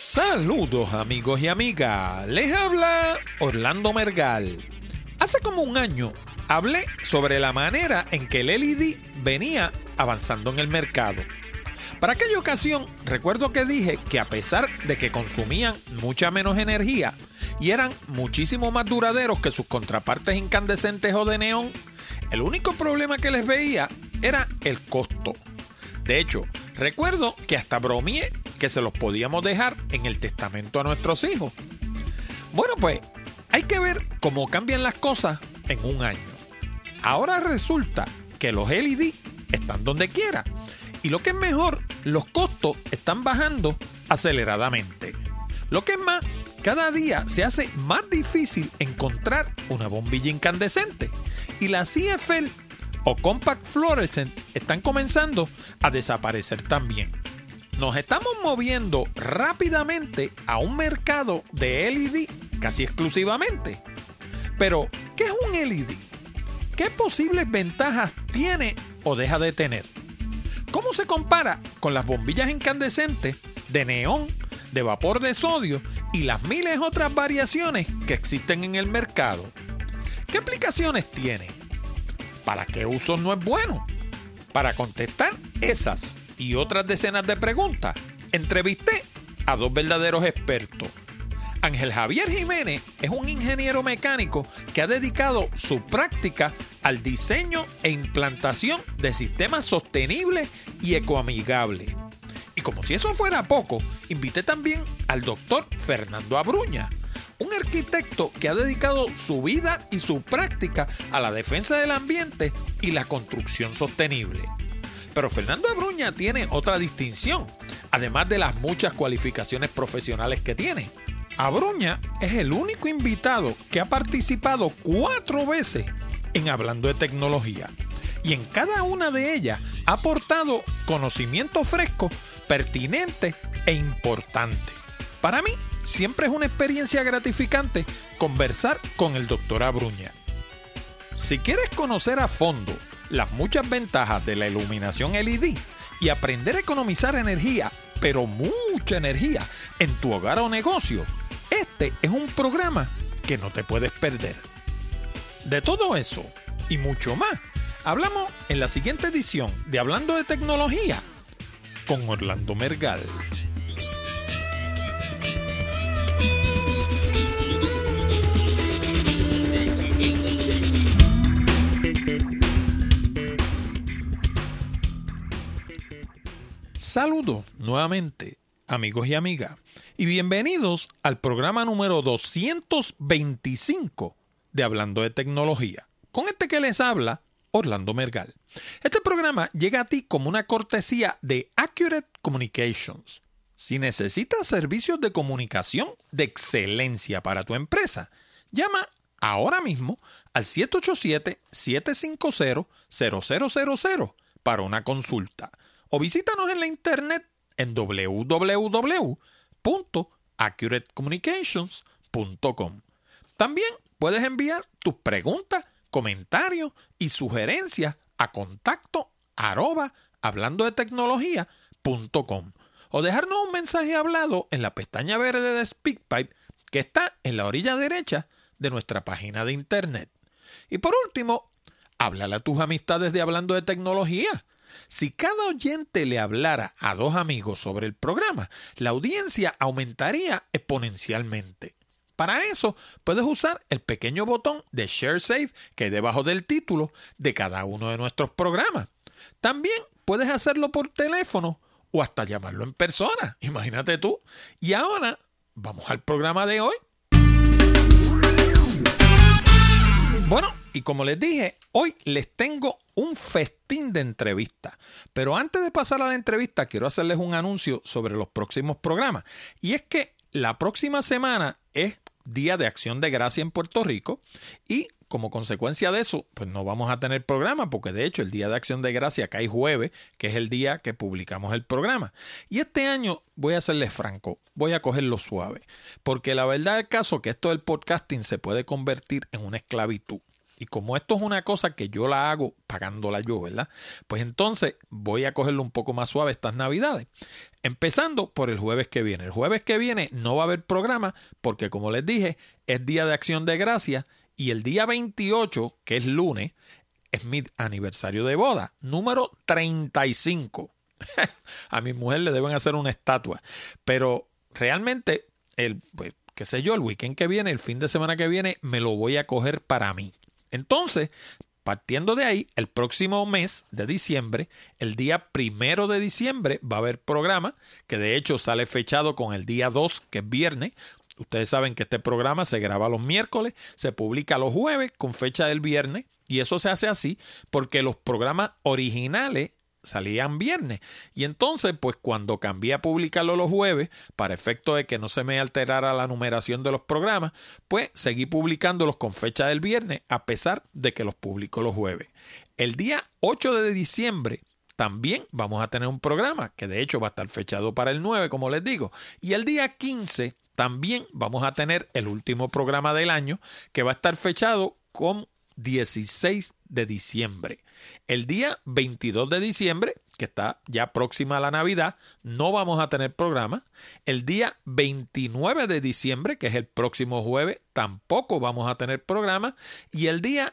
Saludos amigos y amigas, les habla Orlando Mergal. Hace como un año hablé sobre la manera en que el LED venía avanzando en el mercado. Para aquella ocasión recuerdo que dije que a pesar de que consumían mucha menos energía y eran muchísimo más duraderos que sus contrapartes incandescentes o de neón, el único problema que les veía era el costo. De hecho, recuerdo que hasta bromeé que se los podíamos dejar en el testamento a nuestros hijos. Bueno, pues hay que ver cómo cambian las cosas en un año. Ahora resulta que los LED están donde quiera. Y lo que es mejor, los costos están bajando aceleradamente. Lo que es más, cada día se hace más difícil encontrar una bombilla incandescente. Y las CFL o Compact Fluorescent están comenzando a desaparecer también. Nos estamos moviendo rápidamente a un mercado de LED casi exclusivamente. Pero, ¿qué es un LED? ¿Qué posibles ventajas tiene o deja de tener? ¿Cómo se compara con las bombillas incandescentes de neón, de vapor de sodio y las miles otras variaciones que existen en el mercado? ¿Qué aplicaciones tiene? ¿Para qué uso no es bueno? Para contestar esas y otras decenas de preguntas, entrevisté a dos verdaderos expertos. Ángel Javier Jiménez es un ingeniero mecánico que ha dedicado su práctica al diseño e implantación de sistemas sostenibles y ecoamigables. Y como si eso fuera poco, invité también al doctor Fernando Abruña, un arquitecto que ha dedicado su vida y su práctica a la defensa del ambiente y la construcción sostenible. Pero Fernando Abruña tiene otra distinción, además de las muchas cualificaciones profesionales que tiene. Abruña es el único invitado que ha participado cuatro veces en Hablando de Tecnología. Y en cada una de ellas ha aportado conocimiento fresco, pertinente e importante. Para mí, siempre es una experiencia gratificante conversar con el doctor Abruña. Si quieres conocer a fondo las muchas ventajas de la iluminación LED y aprender a economizar energía, pero mucha energía, en tu hogar o negocio, este es un programa que no te puedes perder. De todo eso y mucho más, hablamos en la siguiente edición de Hablando de Tecnología con Orlando Mergal. Saludos nuevamente, amigos y amigas, y bienvenidos al programa número 225 de Hablando de Tecnología. Con este que les habla, Orlando Mergal. Este programa llega a ti como una cortesía de Accurate Communications. Si necesitas servicios de comunicación de excelencia para tu empresa, llama ahora mismo al 787-750-0000 para una consulta o visítanos en la internet en www.accuratecommunications.com. También puedes enviar tus preguntas, comentarios y sugerencias a contacto arroba hablando de tecnología.com o dejarnos un mensaje hablado en la pestaña verde de SpeakPipe que está en la orilla derecha de nuestra página de internet. Y por último, háblale a tus amistades de Hablando de Tecnología. Si cada oyente le hablara a dos amigos sobre el programa, la audiencia aumentaría exponencialmente. Para eso puedes usar el pequeño botón de Share Save que hay debajo del título de cada uno de nuestros programas. También puedes hacerlo por teléfono o hasta llamarlo en persona. Imagínate tú. Y ahora vamos al programa de hoy. Bueno, y como les dije, hoy les tengo un festín de entrevistas. Pero antes de pasar a la entrevista, quiero hacerles un anuncio sobre los próximos programas. Y es que la próxima semana es Día de Acción de Gracia en Puerto Rico y como consecuencia de eso, pues no vamos a tener programa porque de hecho el Día de Acción de Gracia cae jueves, que es el día que publicamos el programa. Y este año voy a serles franco, voy a cogerlo suave, porque la verdad del caso es que esto del podcasting se puede convertir en una esclavitud. Y como esto es una cosa que yo la hago pagándola yo, ¿verdad? Pues entonces voy a cogerlo un poco más suave estas navidades. Empezando por el jueves que viene. El jueves que viene no va a haber programa porque como les dije, es día de acción de gracia y el día 28, que es lunes, es mi aniversario de boda, número 35. a mi mujer le deben hacer una estatua, pero realmente el pues qué sé yo, el weekend que viene, el fin de semana que viene me lo voy a coger para mí. Entonces, partiendo de ahí, el próximo mes de diciembre, el día primero de diciembre, va a haber programa que de hecho sale fechado con el día 2, que es viernes. Ustedes saben que este programa se graba los miércoles, se publica los jueves con fecha del viernes y eso se hace así porque los programas originales salían viernes. Y entonces, pues cuando cambié a publicarlo los jueves, para efecto de que no se me alterara la numeración de los programas, pues seguí publicándolos con fecha del viernes, a pesar de que los publico los jueves. El día 8 de diciembre también vamos a tener un programa que de hecho va a estar fechado para el 9, como les digo. Y el día 15 también vamos a tener el último programa del año que va a estar fechado con 16 de diciembre. El día 22 de diciembre, que está ya próxima a la Navidad, no vamos a tener programa. El día 29 de diciembre, que es el próximo jueves, tampoco vamos a tener programa. Y el día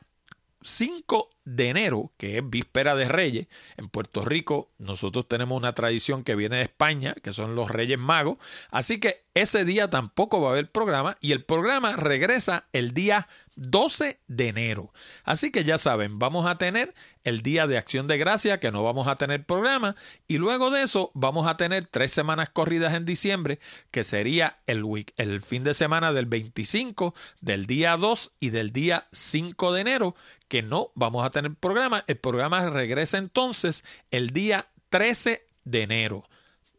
5 de enero, que es víspera de Reyes, en Puerto Rico nosotros tenemos una tradición que viene de España, que son los Reyes Magos, así que ese día tampoco va a haber programa y el programa regresa el día 12 de enero. Así que ya saben, vamos a tener el día de acción de gracia, que no vamos a tener programa, y luego de eso vamos a tener tres semanas corridas en diciembre, que sería el, week, el fin de semana del 25, del día 2 y del día 5 de enero, que no vamos a tener programa. El programa regresa entonces el día 13 de enero.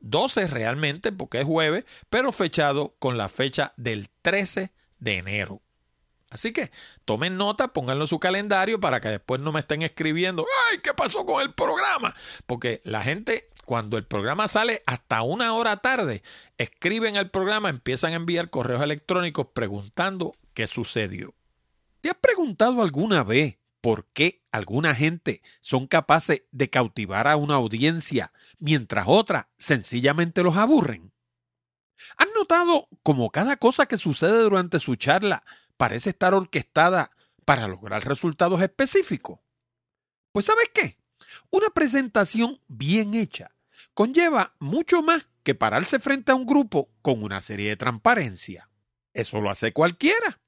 12 realmente porque es jueves, pero fechado con la fecha del 13 de enero. Así que tomen nota, pónganlo en su calendario para que después no me estén escribiendo, ay, ¿qué pasó con el programa? Porque la gente, cuando el programa sale hasta una hora tarde, escriben el programa, empiezan a enviar correos electrónicos preguntando qué sucedió. ¿Te has preguntado alguna vez por qué alguna gente son capaces de cautivar a una audiencia mientras otras sencillamente los aburren? ¿Han notado cómo cada cosa que sucede durante su charla parece estar orquestada para lograr resultados específicos? Pues ¿sabes qué? Una presentación bien hecha conlleva mucho más que pararse frente a un grupo con una serie de transparencia. Eso lo hace cualquiera.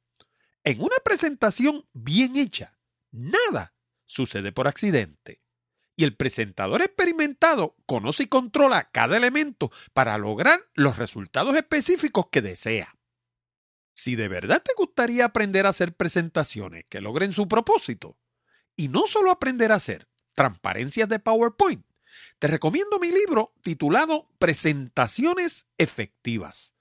En una presentación bien hecha, Nada sucede por accidente. Y el presentador experimentado conoce y controla cada elemento para lograr los resultados específicos que desea. Si de verdad te gustaría aprender a hacer presentaciones que logren su propósito, y no solo aprender a hacer transparencias de PowerPoint, te recomiendo mi libro titulado Presentaciones Efectivas.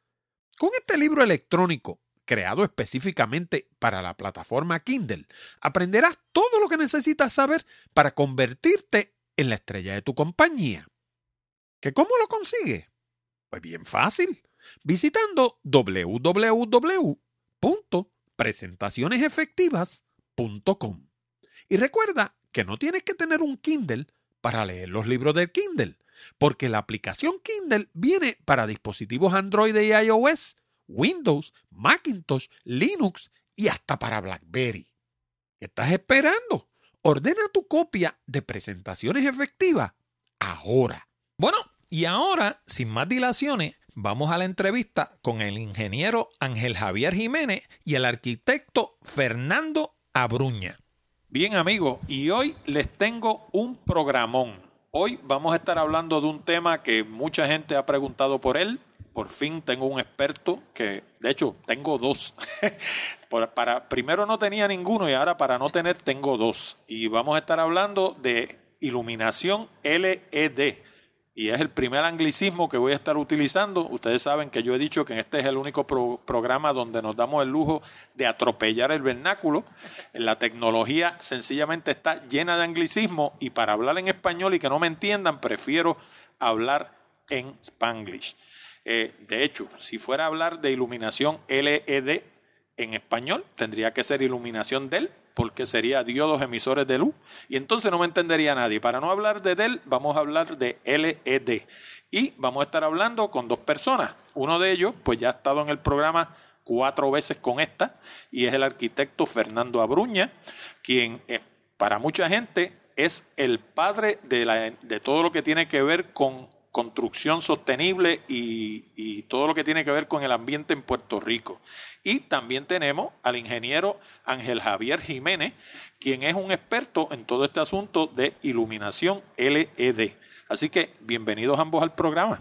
Con este libro electrónico creado específicamente para la plataforma Kindle, aprenderás todo lo que necesitas saber para convertirte en la estrella de tu compañía. ¿Que cómo lo consigues? Pues bien fácil, visitando www.presentacionesefectivas.com. Y recuerda que no tienes que tener un Kindle para leer los libros del Kindle, porque la aplicación Kindle viene para dispositivos Android y iOS Windows, Macintosh, Linux y hasta para BlackBerry. ¿Qué estás esperando? Ordena tu copia de presentaciones efectivas ahora. Bueno, y ahora, sin más dilaciones, vamos a la entrevista con el ingeniero Ángel Javier Jiménez y el arquitecto Fernando Abruña. Bien amigos, y hoy les tengo un programón. Hoy vamos a estar hablando de un tema que mucha gente ha preguntado por él, por fin tengo un experto que, de hecho, tengo dos. para, primero no tenía ninguno y ahora para no tener tengo dos. Y vamos a estar hablando de iluminación LED. Y es el primer anglicismo que voy a estar utilizando. Ustedes saben que yo he dicho que este es el único programa donde nos damos el lujo de atropellar el vernáculo. La tecnología sencillamente está llena de anglicismo y para hablar en español y que no me entiendan, prefiero hablar en spanglish. Eh, de hecho, si fuera a hablar de iluminación LED en español, tendría que ser iluminación del porque sería diodos emisores de luz, y entonces no me entendería nadie. Para no hablar de DEL, vamos a hablar de LED. Y vamos a estar hablando con dos personas. Uno de ellos, pues ya ha estado en el programa cuatro veces con esta, y es el arquitecto Fernando Abruña, quien eh, para mucha gente es el padre de, la, de todo lo que tiene que ver con construcción sostenible y, todo lo que tiene que ver con el ambiente en Puerto Rico. Y también tenemos al ingeniero Ángel Javier Jiménez, quien es un experto en todo este asunto de iluminación LED. Así que bienvenidos ambos al programa.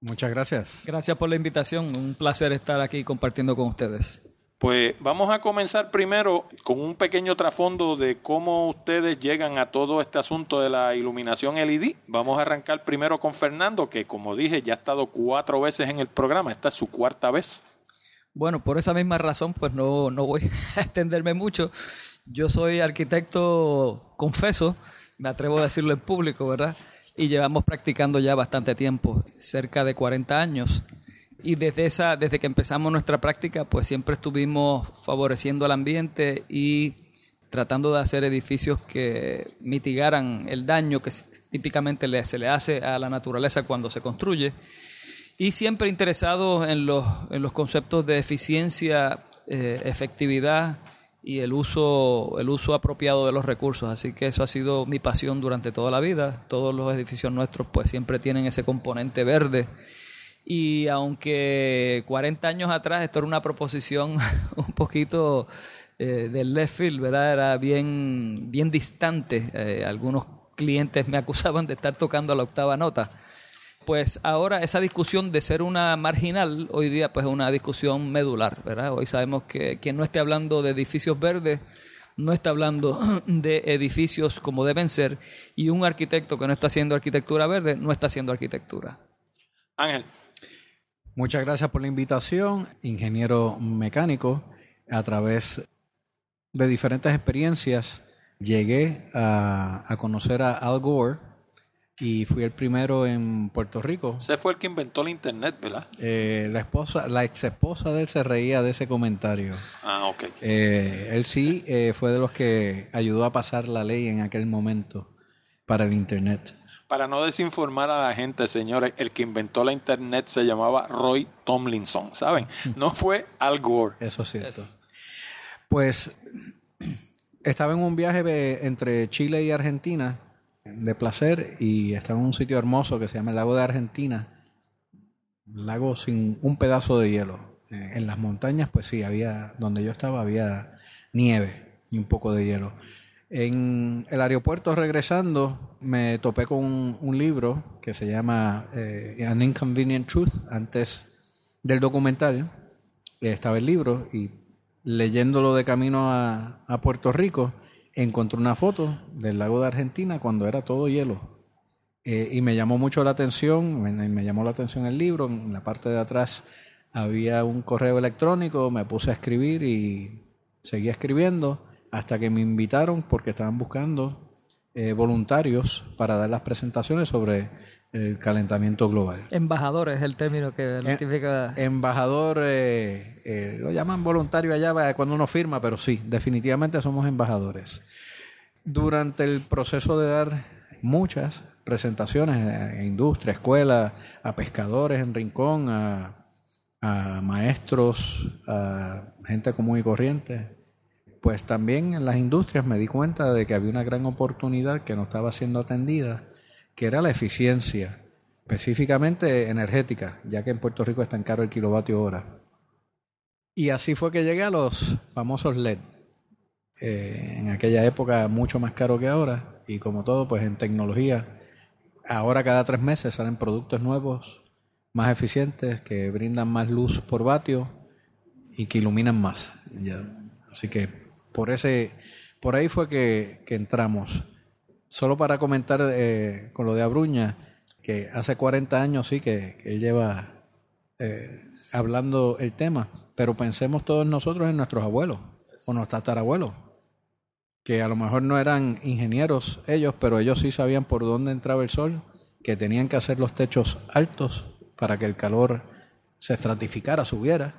Muchas gracias. Gracias por la invitación. Un placer estar aquí compartiendo con ustedes. Pues vamos a comenzar primero con un pequeño trasfondo de cómo ustedes llegan a todo este asunto de la iluminación LED. Vamos a arrancar primero con Fernando, que como dije ya ha estado cuatro veces en el programa, esta es su cuarta vez. Bueno, por esa misma razón, pues no, no voy a extenderme mucho. Yo soy arquitecto confeso, me atrevo a decirlo en público, ¿verdad? Y llevamos practicando ya bastante tiempo, cerca de 40 años y desde esa desde que empezamos nuestra práctica pues siempre estuvimos favoreciendo al ambiente y tratando de hacer edificios que mitigaran el daño que típicamente se le hace a la naturaleza cuando se construye y siempre interesados en los, en los conceptos de eficiencia, eh, efectividad y el uso, el uso apropiado de los recursos. Así que eso ha sido mi pasión durante toda la vida. Todos los edificios nuestros pues siempre tienen ese componente verde y aunque 40 años atrás esto era una proposición un poquito eh, del left field, ¿verdad? Era bien, bien distante. Eh, algunos clientes me acusaban de estar tocando la octava nota. Pues ahora esa discusión de ser una marginal, hoy día pues es una discusión medular, ¿verdad? Hoy sabemos que quien no esté hablando de edificios verdes no está hablando de edificios como deben ser y un arquitecto que no está haciendo arquitectura verde no está haciendo arquitectura. Ángel. Muchas gracias por la invitación, ingeniero mecánico. A través de diferentes experiencias llegué a, conocer a Al Gore y fui el primero en Puerto Rico. Ese fue el que inventó la internet, ¿verdad? Eh, la esposa, la ex esposa de él se reía de ese comentario. Ah, ok. Eh, él sí eh, fue de los que ayudó a pasar la ley en aquel momento para el internet. Para no desinformar a la gente, señores, el que inventó la internet se llamaba Roy Tomlinson, ¿saben? No fue Al Gore. Eso es cierto. Pues estaba en un viaje entre Chile y Argentina de placer y estaba en un sitio hermoso que se llama el lago de Argentina. Lago sin un pedazo de hielo. Eh, en las montañas, pues sí, había, donde yo estaba había nieve y un poco de hielo. En el aeropuerto regresando me topé con un, libro que se llama eh, An Inconvenient Truth, antes del documental. Estaba el libro y leyéndolo de camino a, Puerto Rico, encontré una foto del lago de Argentina cuando era todo hielo. Eh, y me llamó mucho la atención, me, llamó la atención el libro, en la parte de atrás había un correo electrónico, me puse a escribir y seguía escribiendo hasta que me invitaron porque estaban buscando eh, voluntarios para dar las presentaciones sobre el calentamiento global. Embajador es el término que eh, significa. embajador, eh, lo llaman voluntario allá cuando uno firma, pero sí, definitivamente somos embajadores. Durante el proceso de dar muchas presentaciones a industria, escuela, a pescadores en Rincón, a maestros, a gente común y corriente, pues también en las industrias me di cuenta de que había una gran oportunidad que no estaba siendo atendida, que era la eficiencia, específicamente energética, ya que en Puerto Rico es tan caro el kilovatio hora. Y así fue que llegué a los famosos LED. Eh, en aquella época mucho más caro que ahora y como todo pues en tecnología ahora cada tres meses salen productos nuevos más eficientes que brindan más luz por vatio y que iluminan más así que por ese, por ahí fue que, entramos. Solo para comentar eh, con lo de Abruña, que hace 40 años sí que, él lleva eh, hablando el tema, pero pensemos todos nosotros en nuestros abuelos o nuestros tatarabuelos, que a lo mejor no eran ingenieros ellos, pero ellos sí sabían por dónde entraba el sol, que tenían que hacer los techos altos para que el calor se estratificara, subiera,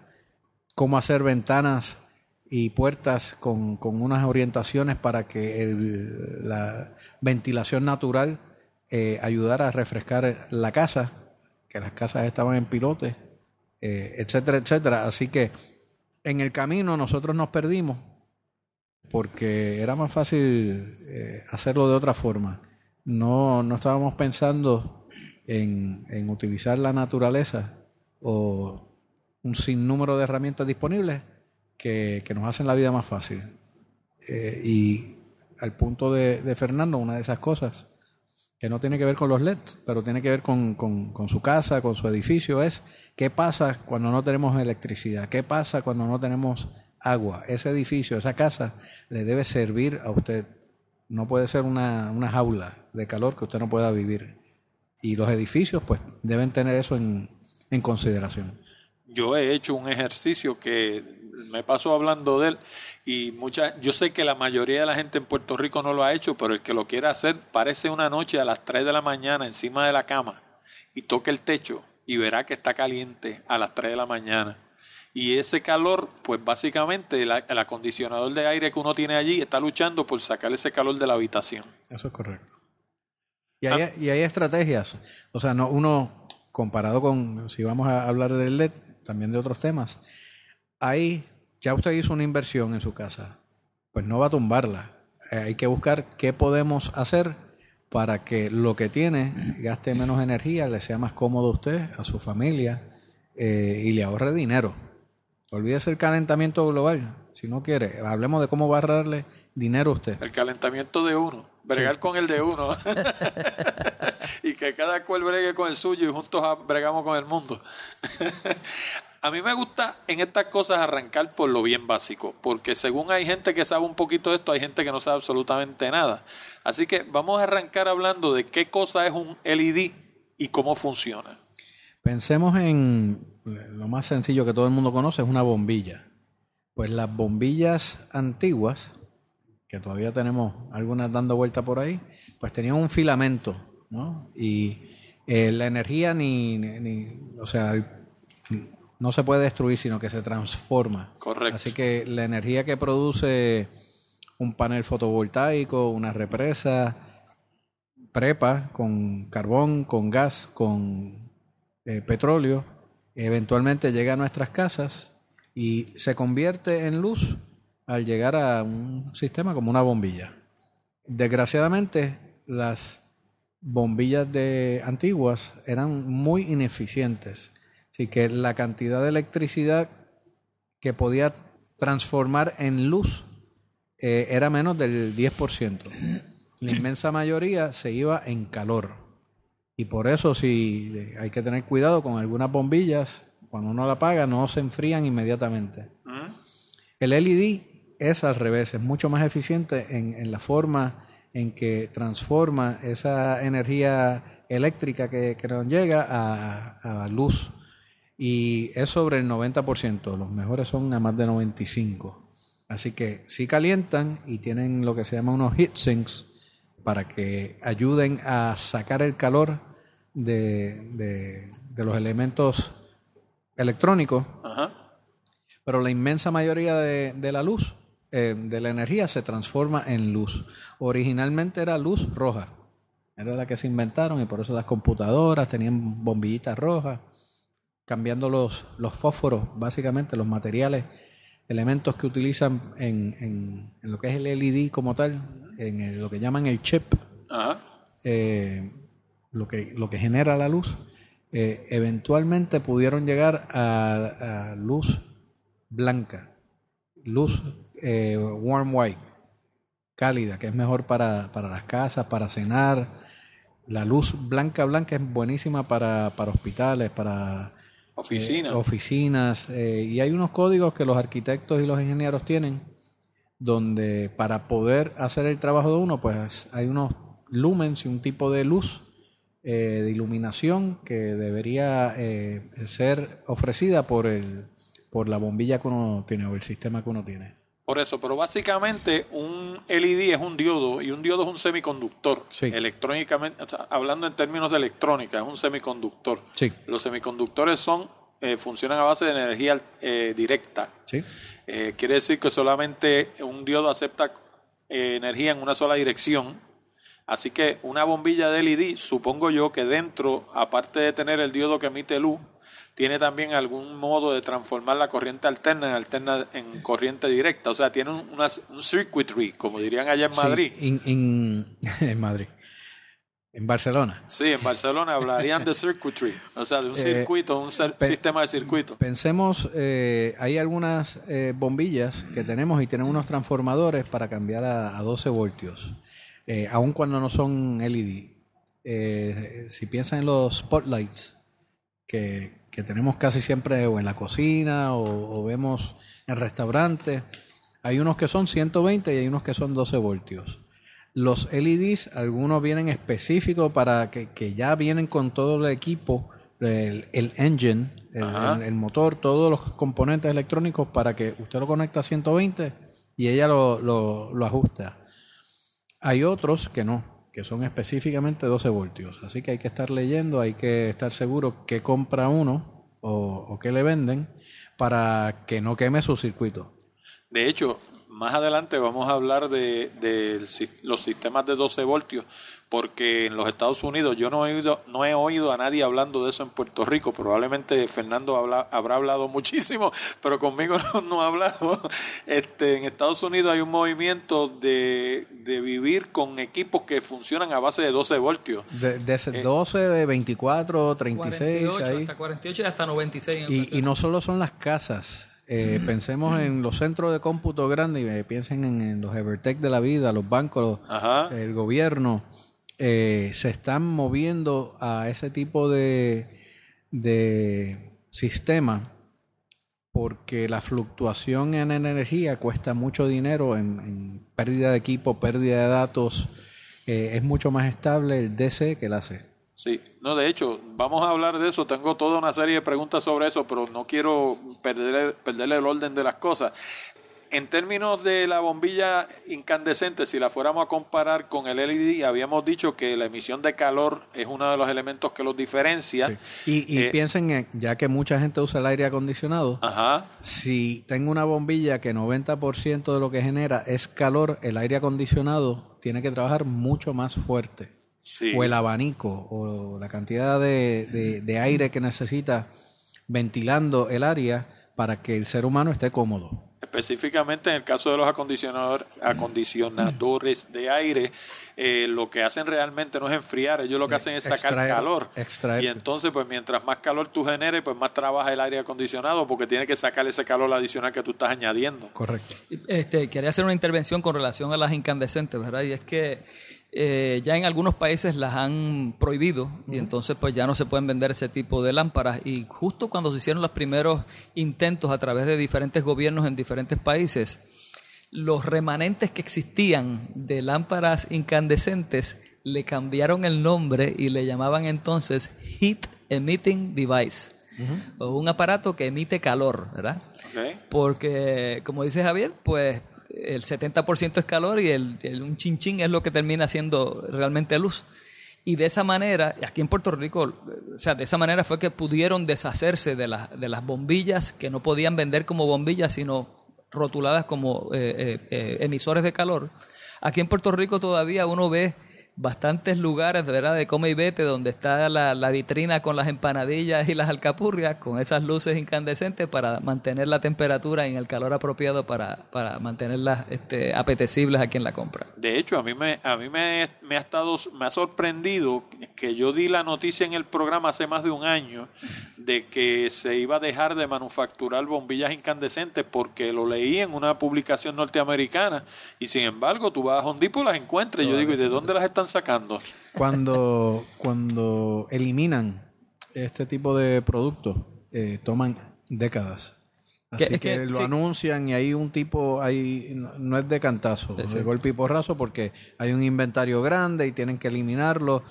cómo hacer ventanas y puertas con, con unas orientaciones para que la ventilación natural eh, ayudara a refrescar la casa, que las casas estaban en pilote, eh, etcétera, etcétera. Así que en el camino nosotros nos perdimos porque era más fácil eh, hacerlo de otra forma. No, no estábamos pensando en, en utilizar la naturaleza o un sinnúmero de herramientas disponibles que, que nos hacen la vida más fácil. Eh, y al punto de, de Fernando, una de esas cosas que no tiene que ver con los LEDs, pero tiene que ver con, con- con su casa, con su edificio, es qué pasa cuando no tenemos electricidad, qué pasa cuando no tenemos agua. Ese edificio, esa casa, le debe servir a usted. No puede ser una, una jaula de calor que usted no pueda vivir. Y los edificios, pues, deben tener eso en, en consideración. Yo he hecho un ejercicio que me paso hablando de él y mucha, yo sé que la mayoría de la gente en Puerto Rico no lo ha hecho, pero el que lo quiera hacer, parece una noche a las 3 de la mañana encima de la cama y toque el techo y verá que está caliente a las 3 de la mañana. Y ese calor, pues básicamente la- el acondicionador de aire que uno tiene allí está luchando por sacar ese calor de la habitación. Eso es correcto. Y hay, y hay estrategias. O sea, no uno, comparado con, si vamos a hablar del LED, también de otros temas, ahí ya usted hizo una inversión en su casa, pues no va a tumbarla. Eh, hay que buscar qué podemos hacer para que lo que tiene gaste menos energía, le sea más cómodo a usted, a su familia eh, y le ahorre dinero. Olvídese el calentamiento global. Si no quiere, hablemos de cómo va a ahorrarle dinero a usted. El calentamiento de uno, bregar con el de uno. y que cada cual bregue con el suyo y juntos bregamos con el mundo. A mí me gusta en estas cosas arrancar por lo bien básico, porque según hay gente que sabe un poquito de esto, hay gente que no sabe absolutamente nada. Así que vamos a arrancar hablando de qué cosa es un LED y cómo funciona. Pensemos en lo más sencillo que todo el mundo conoce, es una bombilla. Pues las bombillas antiguas, que todavía tenemos algunas dando vuelta por ahí, pues tenían un filamento, ¿no? Y eh, la energía ni, ni- ni- o sea, no se puede destruir, sino que se transforma. Correcto. Así que la energía que produce un panel fotovoltaico, una represa, prepa con carbón, con gas, con eh, petróleo, eventualmente llega a nuestras casas y se convierte en luz al llegar a un sistema como una bombilla. Desgraciadamente, las bombillas de antiguas eran muy ineficientes, así que la cantidad de electricidad que podía transformar en luz eh, era menos del 10%. La inmensa mayoría se iba en calor. Y por eso sí eh, hay que tener cuidado con algunas bombillas, cuando uno la apaga no se enfrían inmediatamente. El LED es al revés, es mucho más eficiente en, en la forma en que transforma esa energía eléctrica que, que nos llega a, a luz. Y es sobre el 90%, los mejores son a más de 95%. Así que sí calientan y tienen lo que se llama unos heat sinks para que ayuden a sacar el calor de, de- de los elementos electrónicos, Ajá. pero la inmensa mayoría de, de la luz, eh, de la energía, se transforma en luz. Originalmente era luz roja, era la que se inventaron y por eso las computadoras tenían bombillitas rojas, cambiando los, los fósforos, básicamente los materiales, elementos que utilizan en, en- en lo que es el LED como tal, en el- lo que llaman el chip, Ajá. eh, lo, que, lo que genera la luz, eh, eventualmente pudieron llegar a, a luz blanca, luz eh, warm white, cálida, que es mejor para, para las casas, para cenar. La luz blanca, blanca es buenísima para, para hospitales, para Oficina. eh, oficinas. eh, y hay unos códigos que los arquitectos y los ingenieros tienen, donde para poder hacer el trabajo de uno, pues hay unos lumens y un tipo de luz eh, de iluminación que debería eh, ser ofrecida por el por la bombilla que uno tiene o el sistema que uno tiene. Por eso, pero básicamente un LED es un diodo y un diodo es un semiconductor. Sí. Electrónicamente, o sea, hablando en términos de electrónica, es un semiconductor. Sí. Los semiconductores son eh, funcionan a base de energía eh, directa. Sí. Eh, quiere decir que solamente un diodo acepta eh, energía en una sola dirección. Así que una bombilla de LED, supongo yo que dentro, aparte de tener el diodo que emite luz, tiene también algún modo de transformar la corriente alterna en, alterna en corriente directa. O sea, tiene un, una- un circuitry, como dirían allá en Sí, Madrid. en, en- en Madrid. En Barcelona. Sí, en Barcelona hablarían de circuitry, o sea, de un Eh, circuito, un sistema de circuito. Pensemos, eh, hay algunas eh, bombillas que tenemos y tienen unos transformadores para cambiar a, a 12 voltios, eh, aun cuando no son LED. Eh, si piensan en los spotlights que, que tenemos casi siempre o en la cocina o, o vemos en restaurantes, hay unos que son 120 y hay unos que son 12 voltios. Los LEDs, algunos vienen específicos para que, que ya vienen con todo el equipo, el, el engine, el, Ajá. el- el motor, todos los componentes electrónicos para que usted lo conecta a 120 y ella lo, lo- lo ajusta. Hay otros que no, que son específicamente 12 voltios. Así que hay que estar leyendo, hay que estar seguro qué compra uno o, o qué le venden para que no queme su circuito. De hecho, más adelante vamos a hablar de, de los sistemas de 12 voltios, porque en los Estados Unidos yo no he oído, no he oído a nadie hablando de eso en Puerto Rico. Probablemente Fernando habla- habrá hablado muchísimo, pero conmigo no, no ha hablado. Este, en Estados Unidos hay un movimiento de, de vivir con equipos que funcionan a base de 12 voltios. De, de ese 12, de 24, 36, 48, ahí. hasta 48 y hasta 96. en Y, y no solo son las casas. Eh, Pensemos en los centros de cómputo grandes eh, piensen en, en los Evertech de la vida, los bancos, el gobierno. eh, se están moviendo a ese tipo de, de sistema porque la fluctuación en energía cuesta mucho dinero en, en pérdida de equipo, pérdida de datos. eh, es mucho más estable el DC que el AC. Sí, no, de hecho, vamos a hablar de eso. Tengo toda una serie de preguntas sobre eso, pero no quiero perder, perderle el orden de las cosas. En términos de la bombilla incandescente, si la fuéramos a comparar con el LED, habíamos dicho que la emisión de calor es uno de los elementos que los diferencia. Y, y Eh, piensen, en- ya que mucha gente usa el aire acondicionado, Ajá, si tengo una bombilla que 90% de lo que genera es calor, el aire acondicionado tiene que trabajar mucho más fuerte. Sí. O el abanico, o la cantidad de, de- de aire que necesita ventilando el área para que el ser humano esté cómodo. Específicamente en el caso de los acondicionador- acondicionadores de aire, eh, lo que hacen realmente no es enfriar, ellos lo que hacen es sacar Extraer- calor. extraer. Y entonces, pues mientras más calor tú generes, pues más trabaja el aire acondicionado porque tiene que sacar ese calor adicional que tú estás añadiendo. Correcto. Este, quería hacer una intervención con relación a las incandescentes, ¿verdad? Y es que eh, ya en algunos países las han prohibido y entonces pues ya no se pueden vender ese tipo de lámparas. Y justo cuando se hicieron los primeros intentos a través de diferentes gobiernos en diferentes países, los remanentes que existían de lámparas incandescentes le cambiaron el nombre y le llamaban entonces Heat Emitting Device. O un aparato que emite calor, ¿verdad? Porque, como dice Javier, pues el 70% es calor y el, el- un chinchín es lo que termina siendo realmente luz. Y de esa manera, aquí en Puerto Rico, o sea, de esa manera fue que pudieron deshacerse de, las de las bombillas que no podían vender como bombillas, sino rotuladas como eh, eh, eh, emisores de calor. Aquí en Puerto Rico todavía uno ve bastantes lugares ¿verdad? de come y vete donde está la, la vitrina con las empanadillas y las alcapurrias con esas luces incandescentes para mantener la temperatura en el calor apropiado para, para mantenerlas este, apetecibles a quien la compra. De hecho, a mí me, a mí me, me ha estado, me ha sorprendido que yo di la noticia en el programa hace más de un año de que se iba a dejar de manufacturar bombillas incandescentes porque lo leí en una publicación norteamericana y sin embargo tú vas a Home Depot y las encuentras y yo digo, ¿y de dónde las están sacando? Cuando, cuando eliminan este tipo de productos, eh, toman décadas. Así que, que, lo sí. anuncian y hay un tipo, hay, no, no es de cantazo, de golpe y porrazo, porque hay un inventario grande y tienen que eliminarlo.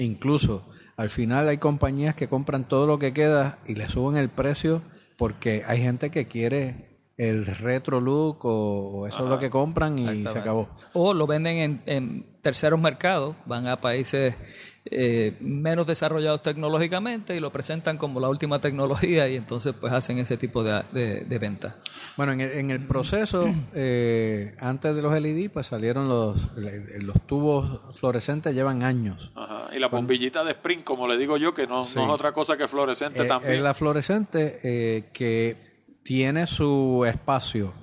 Incluso al final hay compañías que compran todo lo que queda y le suben el precio porque hay gente que quiere el retro look o, eso es lo que compran y se acabó. O lo venden en, en terceros mercados, van a países eh, menos desarrollados tecnológicamente y lo presentan como la última tecnología y entonces pues hacen ese tipo de, de, venta. Bueno, en el, en el proceso, eh, antes de los LED, pues salieron los, los tubos fluorescentes, llevan años. Ajá. Y la bombillita de Sprint, como le digo yo, que no, es otra cosa que fluorescente eh, también. Es la fluorescente que tiene su espacio.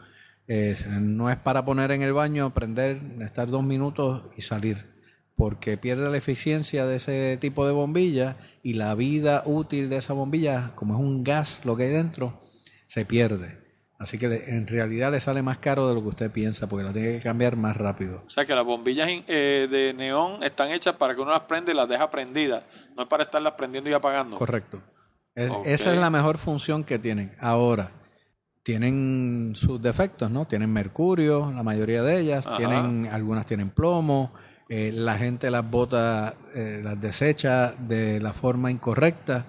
no es para poner en el baño, prender, estar dos minutos y salir porque pierde la eficiencia de ese tipo de bombilla y la vida útil de esa bombilla, como es un gas lo que hay dentro, se pierde. Así que en realidad le sale más caro de lo que usted piensa, porque la tiene que cambiar más rápido. O sea que las bombillas eh, de neón están hechas para que uno las prende y las deja prendidas, no es para estarlas prendiendo y apagando. Correcto. Esa es la mejor función que tienen. Ahora, tienen sus defectos, ¿no? Tienen mercurio, la mayoría de ellas, tienen algunas tienen plomo, eh, la gente las bota, eh, las desecha de la forma incorrecta.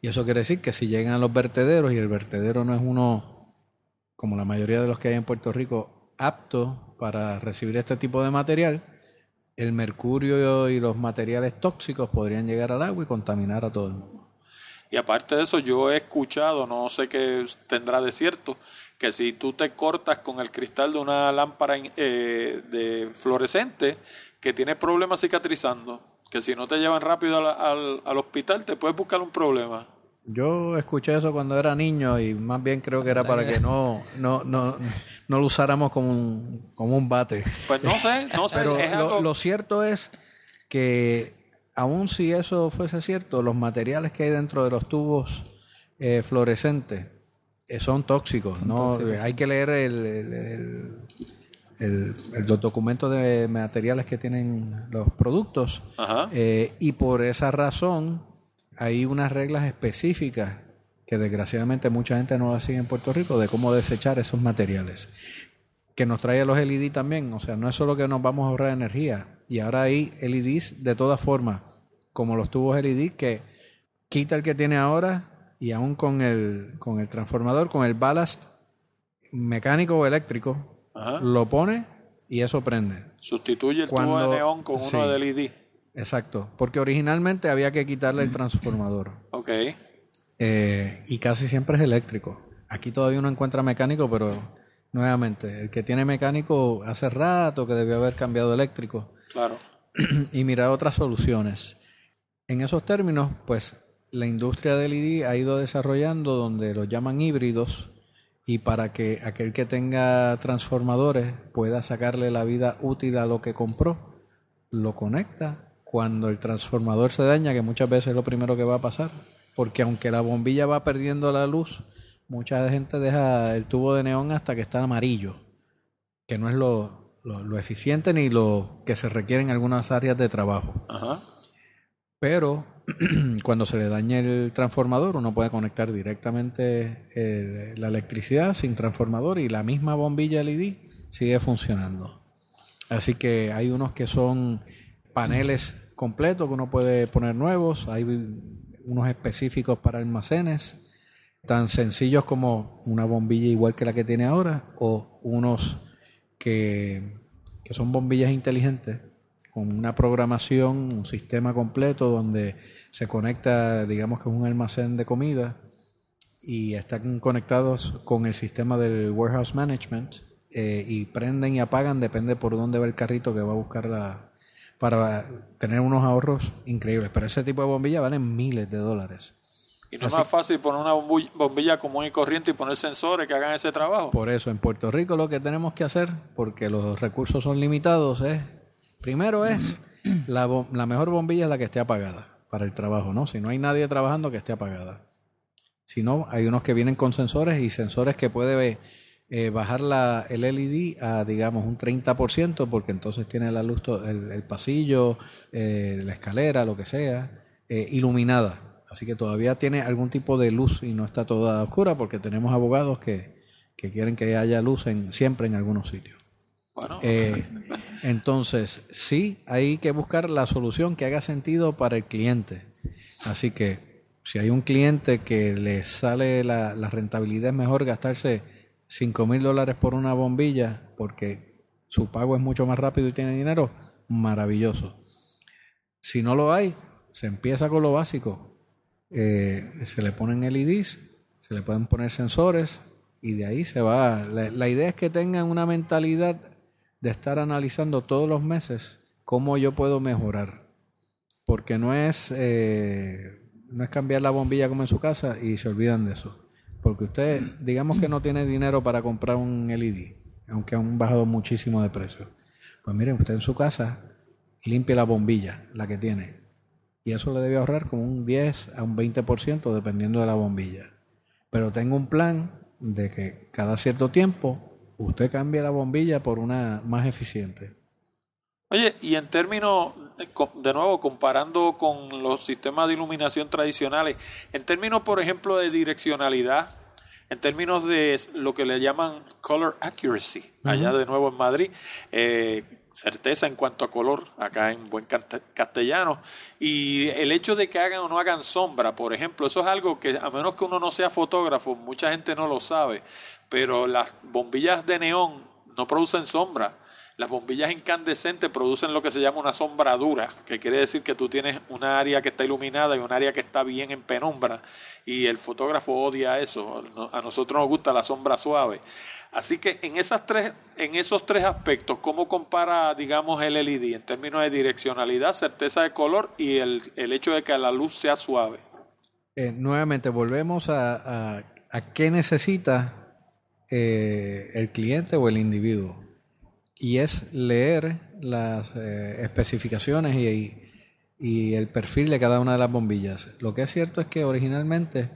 Y eso quiere decir que si llegan a los vertederos y el vertedero no es uno, como la mayoría de los que hay en Puerto Rico, apto para recibir este tipo de material, el mercurio y los materiales tóxicos podrían llegar al agua y contaminar a todo el mundo. Y aparte de eso, yo he escuchado, no sé qué tendrá de cierto, que si tú te cortas con el cristal de una lámpara eh, de fluorescente, que tienes problemas cicatrizando, que si no te llevan rápido al, al, hospital te puedes buscar un problema. Yo escuché eso cuando era niño y más bien creo que era para que no, no, no, no lo usáramos como un, como un bate. Pues no sé, no sé. Pero lo, cierto es que aun si eso fuese cierto, los materiales que hay dentro de los tubos eh, fluorescentes eh, son tóxicos. ¿no? Hay que leer el el, los documentos de materiales que tienen los productos. Eh, y por esa razón hay unas reglas específicas que desgraciadamente mucha gente no las sigue en Puerto Rico de cómo desechar esos materiales. Que nos trae los LED también, o sea, no es solo que nos vamos a ahorrar energía, y ahora hay LEDs de todas formas, como los tubos LED que quita el que tiene ahora y aún con el, con el transformador, con el ballast mecánico o eléctrico, lo pone y eso prende. Sustituye el tubo de neón con uno de LED. Exacto, porque originalmente había que quitarle el transformador. Ok. Eh, y casi siempre es eléctrico. Aquí todavía uno encuentra mecánico, pero nuevamente, el que tiene mecánico hace rato que debió haber cambiado eléctrico. Claro. y mirar otras soluciones. En esos términos, pues la industria del LED ha ido desarrollando donde lo llaman híbridos, y para que aquel que tenga transformadores pueda sacarle la vida útil a lo que compró, lo conecta cuando el transformador se daña, que muchas veces es lo primero que va a pasar, porque aunque la bombilla va perdiendo la luz, mucha gente deja el tubo de neón hasta que está amarillo, que no es lo, lo, eficiente ni lo que se requiere en algunas áreas de trabajo. Pero cuando se le dañe el transformador, uno puede conectar directamente eh, la electricidad sin transformador y la misma bombilla LED sigue funcionando. Así que hay unos que son paneles completos que uno puede poner nuevos, hay unos específicos para almacenes, tan sencillos como una bombilla igual que la que tiene ahora, o unos que, que son bombillas inteligentes con una programación, un sistema completo donde se conecta, digamos que es un almacén de comida y están conectados con el sistema del warehouse management eh, y prenden y apagan, depende por dónde va el carrito que va a buscar la para tener unos ahorros increíbles. Pero ese tipo de bombilla valen miles de dólares. ¿Y no es más fácil poner una bombilla común y corriente y poner sensores que hagan ese trabajo? Por eso, en Puerto Rico lo que tenemos que hacer, porque los recursos son limitados, es, primero es, la, la mejor bombilla es la que esté apagada para el trabajo, ¿no? Si no hay nadie trabajando, que esté apagada. Si no, hay unos que vienen con sensores y sensores que puede eh, bajar la, el LED a, digamos, un 30%, porque entonces tiene la luz, el, el pasillo, eh, la escalera, lo que sea, eh, iluminada. Así que todavía tiene algún tipo de luz y no está toda oscura, porque tenemos abogados que, que quieren que haya luz en, siempre en algunos sitios. Eh, entonces, sí, hay que buscar la solución que haga sentido para el cliente. Así que si hay un cliente que le sale la, rentabilidad es mejor gastarse 5 mil dólares por una bombilla porque su pago es mucho más rápido y tiene dinero, maravilloso. Si no lo hay, se empieza con lo básico. Eh, se le ponen LEDs, se le pueden poner sensores y de ahí se va. La, idea es que tengan una mentalidad de estar analizando todos los meses cómo yo puedo mejorar. Porque no es, eh, no es cambiar la bombilla como en su casa y se olvidan de eso. Porque usted, digamos que no tiene dinero para comprar un LED, aunque han bajado muchísimo de precio. Pues miren, usted en su casa limpie la bombilla, la que tiene. Y eso le debe ahorrar como un 10 a un 20% dependiendo de la bombilla. Pero tengo un plan de que cada cierto tiempo usted cambie la bombilla por una más eficiente. Oye, y en términos, de nuevo, comparando con los sistemas de iluminación tradicionales, en términos, por ejemplo, de direccionalidad, en términos de lo que le llaman color accuracy, allá de nuevo en Madrid, eh, certeza en cuanto a color, acá en buen castellano, y el hecho de que hagan o no hagan sombra, por ejemplo, eso es algo que a menos que uno no sea fotógrafo, mucha gente no lo sabe, pero las bombillas de neón no producen sombra las bombillas incandescentes producen lo que se llama una sombradura, que quiere decir que tú tienes una área que está iluminada y un área que está bien en penumbra. Y el fotógrafo odia eso. A nosotros nos gusta la sombra suave. Así que en, esas tres, en esos tres aspectos, ¿cómo compara, digamos, el LED en términos de direccionalidad, certeza de color y el, hecho de que la luz sea suave? Eh, nuevamente, volvemos a, a, qué necesita eh, el cliente o el individuo y es leer las eh, especificaciones y, el perfil de cada una de las bombillas. Lo que es cierto es que originalmente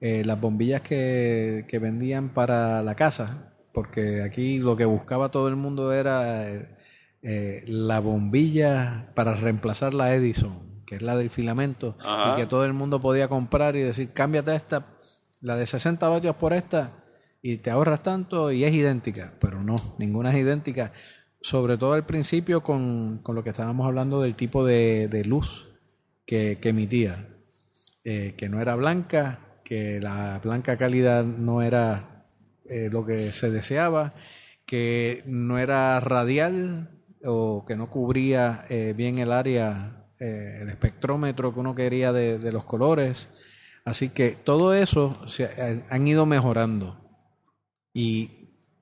eh, las bombillas que, vendían para la casa, porque aquí lo que buscaba todo el mundo era eh, la bombilla para reemplazar la Edison, que es la del filamento, y que todo el mundo podía comprar y decir, cámbiate esta, la de 60 vatios por esta, y te ahorras tanto y es idéntica, pero no, ninguna es idéntica. Sobre todo al principio con, lo que estábamos hablando del tipo de, luz que, emitía, eh, que no era blanca, que la blanca calidad no era eh, lo que se deseaba, que no era radial o que no cubría eh, bien el área, el espectrómetro que uno quería de, de los colores. Así que todo eso se han ido mejorando. Y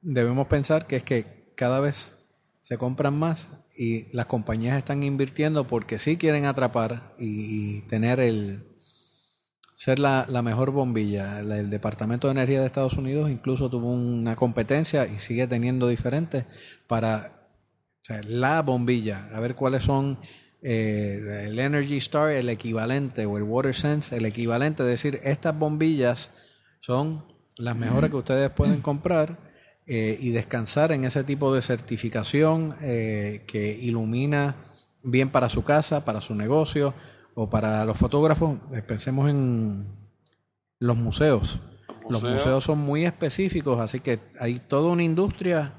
debemos pensar que es que cada vez se compran más y las compañías están invirtiendo porque sí quieren atrapar y, tener el ser la, mejor bombilla. El, Departamento de Energía de Estados Unidos incluso tuvo una competencia y sigue teniendo diferentes para la bombilla, a ver cuáles son eh, el Energy Star, el equivalente, o el Water Sense, el equivalente, es decir, estas bombillas son las mejores que ustedes pueden comprar eh, y descansar en ese tipo de certificación eh, que ilumina bien para su casa, para su negocio o para los fotógrafos. Eh, pensemos en los museos. Los museos son muy específicos, así que hay toda una industria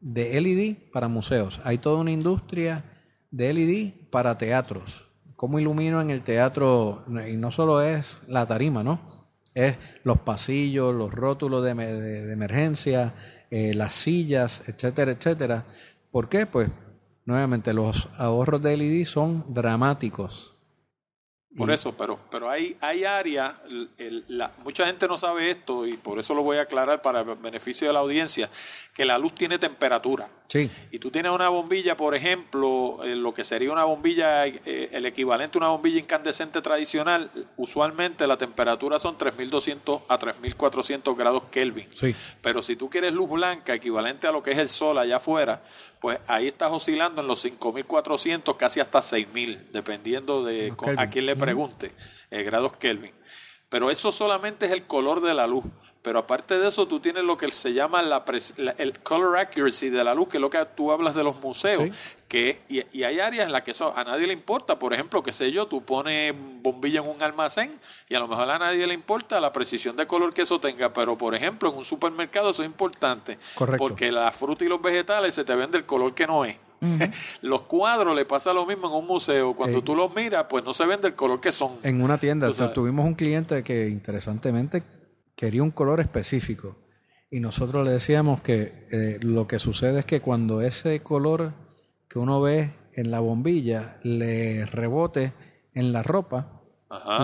de LED para museos. Hay toda una industria de LED para teatros. ¿Cómo ilumino en el teatro? Y no solo es la tarima, ¿no? Es los pasillos, los rótulos de, emergencia, eh, las sillas, etcétera, etcétera. ¿Por qué? Pues nuevamente los ahorros de LED son dramáticos. Por eso, pero, pero hay, hay áreas, mucha gente no sabe esto y por eso lo voy a aclarar para el beneficio de la audiencia, que la luz tiene temperatura. Sí. Y tú tienes una bombilla, por ejemplo, eh, lo que sería una bombilla, eh, el equivalente a una bombilla incandescente tradicional, usualmente la temperatura son 3200 a 3400 grados Kelvin. Sí. Pero si tú quieres luz blanca, equivalente a lo que es el sol allá afuera, pues ahí estás oscilando en los 5.400, casi hasta 6.000, dependiendo de a quién le pregunte, eh, grados Kelvin. Pero eso solamente es el color de la luz. Pero aparte de eso, tú tienes lo que se llama la, el color accuracy de la luz, que es lo que tú hablas de los museos. Que, y, hay áreas en las que eso a nadie le importa. Por ejemplo, qué sé yo, tú pones bombilla en un almacén y a lo mejor a nadie le importa la precisión de color que eso tenga. Pero, por ejemplo, en un supermercado eso es importante. Correcto. Porque la fruta y los vegetales se te ven del color que no es. los cuadros le pasa lo mismo en un museo. Cuando tú los miras, pues no se ven del color que son. En una tienda, tuvimos un cliente que interesantemente quería un color específico. y nosotros le decíamos que eh, lo que sucede es que cuando ese color que uno ve en la bombilla le rebote en la ropa,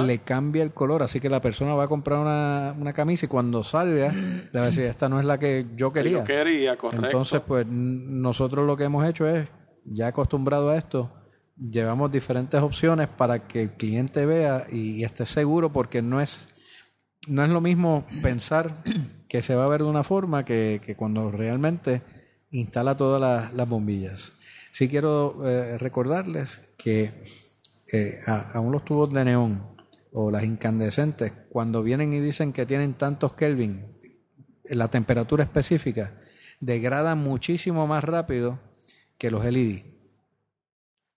le cambia el color. Así que la persona va a comprar una, una camisa y cuando salga le va a decir, esta no es la que yo quería. yo quería, correcto. Entonces, pues nosotros lo que hemos hecho es, ya acostumbrado a esto, llevamos diferentes opciones para que el cliente vea y, esté seguro porque no es, no es lo mismo pensar que se va a ver de una forma que, que cuando realmente instala todas las bombillas. Sí quiero eh, recordarles que eh, aún los tubos de neón o las incandescentes, cuando vienen y dicen que tienen tantos Kelvin, la temperatura específica, degradan muchísimo más rápido que los LED.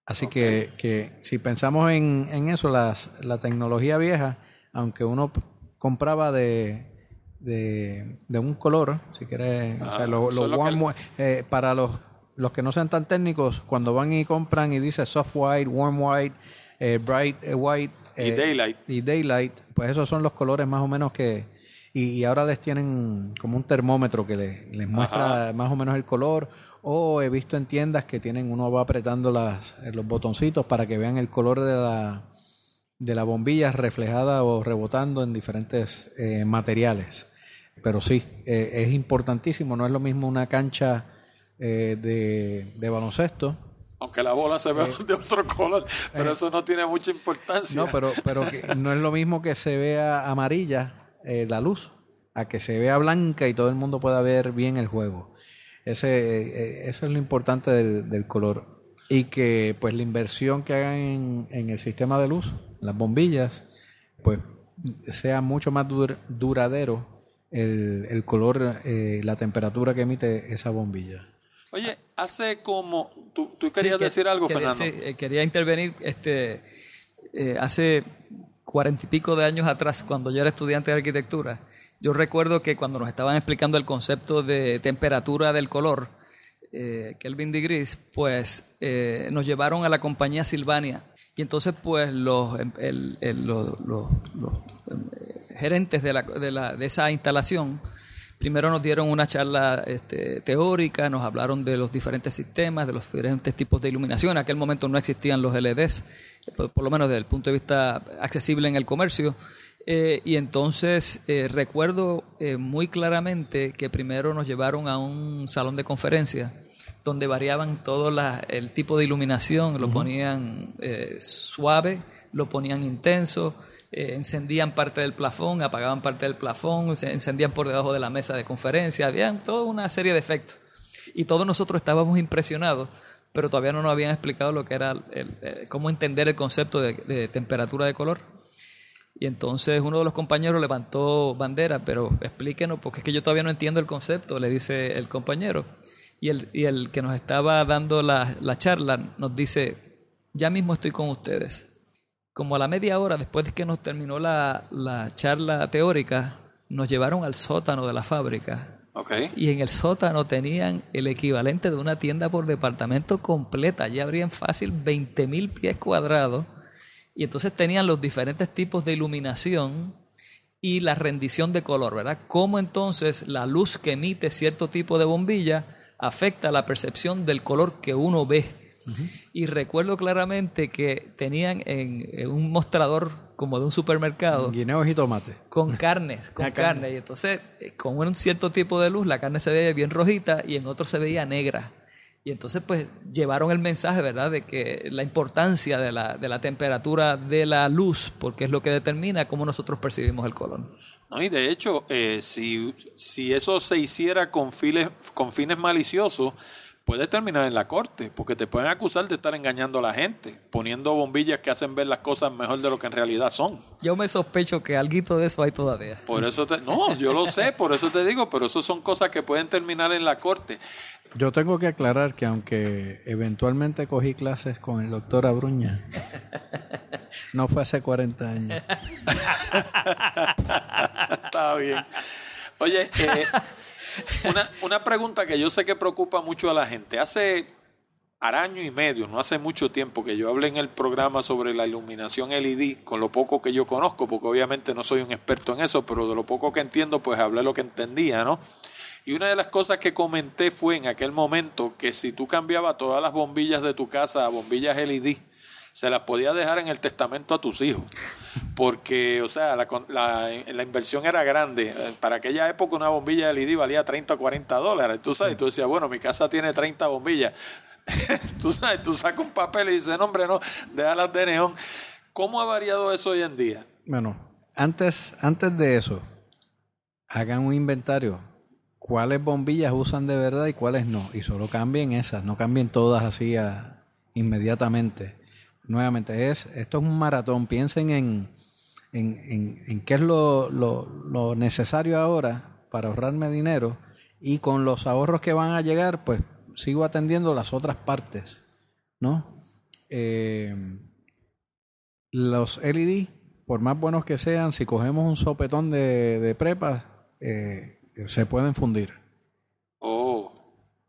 Así que, que, si pensamos en, en eso, las, la tecnología vieja, aunque uno compraba de, de, un color, si quieres, o sea, ah, lo, eh, para los, los que no sean tan técnicos, cuando van y compran y dice soft white, warm white, eh, bright eh, white y daylight. Y daylight, pues esos son los colores más o menos que... Y, ahora les tienen como un termómetro que les, muestra más o menos el color o he visto en tiendas que tienen, uno va apretando las, los botoncitos para que vean el color de la, de la bombilla reflejada o rebotando en diferentes eh, materiales. Pero sí, eh, es importantísimo, no es lo mismo una cancha eh, de, de, baloncesto. Aunque la bola se vea de otro color, pero eso no tiene mucha importancia. No, pero, pero no es lo mismo que se vea amarilla la luz, a que se vea blanca y todo el mundo pueda ver bien el juego. Ese, eh, eso es lo importante del, color. Y que pues la inversión que hagan en, el sistema de luz, las bombillas, pues sea mucho más duradero el, color, eh, la temperatura que emite esa bombilla. Oye, hace como... ¿Tú, querías decir algo, quería, Fernando? Sí, eh, quería intervenir. este Hace cuarenta y pico de años atrás, cuando yo era estudiante de arquitectura, yo recuerdo que cuando nos estaban explicando el concepto de temperatura del color, eh, Kelvin Degrees, pues eh, nos llevaron a la compañía Silvania. Y entonces, pues, los, em, los, em, gerentes de, la, de, la, de, esa instalación primero nos dieron una charla este, teórica, nos hablaron de los diferentes sistemas, de los diferentes tipos de iluminación. En aquel momento no existían los LEDs, por, por lo menos desde el punto de vista accesible en el comercio. Eh, y entonces eh, recuerdo eh, muy claramente que primero nos llevaron a un salón de conferencia donde variaban todo el tipo de iluminación, lo ponían suave, lo ponían intenso, encendían parte del plafón, apagaban parte del plafón, se encendían por debajo de la mesa de conferencia, habían toda una serie de efectos. Y todos nosotros estábamos impresionados, pero todavía no nos habían explicado lo que era, cómo entender el concepto de temperatura de color. Y entonces uno de los compañeros levantó bandera, pero explíquenos, porque es que yo todavía no entiendo el concepto, le dice el compañero. Y el, el que nos estaba dando la charla nos dice, ya mismo estoy con ustedes. Como a la media hora después de que nos terminó la, la charla teórica, nos llevaron al sótano de la fábrica. Okay. Y en el sótano tenían el equivalente de una tienda por departamento completa. Ya habrían fácil 20 mil pies cuadrados y entonces tenían los diferentes tipos de iluminación y la rendición de color, ¿verdad? Cómo entonces la luz que emite cierto tipo de bombilla afecta la percepción del color que uno ve. Y recuerdo claramente que tenían en, un mostrador como de un supermercado. Guineos y tomate. Con carnes, con carne. Y entonces, eh, con un cierto tipo de luz, la carne se veía bien rojita y en otro se veía negra. Y entonces pues llevaron el mensaje, ¿verdad?, de que la importancia de la, de la temperatura de la luz, porque es lo que determina cómo nosotros percibimos el color. No, y de hecho, eh, si, si eso se hiciera con, files, con fines maliciosos, puede terminar en la corte, porque te pueden acusar de estar engañando a la gente, poniendo bombillas que hacen ver las cosas mejor de lo que en realidad son. Yo me sospecho que algo de eso hay todavía. Por eso te, no, yo lo sé, por eso te digo, pero eso son cosas que pueden terminar en la corte. Yo tengo que aclarar que aunque eventualmente cogí clases con el doctor Abruña, no fue hace 40 años. Está bien. Oye, eh, una, una pregunta que yo sé que preocupa mucho a la gente. Hace año y medio, no hace mucho tiempo que yo hablé en el programa sobre la iluminación LED, con lo poco que yo conozco, porque obviamente no soy un experto en eso, pero de lo poco que entiendo, pues hablé lo que entendía, ¿no? Y una de las cosas que comenté fue en aquel momento que si tú cambiabas todas las bombillas de tu casa a bombillas LED, se las podías dejar en el testamento a tus hijos. Porque, o sea, la, la, la, inversión era grande. Para aquella época una bombilla LED valía 30 o 40 dólares. Tú sabes, tú decías, bueno, mi casa tiene 30 bombillas. tú sabes, tú sacas un papel y dices, no, hombre, no, déjalas de neón. ¿Cómo ha variado eso hoy en día? Bueno, antes, antes de eso, hagan un inventario. ¿Cuáles bombillas usan de verdad y cuáles no? Y solo cambien esas, no cambien todas así a, inmediatamente. Nuevamente, es, esto es un maratón. Piensen en, en, en, en qué es lo, lo, lo necesario ahora para ahorrarme dinero y con los ahorros que van a llegar, pues sigo atendiendo las otras partes, ¿no? Eh, los LED, por más buenos que sean, si cogemos un sopetón de, de prepa, eh, se pueden fundir. Oh.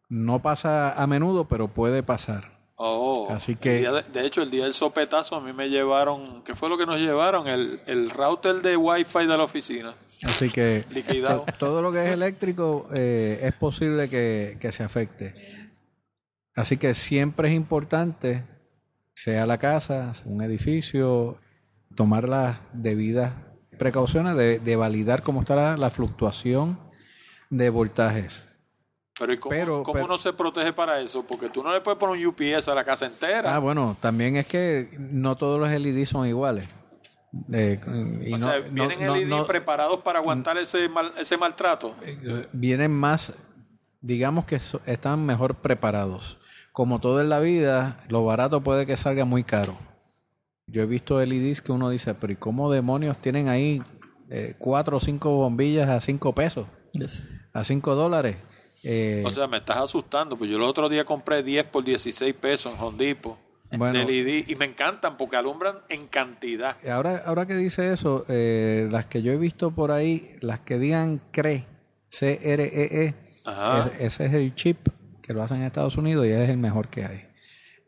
No pasa a menudo, pero puede pasar. Oh. Así que. De, de, hecho, el día del sopetazo a mí me llevaron. ¿Qué fue lo que nos llevaron? El, el router de Wi-Fi de la oficina. Así que. Liquidado. Todo lo que es eléctrico eh, es posible que, que se afecte. Así que siempre es importante sea la casa, sea un edificio, tomar las debidas precauciones de, de validar cómo está la, la, fluctuación de voltajes. Pero ¿y cómo, pero, cómo pero, uno se protege para eso? Porque tú no le puedes poner un UPS a la casa entera. Ah, bueno, también es que no todos los LED son iguales. Eh, y o no, sea, ¿vienen no, LED no, preparados para aguantar ese, mal, ese maltrato? Vienen más, digamos que están mejor preparados como todo en la vida, lo barato puede que salga muy caro. Yo he visto LEDs que uno dice, pero ¿y cómo demonios tienen ahí eh, cuatro o cinco bombillas a cinco pesos? Yes. A cinco dólares. Eh, o sea, me estás asustando, pues yo el otro día compré 10 por 16 pesos en Hondipo. Bueno, de LED, y me encantan porque alumbran en cantidad. Ahora, ahora que dice eso, eh, las que yo he visto por ahí, las que digan CRE, C-R-E-E, -E, ese es el chip que lo hacen en Estados Unidos y es el mejor que hay.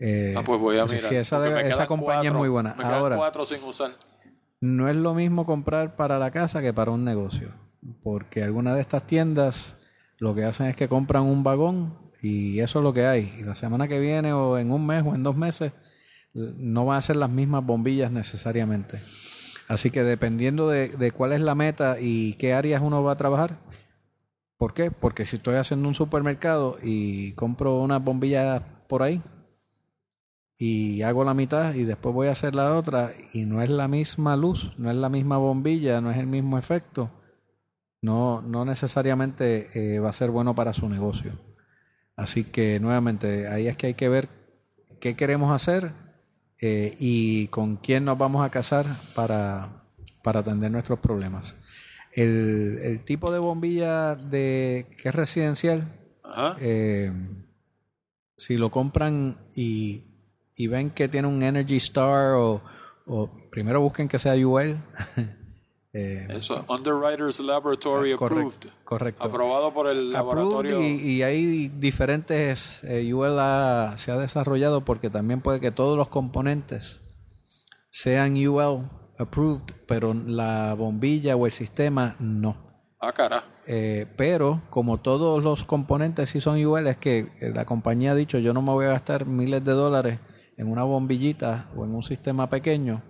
Eh, ah, pues voy a mirar. Si esa, de, esa compañía cuatro, es muy buena. Me Ahora, cuatro sin usar. no es lo mismo comprar para la casa que para un negocio. Porque algunas de estas tiendas lo que hacen es que compran un vagón y eso es lo que hay. Y la semana que viene o en un mes o en dos meses no van a ser las mismas bombillas necesariamente. Así que dependiendo de, de cuál es la meta y qué áreas uno va a trabajar, ¿Por qué? Porque si estoy haciendo un supermercado y compro unas bombillas por ahí y hago la mitad y después voy a hacer la otra y no es la misma luz, no es la misma bombilla, no es el mismo efecto, no, no necesariamente eh, va a ser bueno para su negocio. Así que nuevamente ahí es que hay que ver qué queremos hacer eh, y con quién nos vamos a casar para, para atender nuestros problemas el, el tipo de bombilla de que es residencial, eh, si lo compran y, y, ven que tiene un Energy Star o, o primero busquen que sea UL. eh, Eso, Underwriters Laboratory correcto, Approved. Correcto. Aprobado por el laboratorio. Y, y, hay diferentes, eh, UL se ha desarrollado porque también puede que todos los componentes sean UL approved, pero la bombilla o el sistema no. Ah, cara. Eh, pero como todos los componentes sí son iguales, que la compañía ha dicho yo no me voy a gastar miles de dólares en una bombillita o en un sistema pequeño,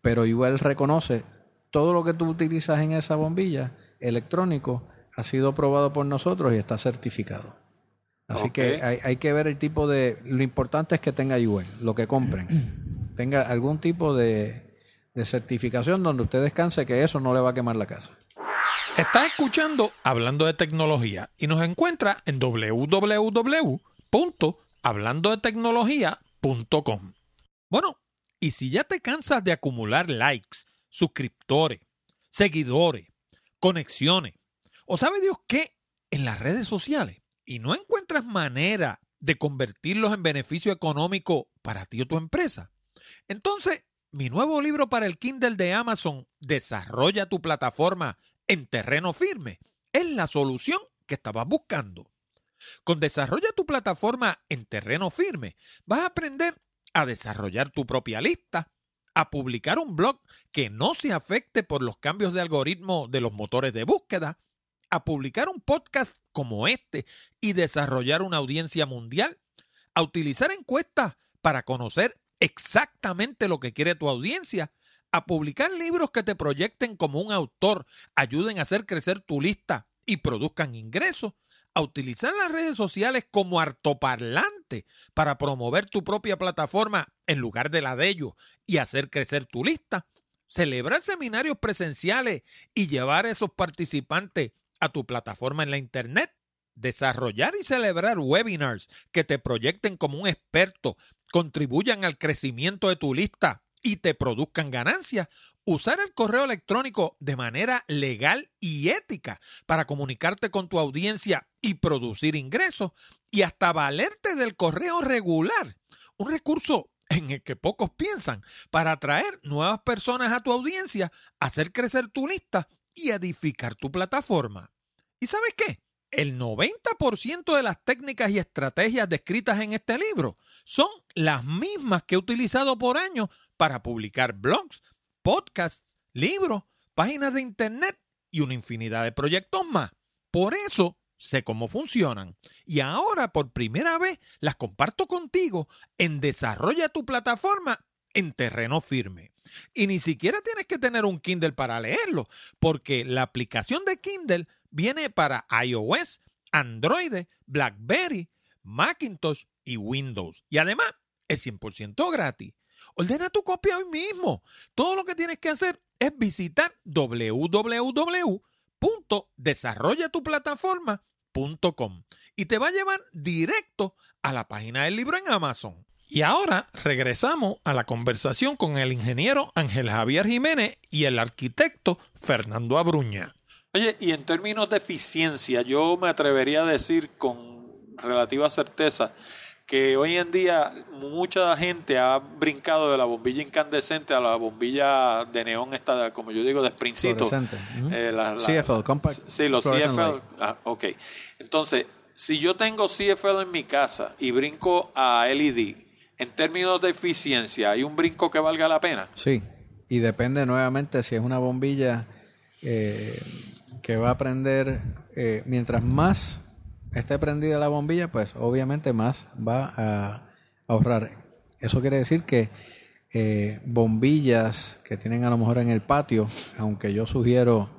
pero igual reconoce todo lo que tú utilizas en esa bombilla electrónico ha sido probado por nosotros y está certificado. Así okay. que hay, hay, que ver el tipo de... Lo importante es que tenga igual, lo que compren. tenga algún tipo de, de certificación donde usted descanse que eso no le va a quemar la casa. Está escuchando Hablando de Tecnología y nos encuentra en www.hablandodetecnología.com. Bueno, y si ya te cansas de acumular likes, suscriptores, seguidores, conexiones, o sabe Dios qué en las redes sociales. Y no encuentras manera de convertirlos en beneficio económico para ti o tu empresa, entonces mi nuevo libro para el Kindle de Amazon, Desarrolla tu plataforma en terreno firme, es la solución que estabas buscando. Con Desarrolla tu plataforma en terreno firme, vas a aprender a desarrollar tu propia lista, a publicar un blog que no se afecte por los cambios de algoritmo de los motores de búsqueda, a publicar un podcast como este y desarrollar una audiencia mundial, a utilizar encuestas para conocer exactamente lo que quiere tu audiencia, a publicar libros que te proyecten como un autor, ayuden a hacer crecer tu lista y produzcan ingresos, a utilizar las redes sociales como para promover tu propia plataforma en lugar de la de ellos y hacer crecer tu lista, celebrar seminarios presenciales y llevar a esos participantes a tu plataforma en la Internet, desarrollar y celebrar webinars que te proyecten como un experto, contribuyan al crecimiento de tu lista y te produzcan ganancias, usar el correo electrónico de manera legal y ética para comunicarte con tu audiencia y producir ingresos y hasta valerte del correo regular, un recurso en el que pocos piensan para atraer nuevas personas a tu audiencia, hacer crecer tu lista y edificar tu plataforma. ¿Y sabes qué? El 90% de las técnicas y estrategias descritas en este libro son las mismas que he utilizado por años para publicar blogs, podcasts, libros, páginas de internet y una infinidad de proyectos más. Por eso sé cómo funcionan y ahora por primera vez las comparto contigo en Desarrolla tu plataforma en terreno firme. Y ni siquiera tienes que tener un Kindle para leerlo, porque la aplicación de Kindle viene para iOS, Android, BlackBerry, Macintosh y Windows. Y además es 100% gratis. Ordena tu copia hoy mismo. Todo lo que tienes que hacer es visitar www.desarrollatuplataforma.com y te va a llevar directo a la página del libro en Amazon. Y ahora regresamos a la conversación con el ingeniero Ángel Javier Jiménez y el arquitecto Fernando Abruña. Oye, y en términos de eficiencia, yo me atrevería a decir con relativa certeza que hoy en día mucha gente ha brincado de la bombilla incandescente a la bombilla de neón esta, como yo digo, de sprincito. Eh, CFL, Compact. Sí, los CFL. Ah, ok. Entonces, si yo tengo CFL en mi casa y brinco a LED, en términos de eficiencia, ¿hay un brinco que valga la pena? Sí, y depende nuevamente si es una bombilla eh, que va a prender, eh, mientras más esté prendida la bombilla, pues obviamente más va a ahorrar. Eso quiere decir que eh, bombillas que tienen a lo mejor en el patio, aunque yo sugiero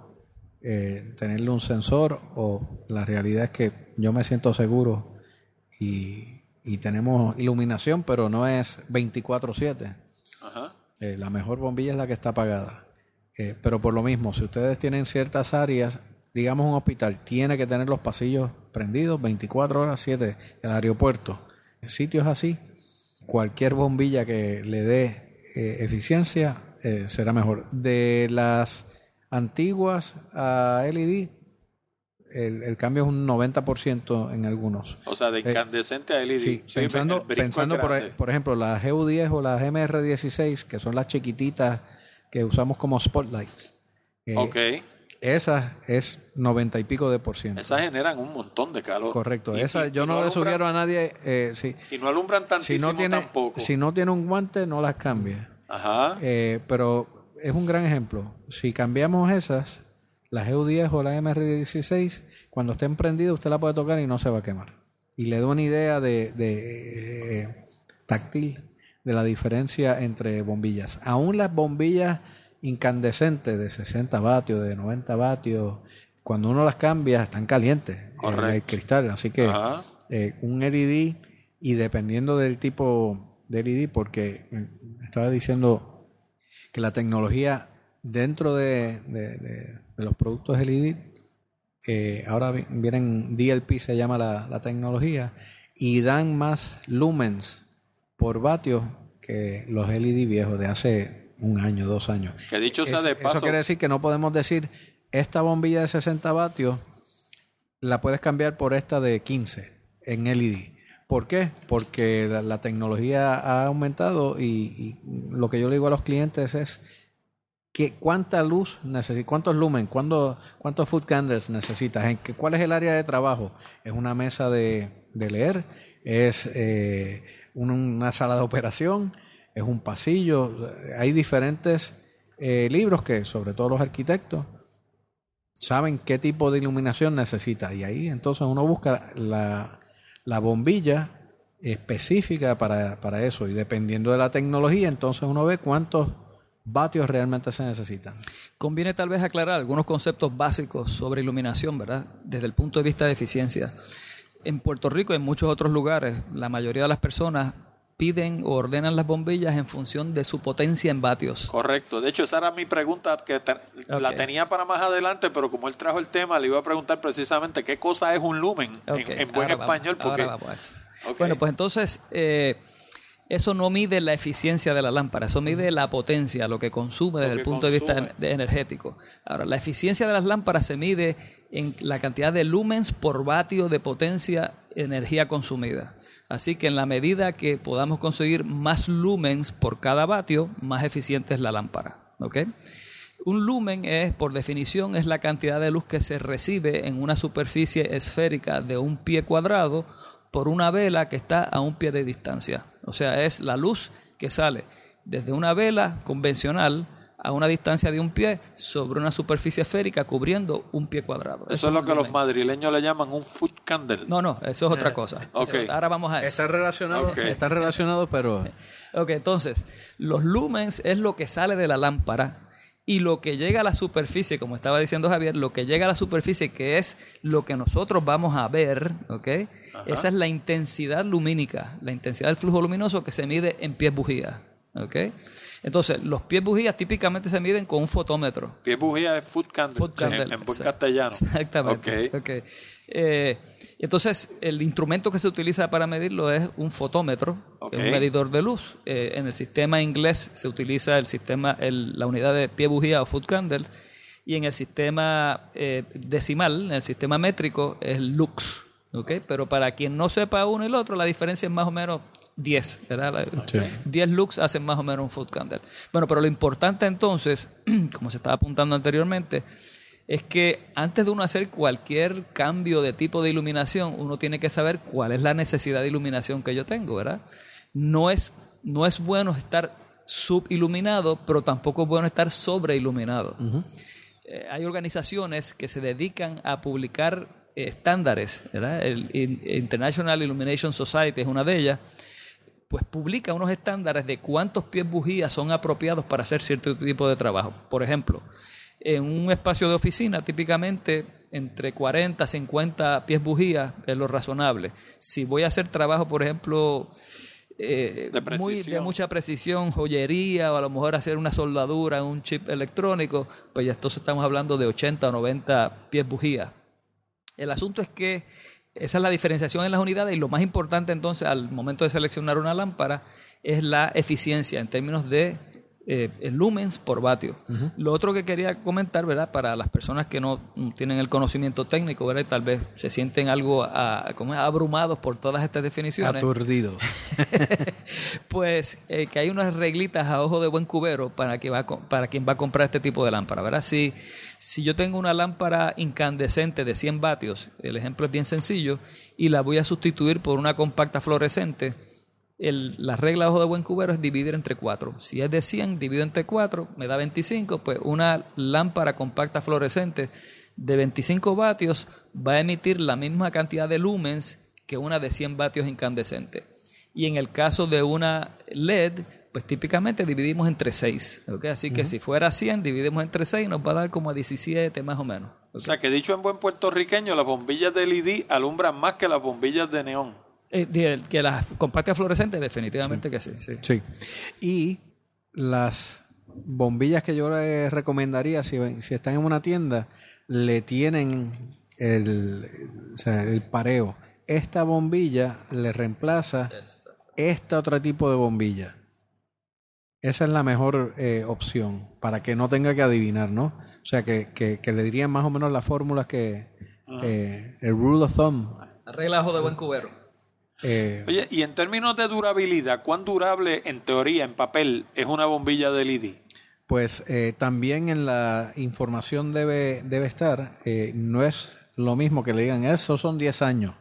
eh, tenerle un sensor o la realidad es que yo me siento seguro y, tenemos iluminación, pero no es 24/7. Eh, la mejor bombilla es la que está apagada. pero por lo mismo, si ustedes tienen ciertas áreas digamos un hospital, tiene que tener los pasillos prendidos 24 horas 7, el aeropuerto, en sitios así, cualquier bombilla que le dé eh, eficiencia eh, será mejor. De las antiguas a LED, el, cambio es un 90% en algunos. O sea, de eh, incandescente a LED. Sí, pensando, pensando por, por, ejemplo, las GU10 o las MR16, que son las chiquititas que usamos como spotlights. ok esa es noventa y pico de por ciento. Esas generan un montón de calor. Correcto. Esa, yo no, le sugiero a nadie. Eh, y no alumbran tantísimo si no tiene, tampoco. Si no tiene un guante, no las cambia. Ajá. Eh, pero es un gran ejemplo. Si cambiamos esas, la GU10 o la MR16, cuando esté prendidas, usted la puede tocar y no se va a quemar. Y le doy una idea de, de eh, táctil de la diferencia entre bombillas. Aún las bombillas incandescentes de 60 vatios, de 90 vatios, cuando uno las cambia están calientes en el cristal. Así que eh, un LED y dependiendo del tipo de LED, porque estaba diciendo que la tecnología dentro de, los productos LED, eh, ahora vienen DLP, se llama la, la tecnología, y dan más lumens por vatio que los LED viejos de hace un año, dos años. Que dicho sea de paso. Eso quiere decir que no podemos decir, esta bombilla de 60 vatios la puedes cambiar por esta de 15 en LED. ¿Por qué? Porque la, tecnología ha aumentado y, lo que yo le digo a los clientes es que cuánta luz necesitas, cuántos lumen, cuántos food candles necesitas, ¿En cuál es el área de trabajo. Es una mesa de, leer, es eh, una sala de operación, es un pasillo. Hay diferentes eh, libros que, sobre todo los arquitectos, saben qué tipo de iluminación necesita. Y ahí entonces uno busca la, la bombilla específica para, para eso. Y dependiendo de la tecnología, entonces uno ve cuántos vatios realmente se necesitan. Conviene tal vez aclarar algunos conceptos básicos sobre iluminación, ¿verdad? Desde el punto de vista de eficiencia. En Puerto Rico y en muchos otros lugares, la mayoría de las personas piden o ordenan las bombillas en función de su potencia en vatios. Correcto. De hecho, esa era mi pregunta, que te- la tenía para más adelante, pero como él trajo el tema, le iba a preguntar precisamente qué cosa es un lumen en- buen ahora vamos, español. Porque, ahora vamos. Bueno, pues entonces, eh, eso no mide la eficiencia de la lámpara, eso mide la potencia, lo que consume desde que el punto de vista de- energético. Ahora, la eficiencia de las lámparas se mide en la cantidad de lumens por vatio de potencia energía consumida. Así que en la medida que podamos conseguir más lumens por cada vatio, más eficiente es la lámpara. Un lumen es, por definición, es la cantidad de luz que se recibe en una superficie esférica de un pie cuadrado por una vela que está a un pie de distancia. O sea, es la luz que sale desde una vela convencional a una distancia de un pie sobre una superficie esférica cubriendo un pie cuadrado. eso es lo que los madrileños le llaman un foot candle. No, no, eso es otra cosa. ok. Eso- ahora vamos a eso. Está relacionado, Ok. está relacionado, pero Ok, entonces, los lumens es lo que sale de la lámpara y lo que llega a la superficie, como estaba diciendo Javier, lo que llega a la superficie, que es lo que nosotros vamos a ver, ¿ok? Esa es la intensidad lumínica, la intensidad del flujo luminoso que se mide en pies bujía, ¿ok? Entonces, los pies bujías típicamente se miden con un fotómetro. Pie bujía es foot candle, Foot en- candle, en, buen exacto. castellano. Exactamente. Ok. ok. Eh, entonces, el instrumento que se utiliza para medirlo es un fotómetro, es un medidor de luz. Eh, en el sistema inglés se utiliza el sistema, el- la unidad de pie bujía o foot candle, y en el sistema eh, decimal, en el sistema métrico, es lux. ¿ok? Pero para quien no sepa uno y el otro, la diferencia es más o menos 10, ¿verdad? La- 10 lux hacen más o menos un foot candle. Bueno, pero lo importante entonces, como se estaba apuntando anteriormente, es que antes de uno hacer cualquier cambio de tipo de iluminación, uno tiene que saber cuál es la necesidad de iluminación que yo tengo, ¿verdad? No es, no es bueno estar subiluminado, pero tampoco es bueno estar sobreiluminado. Eh, hay organizaciones que se dedican a publicar eh, estándares, ¿verdad? El In- International Illumination Society es una de ellas, pues publica unos estándares de cuántos pies bujías son apropiados para hacer cierto tipo de trabajo. Por ejemplo, en un espacio de oficina, típicamente entre 40 a 50 pies bujías es lo razonable. Si voy a hacer trabajo, por ejemplo, eh, De muy de mucha precisión, joyería, o a lo mejor hacer una soldadura un chip electrónico, pues ya entonces estamos hablando de 80 o 90 pies bujías. El asunto es que esa es la diferenciación en las unidades y lo más importante entonces al momento de seleccionar una lámpara es la eficiencia en términos de eh, lumens por vatio. Lo otro que quería comentar, ¿verdad? Para las personas que no tienen el conocimiento técnico, ¿verdad? Y tal vez se sienten algo ah, como abrumados por todas estas definiciones aturdidos. pues eh, que hay unas reglitas a ojo de buen cubero para, que va a para quien va a comprar este tipo de lámpara, ¿verdad? Si, si yo tengo una lámpara incandescente de 100 vatios, el ejemplo es bien sencillo, y la voy a sustituir por una compacta fluorescente, el- la regla a ojo de buen cubero es dividir entre 4. Si es de 100, divido entre 4, me da 25, pues una lámpara compacta fluorescente de 25 vatios va a emitir la misma cantidad de lumens que una de 100 vatios incandescente. Y en el caso de una LED, pues típicamente dividimos entre 6. ¿ok? Así que si fuera 100, dividimos entre 6, nos va a dar como a 17 más o menos. O sea, que dicho en buen puertorriqueño, las bombillas de LED alumbran más que las bombillas de neón. Eh, de- que las compactas fluorescentes, definitivamente que sí. sí. Sí. Y las bombillas que yo les recomendaría, si, si están en una tienda, le tienen el, o sea, el pareo. Esta bombilla le reemplaza este otro tipo de bombilla. Esa es la mejor eh, opción para que no tenga que adivinar, ¿no? O sea, que, que, que le dirían más o menos las fórmulas que... eh, el rule of thumb. La regla de buen cubero. Eh, Oye, y en términos de durabilidad, ¿cuán durable en teoría, en papel, es una bombilla de LED? Pues eh, también en la información debe, debe estar, eh, no es lo mismo que le digan, eso son 10 años.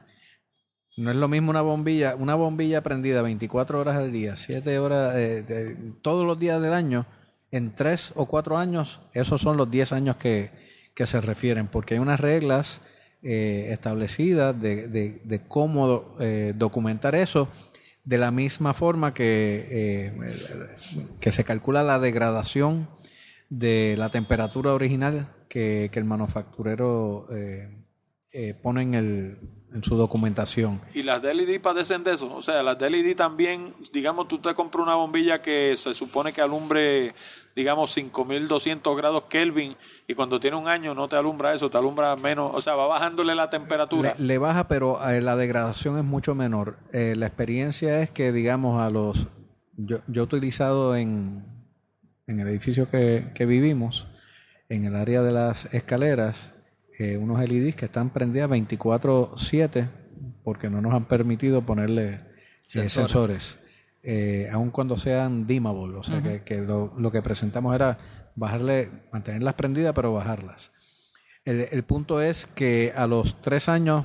No es lo mismo una bombilla, una bombilla prendida 24 horas al día, 7 horas, eh, de- todos los días del año, en 3 o 4 años, esos son los 10 años que, que se refieren, porque hay unas reglas eh, establecidas de, de, de cómo eh, documentar eso, de la misma forma que, eh, que se calcula la degradación de la temperatura original que, que el manufacturero eh, pone en, el, en su documentación. Y las LED padecen de eso. O sea, las de LED también, digamos, tú te compras una bombilla que se supone que alumbre, digamos, 5200 grados Kelvin y cuando tiene un año no te alumbra eso, te alumbra menos. O sea, va bajándole la temperatura. Le, le baja, pero eh, la degradación es mucho menor. Eh, la experiencia es que, digamos, a los. Yo, yo he utilizado en, en el edificio que, que vivimos, en el área de las escaleras, eh, unos LEDs que están prendidas 24-7 porque no nos han permitido ponerle eh, Sensores. sensores, eh, aun cuando sean dimmable. O sea, que, que lo, lo que presentamos era bajarle, mantenerlas prendidas, pero bajarlas. El, el punto es que a los tres años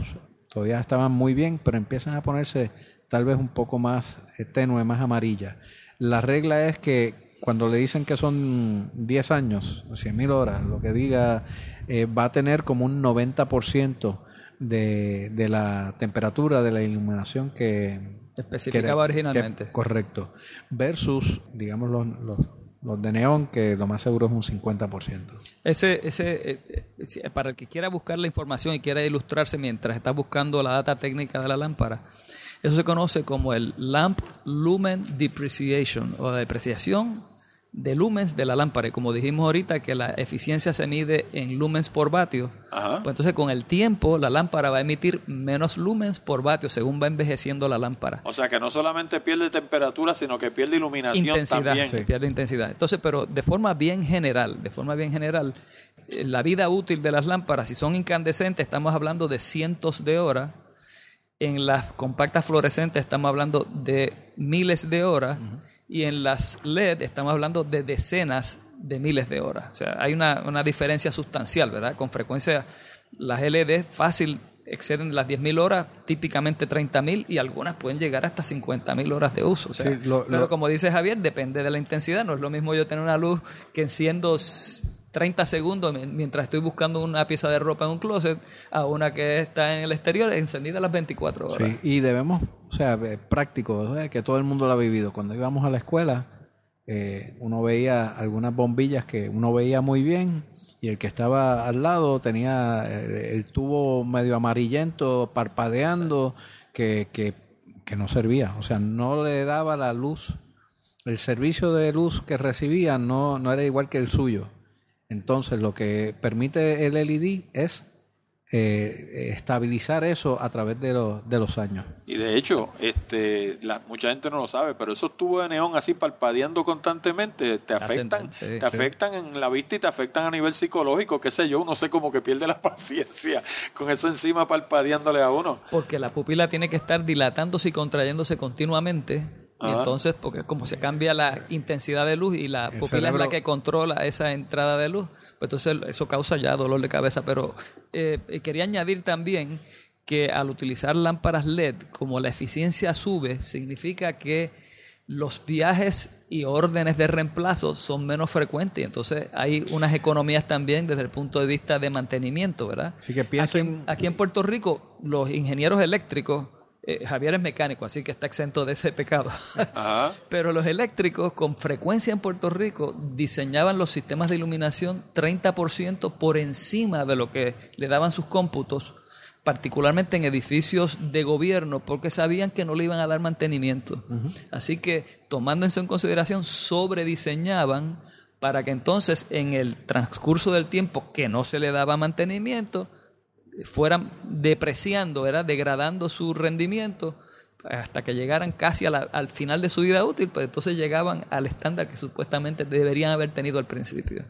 todavía estaban muy bien, pero empiezan a ponerse tal vez un poco más eh, tenue, más amarilla. La regla es que cuando le dicen que son 10 años, 100 mil horas, lo que diga, eh, va a tener como un 90% de, de la temperatura de la iluminación que Especificaba que- originalmente. que- correcto. Versus, digamos, los, los, los de neón, que lo más seguro es un 50%. Ese, ese, eh, eh, para el que quiera buscar la información y quiera ilustrarse mientras está buscando la data técnica de la lámpara, eso se conoce como el Lamp Lumen Depreciation o la depreciación de lumens de la lámpara. Y como dijimos ahorita que la eficiencia se mide en lumens por vatio, Ajá. pues entonces con el tiempo la lámpara va a emitir menos lumens por vatio según va envejeciendo la lámpara. O sea, que no solamente pierde temperatura, sino que pierde iluminación intensidad, también. sí, pierde intensidad. Entonces, pero de forma bien general, de forma bien general, eh, la vida útil de las lámparas, si son incandescentes, estamos hablando de cientos de horas. En las compactas fluorescentes estamos hablando de miles de horas. Y en las LED estamos hablando de decenas de miles de horas. O sea, hay una, una diferencia sustancial, ¿verdad? Con frecuencia las LED fácil exceden las 10.000 horas, típicamente 30.000 y algunas pueden llegar hasta 50.000 horas de uso. O sea, Sí, lo- pero lo- como dice Javier, depende de la intensidad. No es lo mismo yo tener una luz que enciendo 30 segundos mi- mientras estoy buscando una pieza de ropa en un closet a una que está en el exterior encendida las 24 horas. Sí, y debemos, o sea, eh, práctico, que todo el mundo lo ha vivido. Cuando íbamos a la escuela, eh, uno veía algunas bombillas que uno veía muy bien y el que estaba al lado tenía eh, el tubo medio amarillento, parpadeando, que, que, que no servía, o sea, no le daba la luz. El servicio de luz que recibía no, no era igual que el suyo. Entonces, lo que permite el LED es eh, estabilizar eso a través de, los de los años. Y de hecho, este, la, mucha gente no lo sabe, pero esos tubos de neón así parpadeando constantemente te afectan, sí, te sí. afectan en la vista y te afectan a nivel psicológico, qué sé yo, uno sé como que pierde la paciencia con eso encima parpadeándole a uno. Porque la pupila tiene que estar dilatándose y contrayéndose continuamente. Y entonces, porque como se cambia la intensidad de luz y la pupila es la que controla esa entrada de luz, pues entonces eso causa ya dolor de cabeza. Pero eh, quería añadir también que al utilizar lámparas LED, como la eficiencia sube, significa que los viajes y órdenes de reemplazo son menos frecuentes. y Entonces hay unas economías también desde el punto de vista de mantenimiento, ¿verdad? Así que piensen- en, aquí en Puerto Rico, los ingenieros eléctricos, eh, Javier es mecánico, así que está exento de ese pecado. Ajá. Pero los eléctricos, con frecuencia en Puerto Rico, diseñaban los sistemas de iluminación 30% por encima de lo que le daban sus cómputos, particularmente en edificios de gobierno, porque sabían que no le iban a dar mantenimiento. Así que, tomando eso en consideración, sobrediseñaban para que entonces en el transcurso del tiempo que no se le daba mantenimiento, fueran depreciando, ¿verdad? degradando su rendimiento hasta que llegaran casi la- al final de su vida útil, pues entonces llegaban al estándar que supuestamente deberían haber tenido al principio.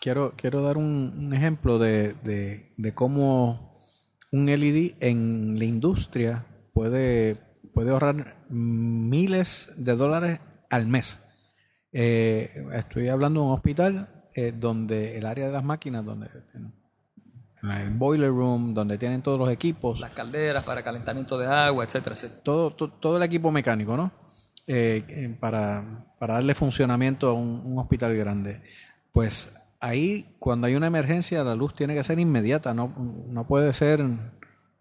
Quiero, quiero dar un, ejemplo de, de- de cómo un LED en la industria puede, puede ahorrar miles de dólares al mes. Eh, estoy hablando de un hospital eh, donde el área de las máquinas, donde el boiler room, donde tienen todos los equipos, Las calderas para calentamiento de agua, etcétera, etcétera. todo, to- todo el equipo mecánico, ¿no? Eh, eh, para, para darle funcionamiento a un, un hospital grande. Pues ahí cuando hay una emergencia la luz tiene que ser inmediata, no, no puede ser,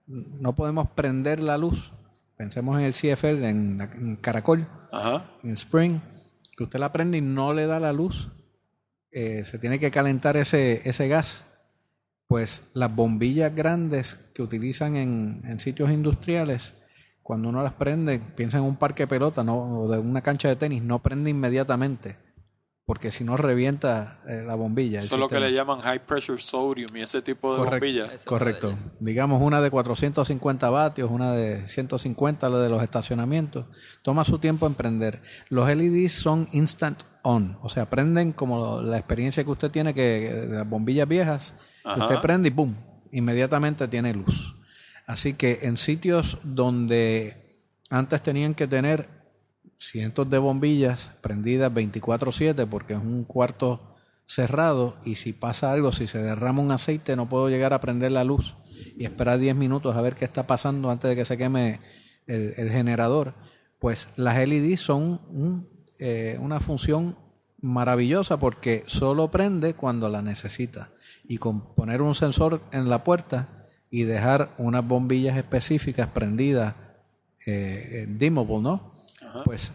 no podemos prender la luz. Pensemos en el CFL, en, en Caracol, Ajá. en Spring, que usted la prende y no le da la luz, eh, se tiene que calentar ese, ese gas. Pues las bombillas grandes que utilizan en, en sitios industriales, cuando uno las prende, piensa en un parque de pelota ¿no? o de una cancha de tenis, no prende inmediatamente, porque si no revienta eh, la bombilla. Eso es lo que le llaman high pressure sodium y ese tipo de Correcto. bombillas. Correcto. Digamos una de 450 vatios, una de 150, la de los estacionamientos. Toma su tiempo en prender. Los LEDs son instant on, o sea, prenden como la experiencia que usted tiene que de las bombillas viejas, Ajá. usted prende y ¡pum! Inmediatamente tiene luz. Así que en sitios donde antes tenían que tener cientos de bombillas prendidas 24/7 porque es un cuarto cerrado y si pasa algo, si se derrama un aceite, no puedo llegar a prender la luz y esperar 10 minutos a ver qué está pasando antes de que se queme el, el generador. Pues las LED son un, eh, una función maravillosa porque solo prende cuando la necesita. Y con poner un sensor en la puerta y dejar unas bombillas específicas prendidas, eh, dimmable, ¿no? Pues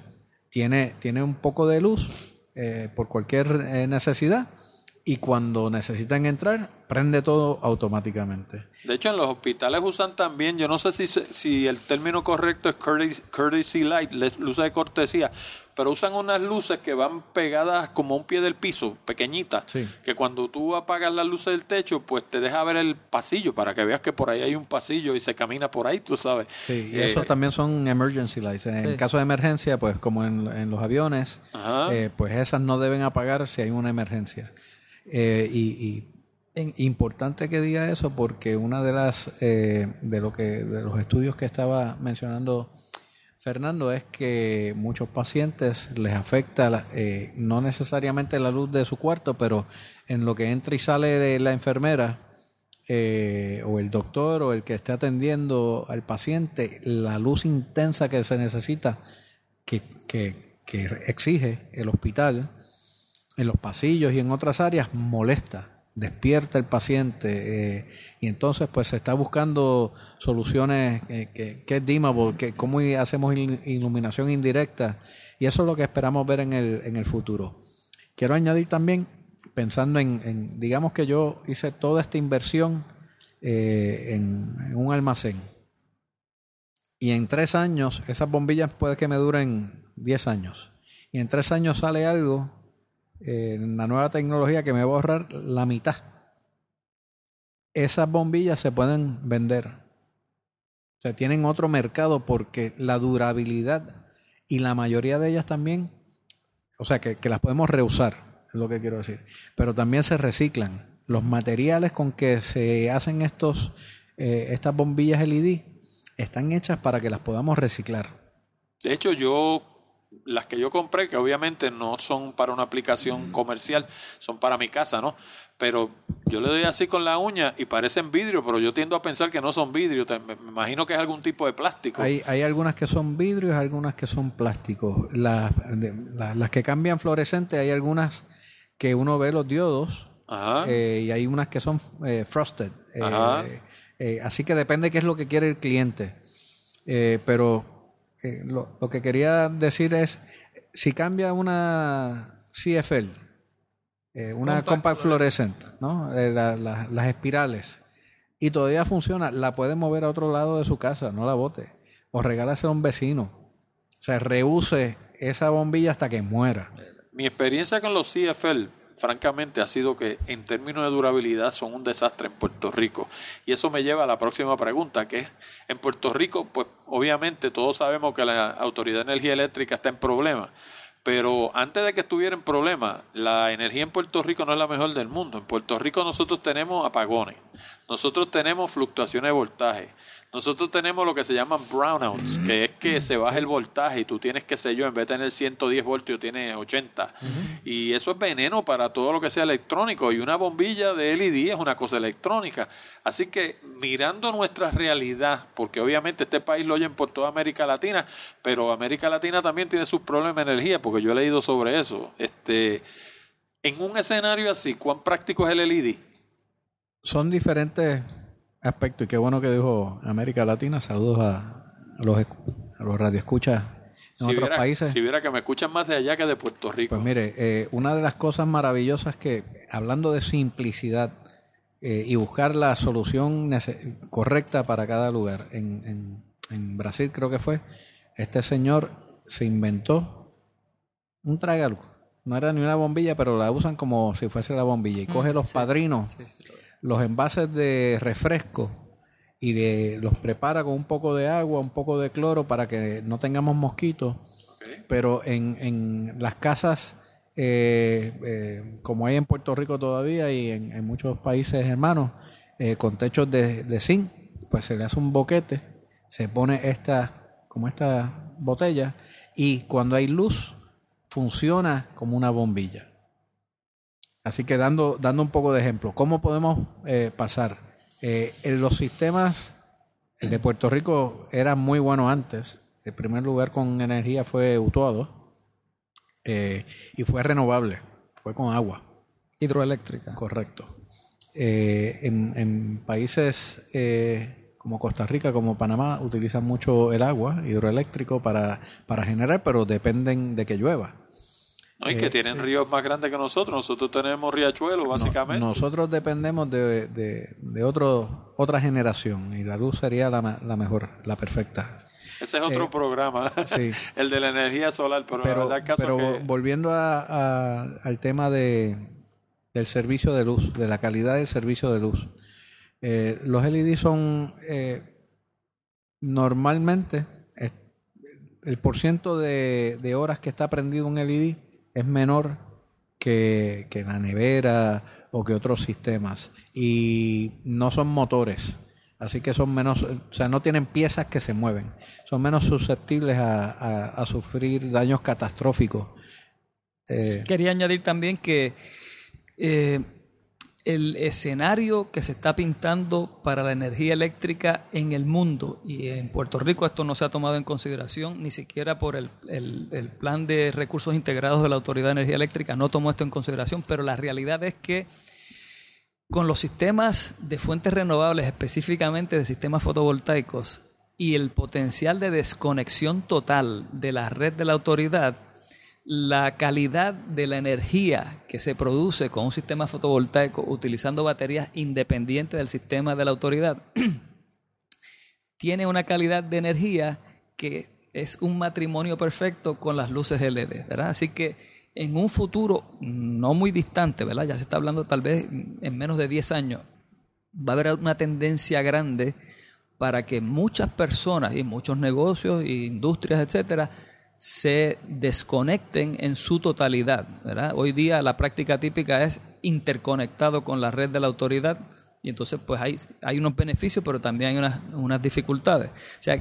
tiene, tiene un poco de luz eh, por cualquier eh, necesidad y cuando necesitan entrar, prende todo automáticamente. De hecho, en los hospitales usan también, yo no sé si, si el término correcto es courtesy, courtesy light, luces de cortesía, pero usan unas luces que van pegadas como a un pie del piso, pequeñitas, Sí. que cuando tú apagas las luces del techo, pues te deja ver el pasillo para que veas que por ahí hay un pasillo y se camina por ahí, tú sabes. Sí, y Eh, esos también son emergency lights. En Sí. caso de emergencia, pues como en, en los aviones, eh, pues esas no deben apagar si hay una emergencia. Eh, y, y importante que diga eso porque una de las eh, de lo que de los estudios que estaba mencionando Fernando es que muchos pacientes les afecta eh, no necesariamente la luz de su cuarto, pero en lo que entra y sale de la enfermera eh, o el doctor o el que esté atendiendo al paciente, la luz intensa que se necesita, que, que, que exige el hospital, en los pasillos y en otras áreas, molesta, despierta el paciente eh, y entonces pues se está buscando soluciones eh, que, es dimmable, que cómo hacemos il- iluminación indirecta y eso es lo que esperamos ver en el, en el futuro. Quiero añadir también, pensando en, en- digamos que yo hice toda esta inversión eh, en, en un almacén y en tres años esas bombillas puede que me duren 10 años y en tres años sale algo eh, en la nueva tecnología que me va a ahorrar la mitad. Esas bombillas se pueden vender. O sea, tienen otro mercado porque la durabilidad y la mayoría de ellas también, o sea, que, que las podemos reusar, es lo que quiero decir. Pero también se reciclan. Los materiales con que se hacen estos, eh, estas bombillas LED están hechas para que las podamos reciclar. De hecho, yo, las que yo compré, que obviamente no son para una aplicación comercial, son para mi casa, ¿no? Pero yo le doy así con la uña y parecen vidrio, pero yo tiendo a pensar que no son vidrio. Me imagino que es algún tipo de plástico. Hay, hay algunas que son vidrios, algunas que son plásticos. Las, que cambian fluorescente, hay algunas que uno ve los diodos Ajá. eh, y hay unas que son eh, frosted. Eh, Ajá. así que depende qué es lo que quiere el cliente. Pero eh, lo, lo que quería decir es, si cambia una CFL, eh, una Compact compact, fluorescent, ¿no? Eh, la- la- las espirales, y todavía funciona, la puede mover a otro lado de su casa, no la bote. O regálasela a un vecino. O sea, reuse esa bombilla hasta que muera. Mi experiencia con los CFL, francamente, ha sido que en términos de durabilidad son un desastre en Puerto Rico. Y eso me lleva a la próxima pregunta, que es, en Puerto Rico, pues obviamente todos sabemos que la Autoridad de Energía Eléctrica está en problemas. Pero antes de que estuviera en problemas, la energía en Puerto Rico no es la mejor del mundo. En Puerto Rico nosotros tenemos apagones, nosotros tenemos fluctuaciones de voltaje, nosotros tenemos lo que se llaman brownouts, que es que se baja el voltaje y tú tienes, qué sé yo, en vez de tener 110 voltios, tienes 80. Y eso es veneno para todo lo que sea electrónico. Y una bombilla de LED es una cosa electrónica. Así que mirando nuestra realidad, porque obviamente este país lo oyen por toda América Latina, pero América Latina también tiene sus problemas de energía, porque yo he leído sobre eso. Este, En un escenario así, ¿cuán práctico es el LED? Son diferentes aspectos y qué bueno que dijo América Latina. Saludos a, los, a los radioescuchas en si otros viera, países. Si viera que me escuchan más de allá que de Puerto Rico. Pues mire, eh, una de las cosas maravillosas que, hablando de simplicidad eh, y buscar la solución correcta para cada lugar, en, en, en, Brasil creo que fue, este señor se inventó un tragaluz. No era ni una bombilla, pero la usan como si fuese la bombilla. Y Mm, coge los padrinos, Sí, sí. Los envases de refresco y de, los prepara con un poco de agua, un poco de cloro para que no tengamos mosquitos. Pero en, en las casas, eh, eh, como hay en Puerto Rico todavía y en, en muchos países hermanos, eh, con techos de, de zinc, pues se le hace un boquete, se pone esta, como esta botella, y cuando hay luz, funciona como una bombilla. Así que dando, dando un poco de ejemplo, ¿cómo podemos eh, pasar? Eh, en los sistemas el de Puerto Rico era muy bueno antes. El primer lugar con energía fue Utuado eh, y fue renovable, fue con agua, Hidroeléctrica. correcto. Eh, en, en países eh, como Costa Rica, como Panamá, utilizan mucho el agua hidroeléctrico para, para generar, pero dependen de que llueva. ¿No? Y que tienen ríos más grandes que nosotros. Nosotros tenemos riachuelos, básicamente. Nosotros dependemos de, de, de otro, otra generación y la luz sería la, la mejor, la perfecta. Ese es otro programa, sí. el de la energía solar. Pero, la Pero, caso pero que volviendo a- a- al tema de, del servicio de luz, de la calidad del servicio de luz. Eh, los LED son eh, normalmente el porciento de, de horas que está prendido un LED es menor que, que la nevera o que otros sistemas y no son motores. Así que son menos, o sea, no tienen piezas que se mueven. Son menos susceptibles a, a- sufrir daños catastróficos. Eh, Quería añadir también que eh, el escenario que se está pintando para la energía eléctrica en el mundo. Y en Puerto Rico esto no se ha tomado en consideración ni siquiera por el, el- plan de recursos integrados de la Autoridad de Energía Eléctrica, no tomó esto en consideración, pero la realidad es que con los sistemas de fuentes renovables, específicamente de sistemas fotovoltaicos, y el potencial de desconexión total de la red de la autoridad, la calidad de la energía que se produce con un sistema fotovoltaico utilizando baterías independientes del sistema de la autoridad tiene una calidad de energía que es un matrimonio perfecto con las luces LED, ¿verdad? Así que en un futuro no muy distante, ¿verdad? Ya se está hablando tal vez en menos de 10 años, va a haber una tendencia grande para que muchas personas y muchos negocios e industrias, etcétera, se desconecten en su totalidad. ¿verdad? Hoy día la práctica típica es interconectado con la red de la autoridad y entonces pues hay, hay unos beneficios pero también hay unas, unas dificultades. O sea,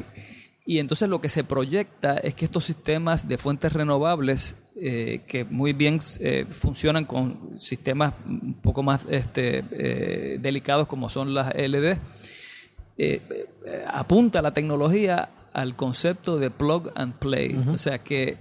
y entonces lo que se proyecta es que estos sistemas de fuentes renovables eh, que muy bien eh, funcionan con sistemas un poco más este, eh, delicados como son las eh, apunta la tecnología al concepto de plug and play. O sea que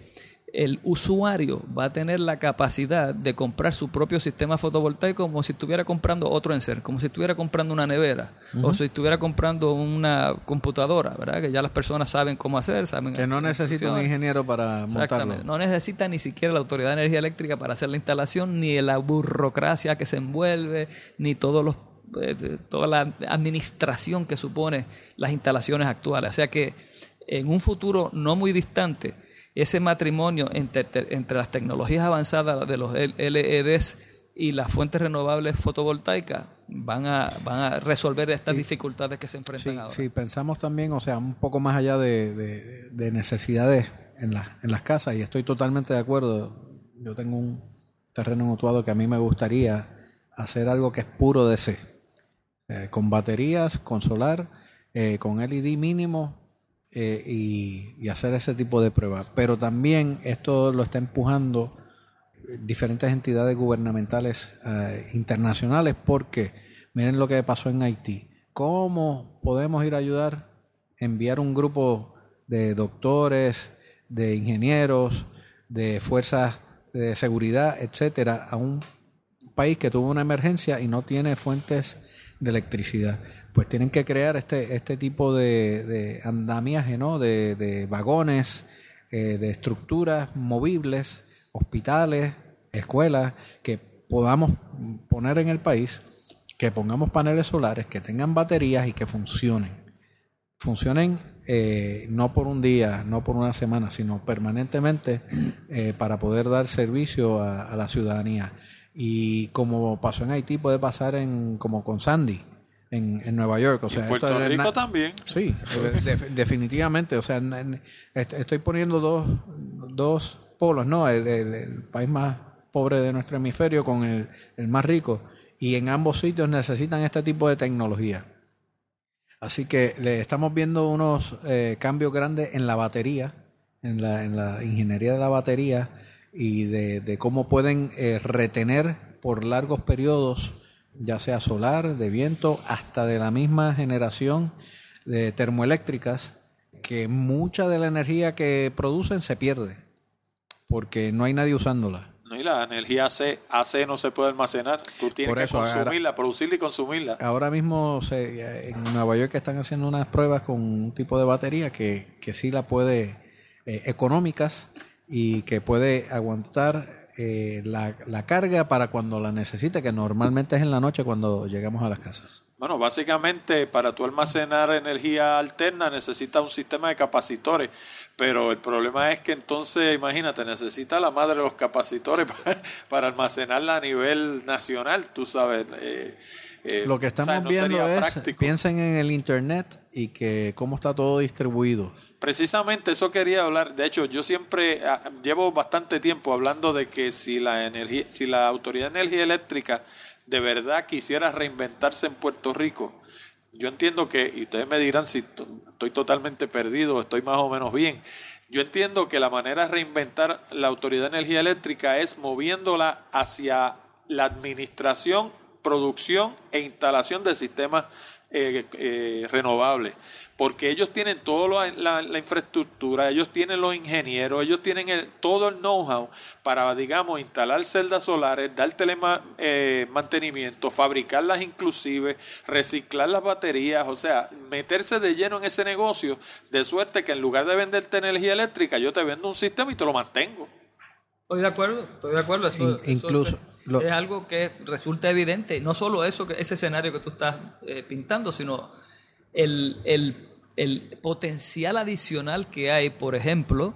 el usuario va a tener la capacidad de comprar su propio sistema fotovoltaico como si estuviera comprando otro enser, como si estuviera comprando una nevera o si estuviera comprando una computadora, ¿verdad? Que ya las personas saben cómo hacer, saben que no necesita un ingeniero para montarlo. No necesita ni siquiera la Autoridad de Energía Eléctrica para hacer la instalación, ni la burocracia que se envuelve, ni todos los eh, toda la administración que supone las instalaciones actuales. O sea que en un futuro no muy distante, ese matrimonio entre, entre las tecnologías avanzadas de los LEDs y las fuentes renovables fotovoltaicas van a, van a resolver estas dificultades que se enfrentan Sí, ahora. sí, pensamos también, o sea, un poco más allá de, de- de necesidades en, las en las casas, y estoy totalmente de acuerdo. Yo tengo un terreno en Utuado que a mí me gustaría hacer algo que es puro DC, eh, con baterías, con solar, eh, con LED mínimo eh, y, hacer ese tipo de pruebas. Pero también esto lo está empujando diferentes entidades gubernamentales eh, internacionales porque miren lo que pasó en Haití. ¿Cómo podemos ir a ayudar? Enviar un grupo de doctores, de ingenieros, de fuerzas de seguridad, etcétera, a un país que tuvo una emergencia y no tiene fuentes de electricidad. Pues tienen que crear este, este tipo de, de andamiaje, ¿no? De, vagones, eh, de estructuras movibles, hospitales, escuelas, que podamos poner en el país, que pongamos paneles solares, que tengan baterías y que funcionen. Funcionen eh, no por un día, no por una semana, sino permanentemente eh, para poder dar servicio a, a, la ciudadanía. Y como pasó en Haití, puede pasar en como con Sandy. En, en Nueva York, o sea, en Puerto esto Rico también. Sí, de- definitivamente. O sea, en- en- est- estoy poniendo dos, dos polos, ¿no? El, el- el país más pobre de nuestro hemisferio con el, el más rico. Y en ambos sitios necesitan este tipo de tecnología. Así que le estamos viendo unos eh, cambios grandes en la batería, en la, en la ingeniería de la batería y de, de cómo pueden eh, retener por largos periodos, ya sea solar, de viento, hasta de la misma generación de termoeléctricas, que mucha de la energía que producen se pierde, porque no hay nadie usándola. No, y la energía AC, AC no se puede almacenar. Tú tienes Por que eso, ahora- consumirla, producirla y consumirla. Ahora mismo se- en Nueva York están haciendo unas pruebas con un tipo de batería que, que sí la puede, eh, económicas y que puede aguantar eh, la, la carga para cuando la necesite, que normalmente es en la noche cuando llegamos a las casas. Bueno, básicamente para tú almacenar energía alterna necesitas un sistema de capacitores, pero el problema es que entonces, imagínate, necesita la madre de los capacitores para, para almacenarla a nivel nacional, tú sabes. eh, eh, Lo que o estamos sea, no viendo es, práctico. piensen en el Internet y que cómo está todo distribuido. Precisamente eso quería hablar. De hecho, yo siempre ah, llevo bastante tiempo hablando de que si la energía, si la Autoridad de Energía Eléctrica de verdad quisiera reinventarse en Puerto Rico, yo entiendo que, y ustedes me dirán si to- estoy totalmente perdido estoy más o menos bien, yo entiendo que la manera de reinventar la Autoridad de Energía Eléctrica es moviéndola hacia la administración, producción e instalación de sistemas eh, eh, renovables. Porque ellos tienen toda la, la infraestructura, ellos tienen los ingenieros, ellos tienen el- todo el know-how para, digamos, instalar celdas solares, dar telema, eh, mantenimiento, fabricarlas inclusive, reciclar las baterías, o sea, meterse de lleno en ese negocio, de suerte que en lugar de venderte energía eléctrica, yo te vendo un sistema y te lo mantengo. Estoy de acuerdo, estoy de acuerdo. Eso, In- eso incluso es, lo- es algo que resulta evidente. No solo eso, que ese escenario que tú estás eh, pintando, sino el, el- el potencial adicional que hay, por ejemplo,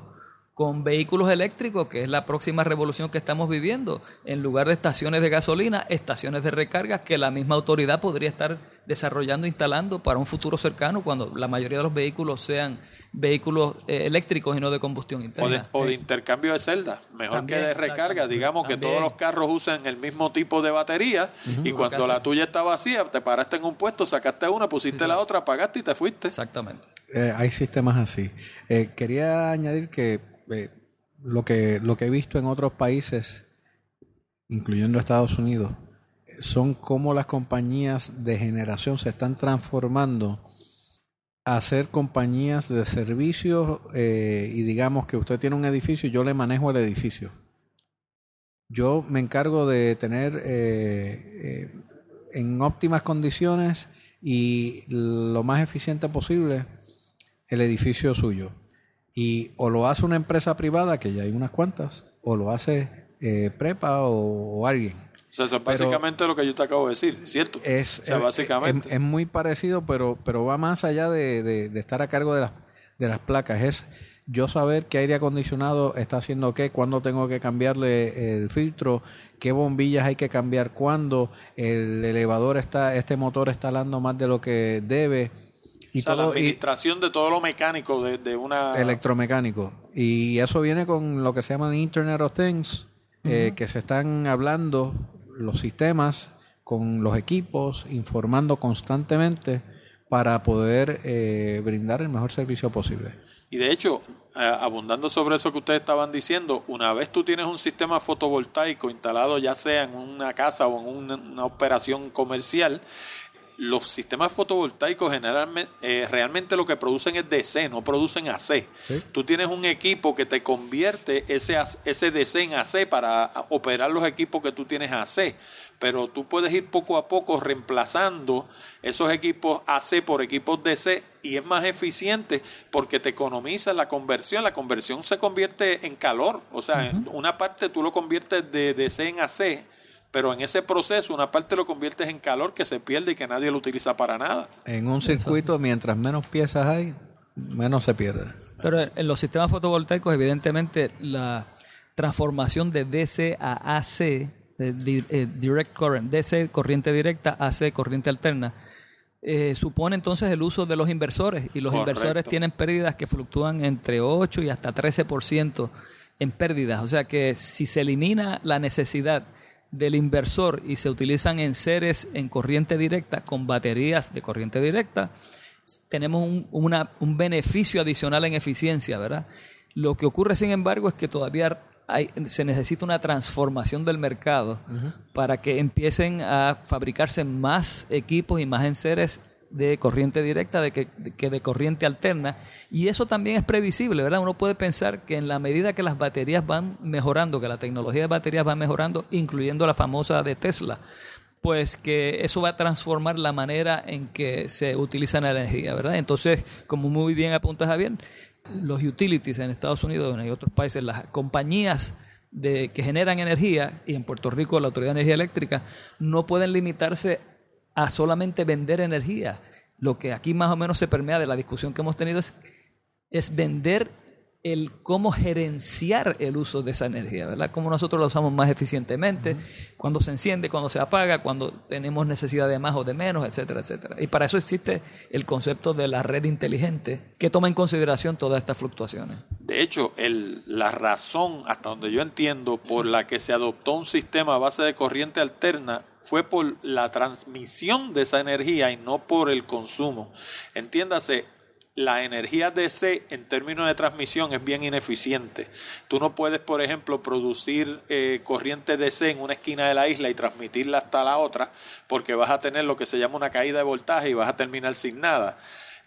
con vehículos eléctricos, que es la próxima revolución que estamos viviendo. En lugar de estaciones de gasolina, estaciones de recarga que la misma autoridad podría estar desarrollando, instalando para un futuro cercano, cuando la mayoría de los vehículos sean vehículos eh, eléctricos y no de combustión O de, interna. o de intercambio de celdas, mejor También, que de recarga. Digamos que todos los carros usan el mismo tipo de batería y cuando la tuya está vacía, te paraste en un puesto, sacaste una, pusiste la otra, pagaste y te fuiste. Exactamente. Eh, hay sistemas así. Eh, quería añadir que eh, lo que lo que he visto en otros países, incluyendo Estados Unidos, son cómo las compañías de generación se están transformando a ser compañías de servicios eh, y digamos que usted tiene un edificio y yo le manejo el edificio. Yo me encargo de tener eh, eh, en óptimas condiciones y lo más eficiente posible el edificio suyo. Y o lo hace una empresa privada, que ya hay unas cuantas, o lo hace Prepa o alguien. O sea, eso es Pero- básicamente lo que yo te acabo de decir, ¿cierto? Es, o sea, es- básicamente. es- es muy parecido, pero, pero va más allá de, de- de estar a cargo de las, de las placas. Es yo saber qué aire acondicionado está haciendo qué, cuándo tengo que cambiarle el filtro, qué bombillas hay que cambiar cuándo, el elevador está, este motor está dando más de lo que debe. Y o sea, la todo, y- administración de todo lo mecánico de, de una... electromecánico. Y eso viene con lo que se llama Internet of Things, eh, que se están hablando los sistemas con los equipos, informando constantemente para poder eh, brindar el mejor servicio posible. Y de hecho, eh, abundando sobre eso que ustedes estaban diciendo, una vez tú tienes un sistema fotovoltaico instalado ya sea en una casa o en una, una operación comercial, los sistemas fotovoltaicos generalmente eh, realmente lo que producen es DC, no producen AC. Tú tienes un equipo que te convierte ese, ese DC en AC para operar los equipos que tú tienes AC, pero tú puedes ir poco a poco reemplazando esos equipos AC por equipos DC y es más eficiente porque te economiza la conversión. La conversión se convierte en calor, o sea, una parte tú lo conviertes de DC en AC pero en ese proceso una parte lo conviertes en calor que se pierde y que nadie lo utiliza para nada. En un circuito, mientras menos piezas hay, menos se pierde. Pero en los sistemas fotovoltaicos, evidentemente, la transformación de DC a AC, de, eh, direct current, DC corriente directa, AC corriente alterna, eh, supone entonces el uso de los inversores y los inversores tienen pérdidas que fluctúan entre 8 y hasta 13% en pérdidas. O sea que si se elimina la necesidad del inversor y se utilizan en seres en corriente directa con baterías de corriente directa, tenemos un, un beneficio adicional en eficiencia, ¿verdad? Lo que ocurre, sin embargo, es que todavía hay, se necesita una transformación del mercado para que empiecen a fabricarse más equipos y más enseres de corriente directa de que, de corriente alterna. Y eso también es previsible, ¿verdad? Uno puede pensar que en la medida que las baterías van mejorando, que la tecnología de baterías va mejorando, incluyendo la famosa de Tesla, pues que eso va a transformar la manera en que se utiliza la energía, ¿verdad? Entonces, como muy bien apunta Javier, los utilities en Estados Unidos y en otros países, las compañías de, que generan energía, y en Puerto Rico la Autoridad de Energía Eléctrica, no pueden limitarse a solamente vender energía. Lo que aquí más o menos se permea de la discusión que hemos tenido es, es vender el cómo gerenciar el uso de esa energía, ¿verdad? Cómo nosotros la usamos más eficientemente, cuando se enciende, cuando se apaga, cuando tenemos necesidad de más o de menos, etcétera, etcétera. Y para eso existe el concepto de la red inteligente, que toma en consideración todas estas fluctuaciones. De hecho, el, la razón, hasta donde yo entiendo, por la que se adoptó un sistema a base de corriente alterna fue por la transmisión de esa energía y no por el consumo. Entiéndase, la energía DC en términos de transmisión es bien ineficiente. Tú no puedes, por ejemplo, producir eh, corriente DC en una esquina de la isla y transmitirla hasta la otra, porque vas a tener lo que se llama una caída de voltaje y vas a terminar sin nada.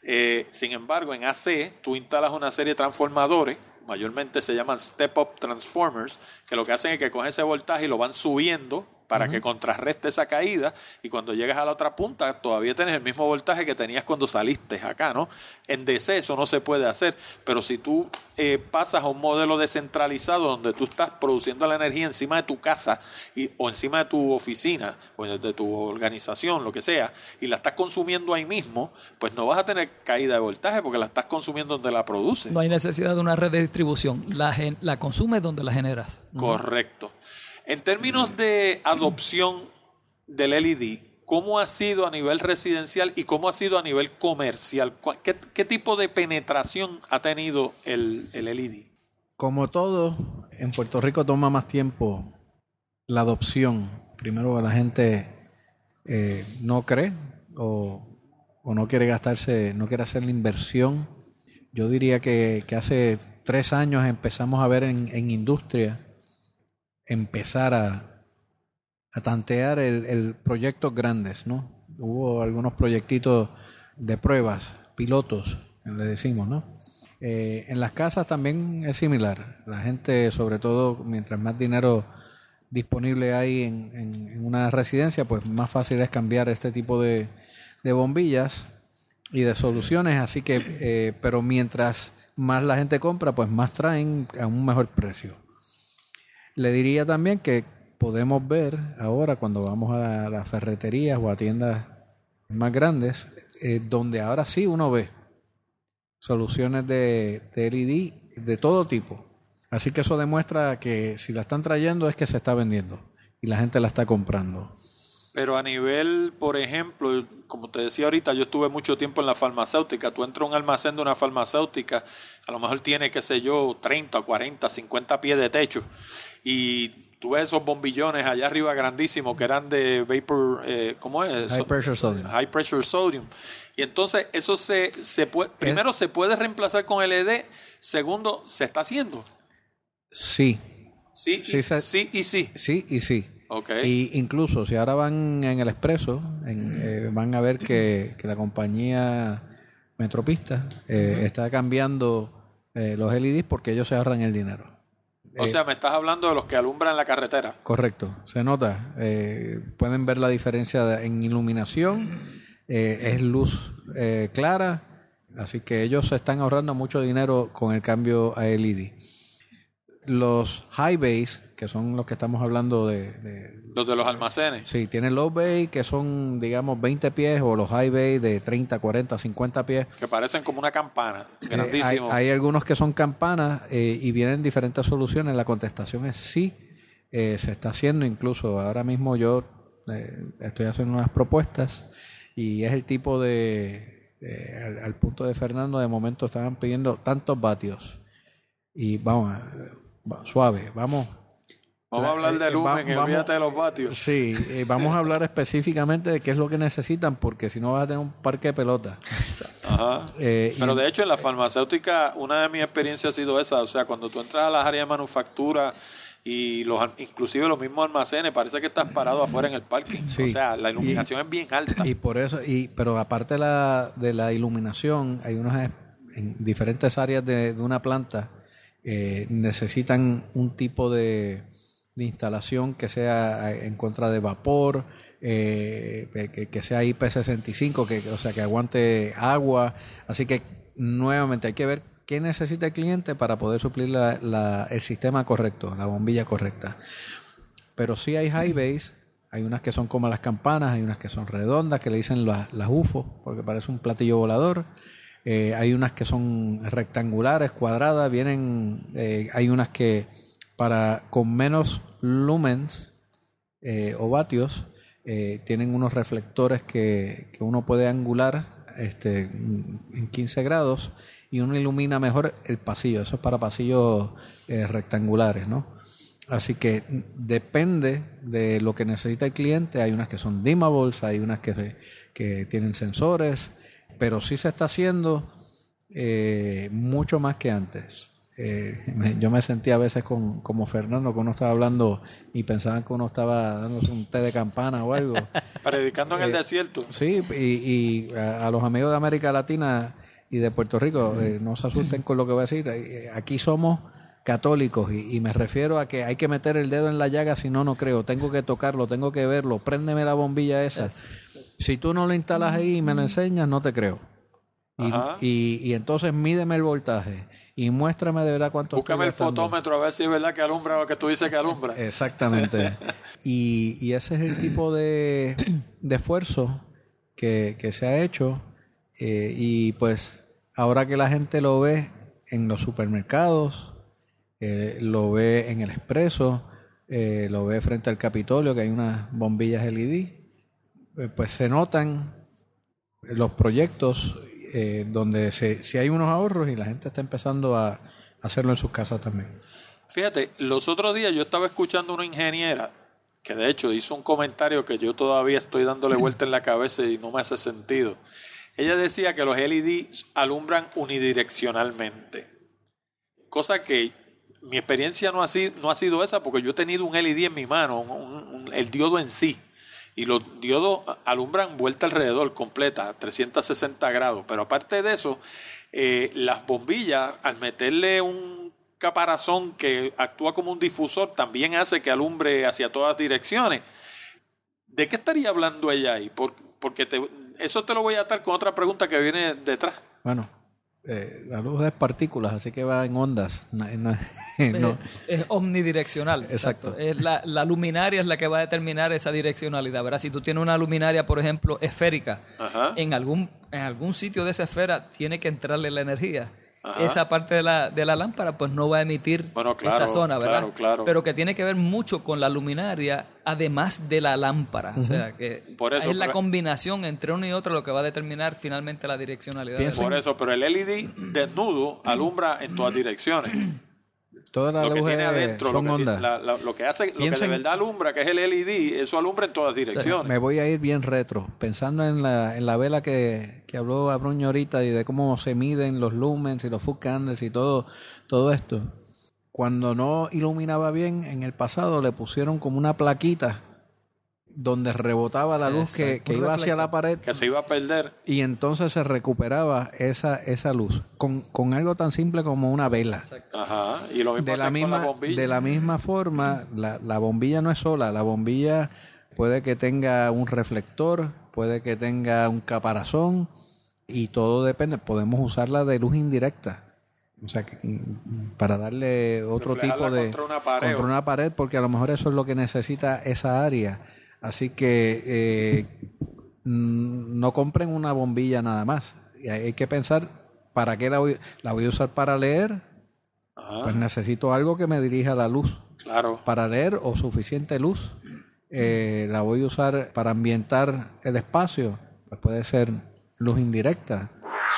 Eh, sin embargo, en AC tú instalas una serie de transformadores, mayormente se llaman step-up transformers, que lo que hacen es que cogen ese voltaje y lo van subiendo para que contrarreste esa caída y cuando llegas a la otra punta todavía tienes el mismo voltaje que tenías cuando saliste acá, ¿no? En DC eso no se puede hacer, pero si tú eh, pasas a un modelo descentralizado donde tú estás produciendo la energía encima de tu casa y, o encima de tu oficina o de tu organización, lo que sea, y la estás consumiendo ahí mismo, pues no vas a tener caída de voltaje porque la estás consumiendo donde la produces. No hay necesidad de una red de distribución, la, la consumes donde la generas. Correcto. En términos de adopción del LED, ¿cómo ha sido a nivel residencial y cómo ha sido a nivel comercial? ¿Qué, tipo de penetración ha tenido el, el LED? Como todo, en Puerto Rico toma más tiempo la adopción. Primero la gente eh, no cree o, no quiere gastarse, no quiere hacer la inversión. Yo diría que, hace tres años empezamos a ver en industria empezar a, a tantear el, el, proyectos grandes, ¿no? Hubo algunos proyectitos de pruebas, pilotos, le decimos, ¿no? Eh, en las casas también es similar. La gente, sobre todo, mientras más dinero disponible hay en, en, una residencia, pues más fácil es cambiar este tipo de, de bombillas y de soluciones. Así que, eh, pero mientras más la gente compra, pues más traen a un mejor precio. Le diría también que podemos ver ahora cuando vamos a las ferreterías o a tiendas más grandes, eh, donde ahora sí uno ve soluciones de, de LED de todo tipo. Así que eso demuestra que si la están trayendo es que se está vendiendo y la gente la está comprando. Pero a nivel, por ejemplo, como te decía ahorita, yo estuve mucho tiempo en la farmacéutica. Tú entras a un almacén de una farmacéutica, a lo mejor tiene, qué sé yo, 30, 40, 50 pies de techo y tú ves esos bombillones allá arriba grandísimos que eran de vapor, eh, ¿cómo es? High pressure sodium. High pressure sodium. Y entonces eso se, se puede, primero se puede reemplazar con LED, segundo, se está haciendo. Sí. Sí, sí, y, sí, y sí. Sí y sí. Ok. Y incluso si ahora van en el expreso, en, eh, van a ver que, que la compañía Metropista eh, está cambiando eh, los LEDs porque ellos se ahorran el dinero. O sea, me estás hablando de los que alumbran la carretera. Correcto, se nota. Eh, pueden ver la diferencia en iluminación, eh, es luz eh, clara, así que ellos se están ahorrando mucho dinero con el cambio a LED. Los high bays, que son los que estamos hablando de, de- Los de los almacenes. Sí, tienen low bay que son, digamos, 20 pies o los high bay de 30, 40, 50 pies. Que parecen como una campana. Eh, Grandísimo. hay, hay algunos que son campanas eh, y vienen diferentes soluciones. La contestación es sí, eh, se está haciendo. Incluso ahora mismo yo eh, estoy haciendo unas propuestas y es el tipo de, al, al punto de Fernando, de momento estaban pidiendo tantos vatios. Y vamos, a- va- suave, vamos. Vamos a hablar eh, de lumen, va- y vamos- olvídate de los vatios. Sí, eh, vamos a hablar específicamente de qué es lo que necesitan, porque si no vas a tener un parque de pelota. Ajá. Eh, y- Pero de hecho en la farmacéutica una de mis experiencias ha sido esa, o sea, cuando tú entras a las áreas de manufactura y los inclusive los mismos almacenes, parece que estás parado afuera en el parking. Sí. O sea, la iluminación es bien alta. Y por eso, y pero aparte de la, de la iluminación, hay unos en diferentes áreas de, de una planta eh, necesitan un tipo de, instalación que sea eh, en contra de vapor, eh, que, que sea IP65, que, o sea, que aguante agua. Así que nuevamente hay que ver qué necesita el cliente para poder suplir la- la- el sistema correcto, la bombilla correcta. Pero sí hay high base, hay unas que son como las campanas, hay unas que son redondas, que le dicen las, las UFO, porque parece un platillo volador. Eh, hay unas que son rectangulares, cuadradas, vienen, eh, hay unas que para con menos lumens eh, o vatios tienen unos reflectores que, que uno puede angular este, en 15 grados y uno ilumina mejor el pasillo. Eso es para pasillos rectangulares, ¿no? Así que depende de lo que necesita el cliente. Hay unas que son dimmables, hay unas que, que tienen sensores, pero sí se está haciendo eh, mucho más que antes. Eh, me- yo me sentía a veces con, como Fernando, que uno estaba hablando y pensaban que uno estaba dándose un té de campana o algo. Predicando en Eh, el desierto. Sí, y, y a, a los amigos de América Latina y de Puerto Rico, eh, no se asusten con lo que voy a decir. Eh, Aquí somos católicos y, y me refiero a que hay que meter el dedo en la llaga, si no, no creo. Tengo que tocarlo, tengo que verlo. Préndeme la bombilla esa. Si tú no lo instalas ahí y me lo enseñas, no te creo. Y, y- y entonces mídeme el voltaje y muéstrame de verdad cuánto Búscame el fotómetro a ver si es verdad que alumbra lo que tú dices que alumbra. Exactamente. y, y ese es el tipo de, de esfuerzo que, que se ha hecho. eh, y pues ahora que la gente lo ve en los supermercados, eh, lo ve en el expreso, eh, lo ve frente al Capitolio, que hay unas bombillas LED, pues se notan los proyectos eh, donde se, si hay unos ahorros y la gente está empezando a hacerlo en sus casas también. Fíjate, los otros días yo estaba escuchando una ingeniera que de hecho hizo un comentario que yo todavía estoy dándole vuelta en la cabeza y no me hace sentido. Ella decía que los LED alumbran unidireccionalmente. Cosa que mi experiencia no ha sido, no ha sido esa porque yo he tenido un LED en mi mano, un- el diodo en sí. Y los diodos alumbran vuelta alrededor completa, 360 grados. Pero aparte de eso, eh, las bombillas, al meterle un caparazón que actúa como un difusor, también hace que alumbre hacia todas direcciones. ¿De qué estaría hablando ella ahí? Por- porque te- eso te lo voy a atar con otra pregunta que viene detrás. Bueno, eh, la luz es partículas, así que va en ondas. No, no- no. Es omnidireccional. Exacto. Es la, la luminaria es la que va a determinar esa direccionalidad. ¿verdad? Si tú tienes una luminaria, por ejemplo, esférica, Ajá. en algún, en algún sitio de esa esfera tiene que entrarle la energía. Ajá. Esa parte de la, de la lámpara pues no va a emitir Bueno, claro, esa zona, ¿verdad? claro, claro. Pero que tiene que ver mucho con la luminaria, además de la lámpara. O sea, que Por eso, es la combinación entre uno y otro lo que va a determinar finalmente la direccionalidad. Por eso, pero el LED desnudo alumbra en todas direcciones. Toda la lo que tiene adentro, lo son que, tiene- ondas. la- la- lo que hace, lo que de verdad alumbra, que es el LED, eso alumbra en todas direcciones. Me voy a ir bien retro, pensando en la, en la vela que, que habló Abruño ahorita y de cómo se miden los lumens y los food candles y todo, todo esto. cuando no iluminaba bien en el pasado le pusieron como una plaquita donde rebotaba la luz que, que iba hacia la pared Que se iba a perder. y entonces se recuperaba esa, esa luz con, con algo tan simple como una vela. Ajá. Y lo mismo De la, con la misma, bombilla. de la misma forma, la, la bombilla no es sola, la bombilla puede que tenga un reflector, puede que tenga un caparazón y todo depende, podemos usarla de luz indirecta. O sea, que, mm, para darle otro Reflejarla tipo de... contra una pared. contra una pared, porque a lo mejor eso es lo que necesita esa área. Así que eh, no compren una bombilla nada más. Y hay hay que pensar, ¿para qué la voy, la voy a usar para leer? Ajá, Pues necesito algo que me dirija la luz. claro. Para leer o suficiente luz. Eh, la voy a usar para ambientar el espacio. Pues puede ser luz indirecta.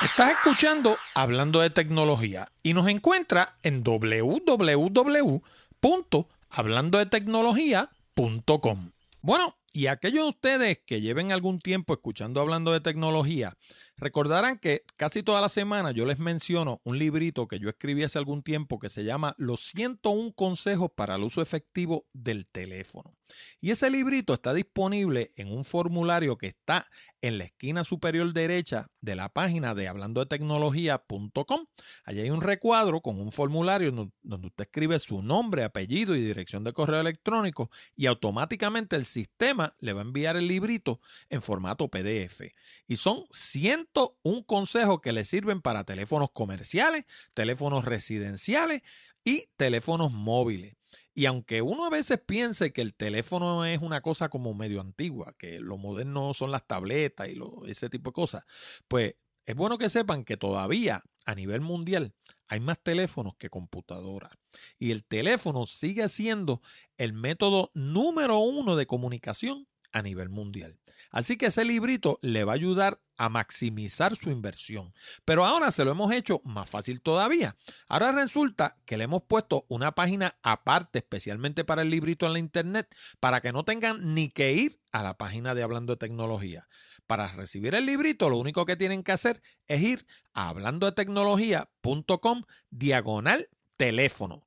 Estás escuchando Hablando de Tecnología y nos encuentra en www.hablandodetecnología.com. Bueno, y aquellos de ustedes que lleven algún tiempo escuchando Hablando de Tecnología, recordarán que casi toda la semana yo les menciono un librito que yo escribí hace algún tiempo que se llama Los 101 consejos para el uso efectivo del teléfono. Y ese librito está disponible en un formulario que está en la esquina superior derecha de la página de hablando de tecnología.com. Allí hay un recuadro con un formulario donde usted escribe su nombre, apellido y dirección de correo electrónico y automáticamente el sistema le va a enviar el librito en formato PDF. Y son 101 consejos que le sirven para teléfonos comerciales, teléfonos residenciales y teléfonos móviles. Y aunque uno a veces piense que el teléfono es una cosa como medio antigua, que lo moderno son las tabletas y lo- ese tipo de cosas, pues es bueno que sepan que todavía a nivel mundial hay más teléfonos que computadoras. Y el teléfono sigue siendo el método número uno de comunicación a nivel mundial. Así que ese librito le va a ayudar a maximizar su inversión. Pero ahora se lo hemos hecho más fácil todavía. Ahora resulta que le hemos puesto una página aparte especialmente para el librito en la internet para que no tengan ni que ir a la página de Hablando de Tecnología. Para recibir el librito lo único que tienen que hacer es ir a hablandodetecnología.com diagonal teléfono.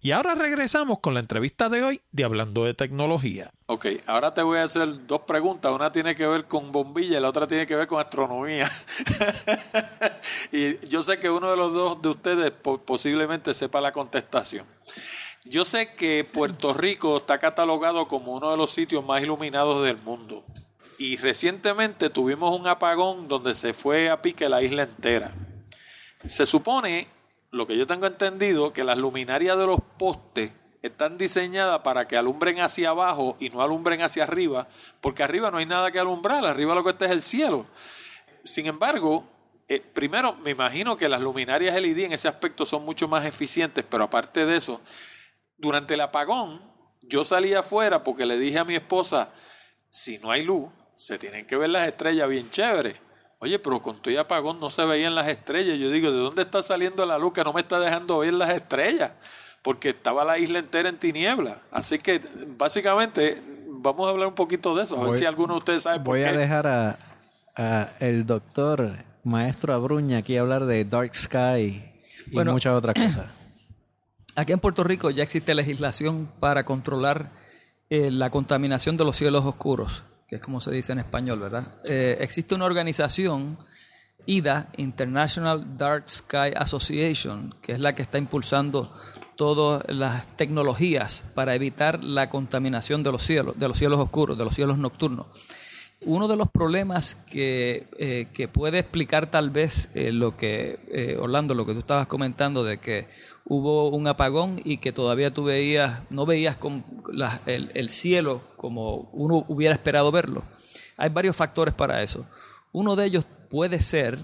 Y ahora regresamos con la entrevista de hoy de Hablando de Tecnología. Ok, ahora te voy a hacer dos preguntas. Una tiene que ver con bombilla y la otra tiene que ver con astronomía. y yo sé que uno de los dos de ustedes po- posiblemente sepa la contestación. Yo sé que Puerto Rico está catalogado como uno de los sitios más iluminados del mundo. Y recientemente tuvimos un apagón donde se fue a pique la isla entera. Se supone, lo que yo tengo entendido, que las luminarias de los postes están diseñadas para que alumbren hacia abajo y no alumbren hacia arriba, porque arriba no hay nada que alumbrar, arriba lo que está es el cielo. Sin embargo, eh, primero me imagino que las luminarias LED en ese aspecto son mucho más eficientes, pero aparte de eso, durante el apagón yo salí afuera porque le dije a mi esposa, si no hay luz, se tienen que ver las estrellas bien chévere. Oye, pero con tu apagón no se veían las estrellas. Yo digo, ¿de dónde está saliendo la luz que no me está dejando ver las estrellas? Porque estaba la isla entera en tiniebla. Así que básicamente vamos a hablar un poquito de eso. A ver Voy- si alguno de ustedes sabe por Voy qué. a dejar a, a el doctor maestro Abruña aquí hablar de Dark Sky y Bueno. muchas otras cosas. Aquí en Puerto Rico ya existe legislación para controlar eh, la contaminación de los cielos oscuros, que es como se dice en español, ¿verdad? Eh, existe una organización, IDA, International Dark Sky Association, que es la que está impulsando todas las tecnologías para evitar la contaminación de los cielos, de los cielos oscuros, de los cielos nocturnos. Uno de los problemas que, eh, que puede explicar tal vez eh, lo que, eh, Orlando, lo que tú estabas comentando de que hubo un apagón y que todavía tú veías, no veías con el, el cielo como uno hubiera esperado verlo. Hay varios factores para eso. Uno de ellos puede ser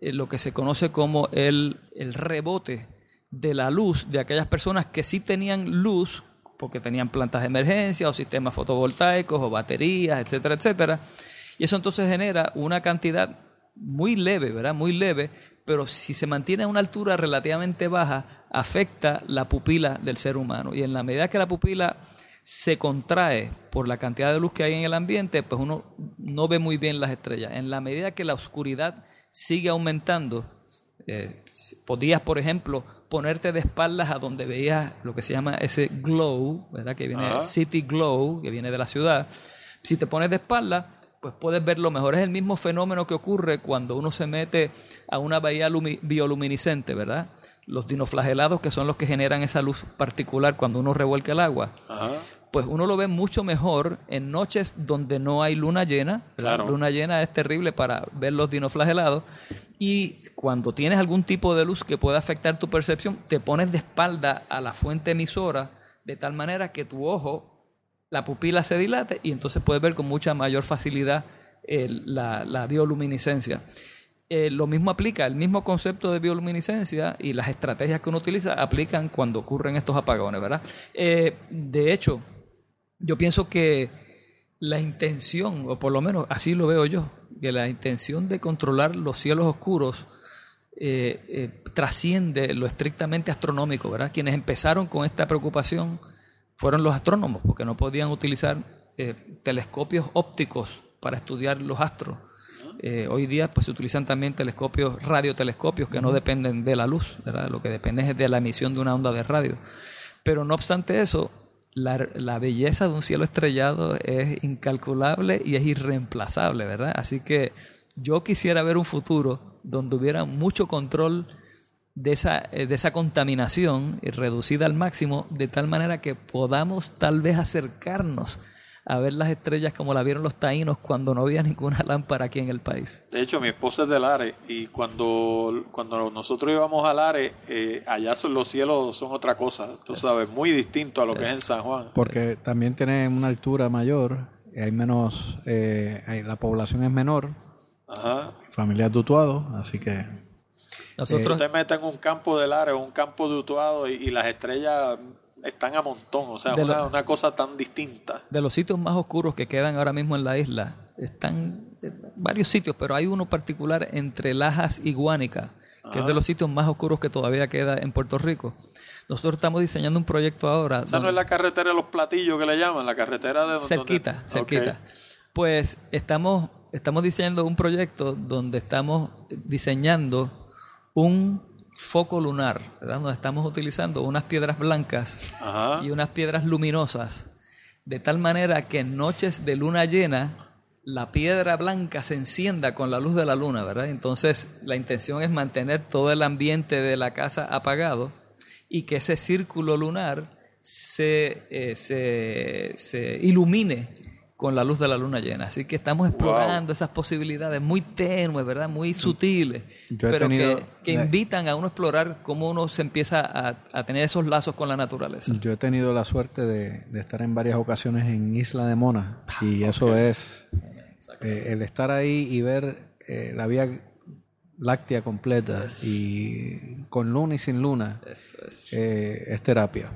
eh, lo que se conoce como el, el rebote de la luz de aquellas personas que sí tenían luz porque tenían plantas de emergencia o sistemas fotovoltaicos o baterías, etcétera, etcétera. Y eso entonces genera una cantidad muy leve, ¿verdad? Muy leve, pero si se mantiene a una altura relativamente baja, afecta la pupila del ser humano. Y en la medida que la pupila se contrae por la cantidad de luz que hay en el ambiente, pues uno no ve muy bien las estrellas. En la medida que la oscuridad sigue aumentando, eh, podías, por ejemplo, ponerte de espaldas a donde veías lo que se llama ese glow, ¿verdad? Que viene city glow, que viene de la ciudad. Si te pones de espaldas, pues puedes verlo mejor. Es el mismo fenómeno que ocurre cuando uno se mete a una bahía bioluminiscente, ¿verdad? Los dinoflagelados, que son los que generan esa luz particular cuando uno revuelca el agua. Pues uno lo ve mucho mejor en noches donde no hay luna llena. La luna llena es terrible para ver los dinoflagelados. Y cuando tienes algún tipo de luz que pueda afectar tu percepción, te pones de espalda a la fuente emisora de tal manera que tu ojo la pupila se dilate y entonces puedes ver con mucha mayor facilidad la, bioluminiscencia. Eh, lo mismo aplica, el mismo concepto de bioluminiscencia y las estrategias que uno utiliza aplican cuando ocurren estos apagones, ¿verdad? Eh, de hecho, yo pienso que la intención, o por lo menos así lo veo yo, que la intención de controlar los cielos oscuros eh, trasciende lo estrictamente astronómico, ¿verdad? Quienes empezaron con esta preocupación fueron los astrónomos, porque no podían utilizar eh, telescopios ópticos para estudiar los astros. Eh, hoy día pues se utilizan también telescopios, radiotelescopios que no dependen de la luz, lo que depende es de la emisión de una onda de radio. Pero no obstante eso, la, la, belleza de un cielo estrellado es incalculable y es irreemplazable, ¿verdad? Así que yo quisiera ver un futuro donde hubiera mucho control de esa, eh, de esa contaminación reducida al máximo, de tal manera que podamos tal vez acercarnos a ver las estrellas como la vieron los taínos cuando no había ninguna lámpara aquí en el país. De hecho, mi esposa es de Lares y cuando, cuando nosotros íbamos a Lares, eh, allá son, los cielos son otra cosa, tú sabes, muy distinto a lo que es en San Juan. Porque también tiene una altura mayor, hay menos, eh, la población es menor, Ajá. familias de así que nosotros... Usted mete en un campo de Lares, un campo de Utuado y, las estrellas están a montón, o sea, una, una, cosa tan distinta. De los sitios más oscuros que quedan ahora mismo en la isla, están varios sitios, pero hay uno particular entre Lajas y Guánica, que es de los sitios más oscuros que todavía queda en Puerto Rico. Nosotros estamos diseñando un proyecto ahora. ¿Esa no es la carretera de los platillos que le llaman? La carretera de... Cerquita, cerquita. Pues estamos, estamos diseñando un proyecto donde estamos diseñando un foco lunar, ¿verdad? Donde estamos utilizando unas piedras blancas y unas piedras luminosas, de tal manera que en noches de luna llena la piedra blanca se encienda con la luz de la luna, ¿verdad? Entonces la intención es mantener todo el ambiente de la casa apagado y que ese círculo lunar se, eh, se, se ilumine con la luz de la luna llena. Así que estamos explorando esas posibilidades muy tenues, ¿verdad? Muy sutiles, pero que, invitan a uno a explorar cómo uno se empieza a, tener esos lazos con la naturaleza. Yo he tenido la suerte de, estar en varias ocasiones en Isla de Mona y eso es eh, el estar ahí y ver eh, la vía láctea completa y con luna y sin luna eh, es terapia.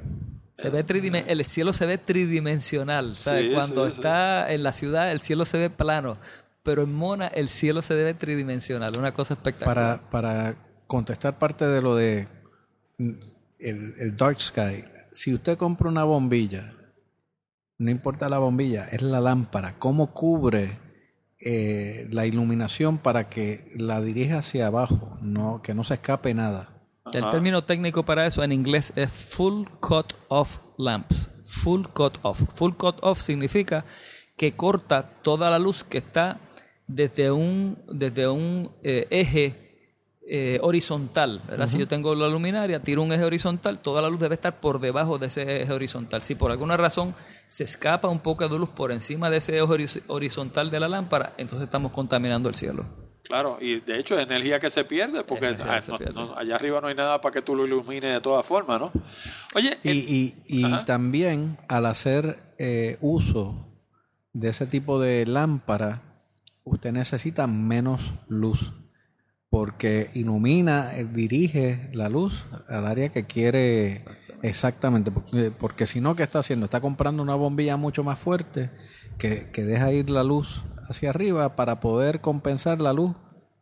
Se ve el cielo se ve tridimensional. Cuando está en la ciudad, el cielo se ve plano. Pero en Mona, el cielo se ve tridimensional. Una cosa espectacular. Para, para contestar parte de lo de el, dark sky, si usted compra una bombilla, no importa la bombilla, es la lámpara. ¿Cómo cubre eh, la iluminación para que la dirija hacia abajo? No, que no se escape nada. El término técnico para eso en inglés es full cut off lamps. Full cut off. Full cut off significa que corta toda la luz que está desde un, desde un eh, eje eh, horizontal. Si yo tengo la luminaria, tiro un eje horizontal, toda la luz debe estar por debajo de ese eje horizontal. Si por alguna razón se escapa un poco de luz por encima de ese eje horizontal de la lámpara, entonces estamos contaminando el cielo. Claro, y de hecho es energía que se pierde, porque allá arriba no hay nada para que tú lo ilumines de todas formas, ¿no? Oye, y, y, también al hacer eh, uso de ese tipo de lámpara, usted necesita menos luz, porque ilumina, eh, dirige la luz al área que quiere Exactamente, porque, porque si no, ¿qué está haciendo? Está comprando una bombilla mucho más fuerte que, que deja ir la luz hacia arriba para poder compensar la luz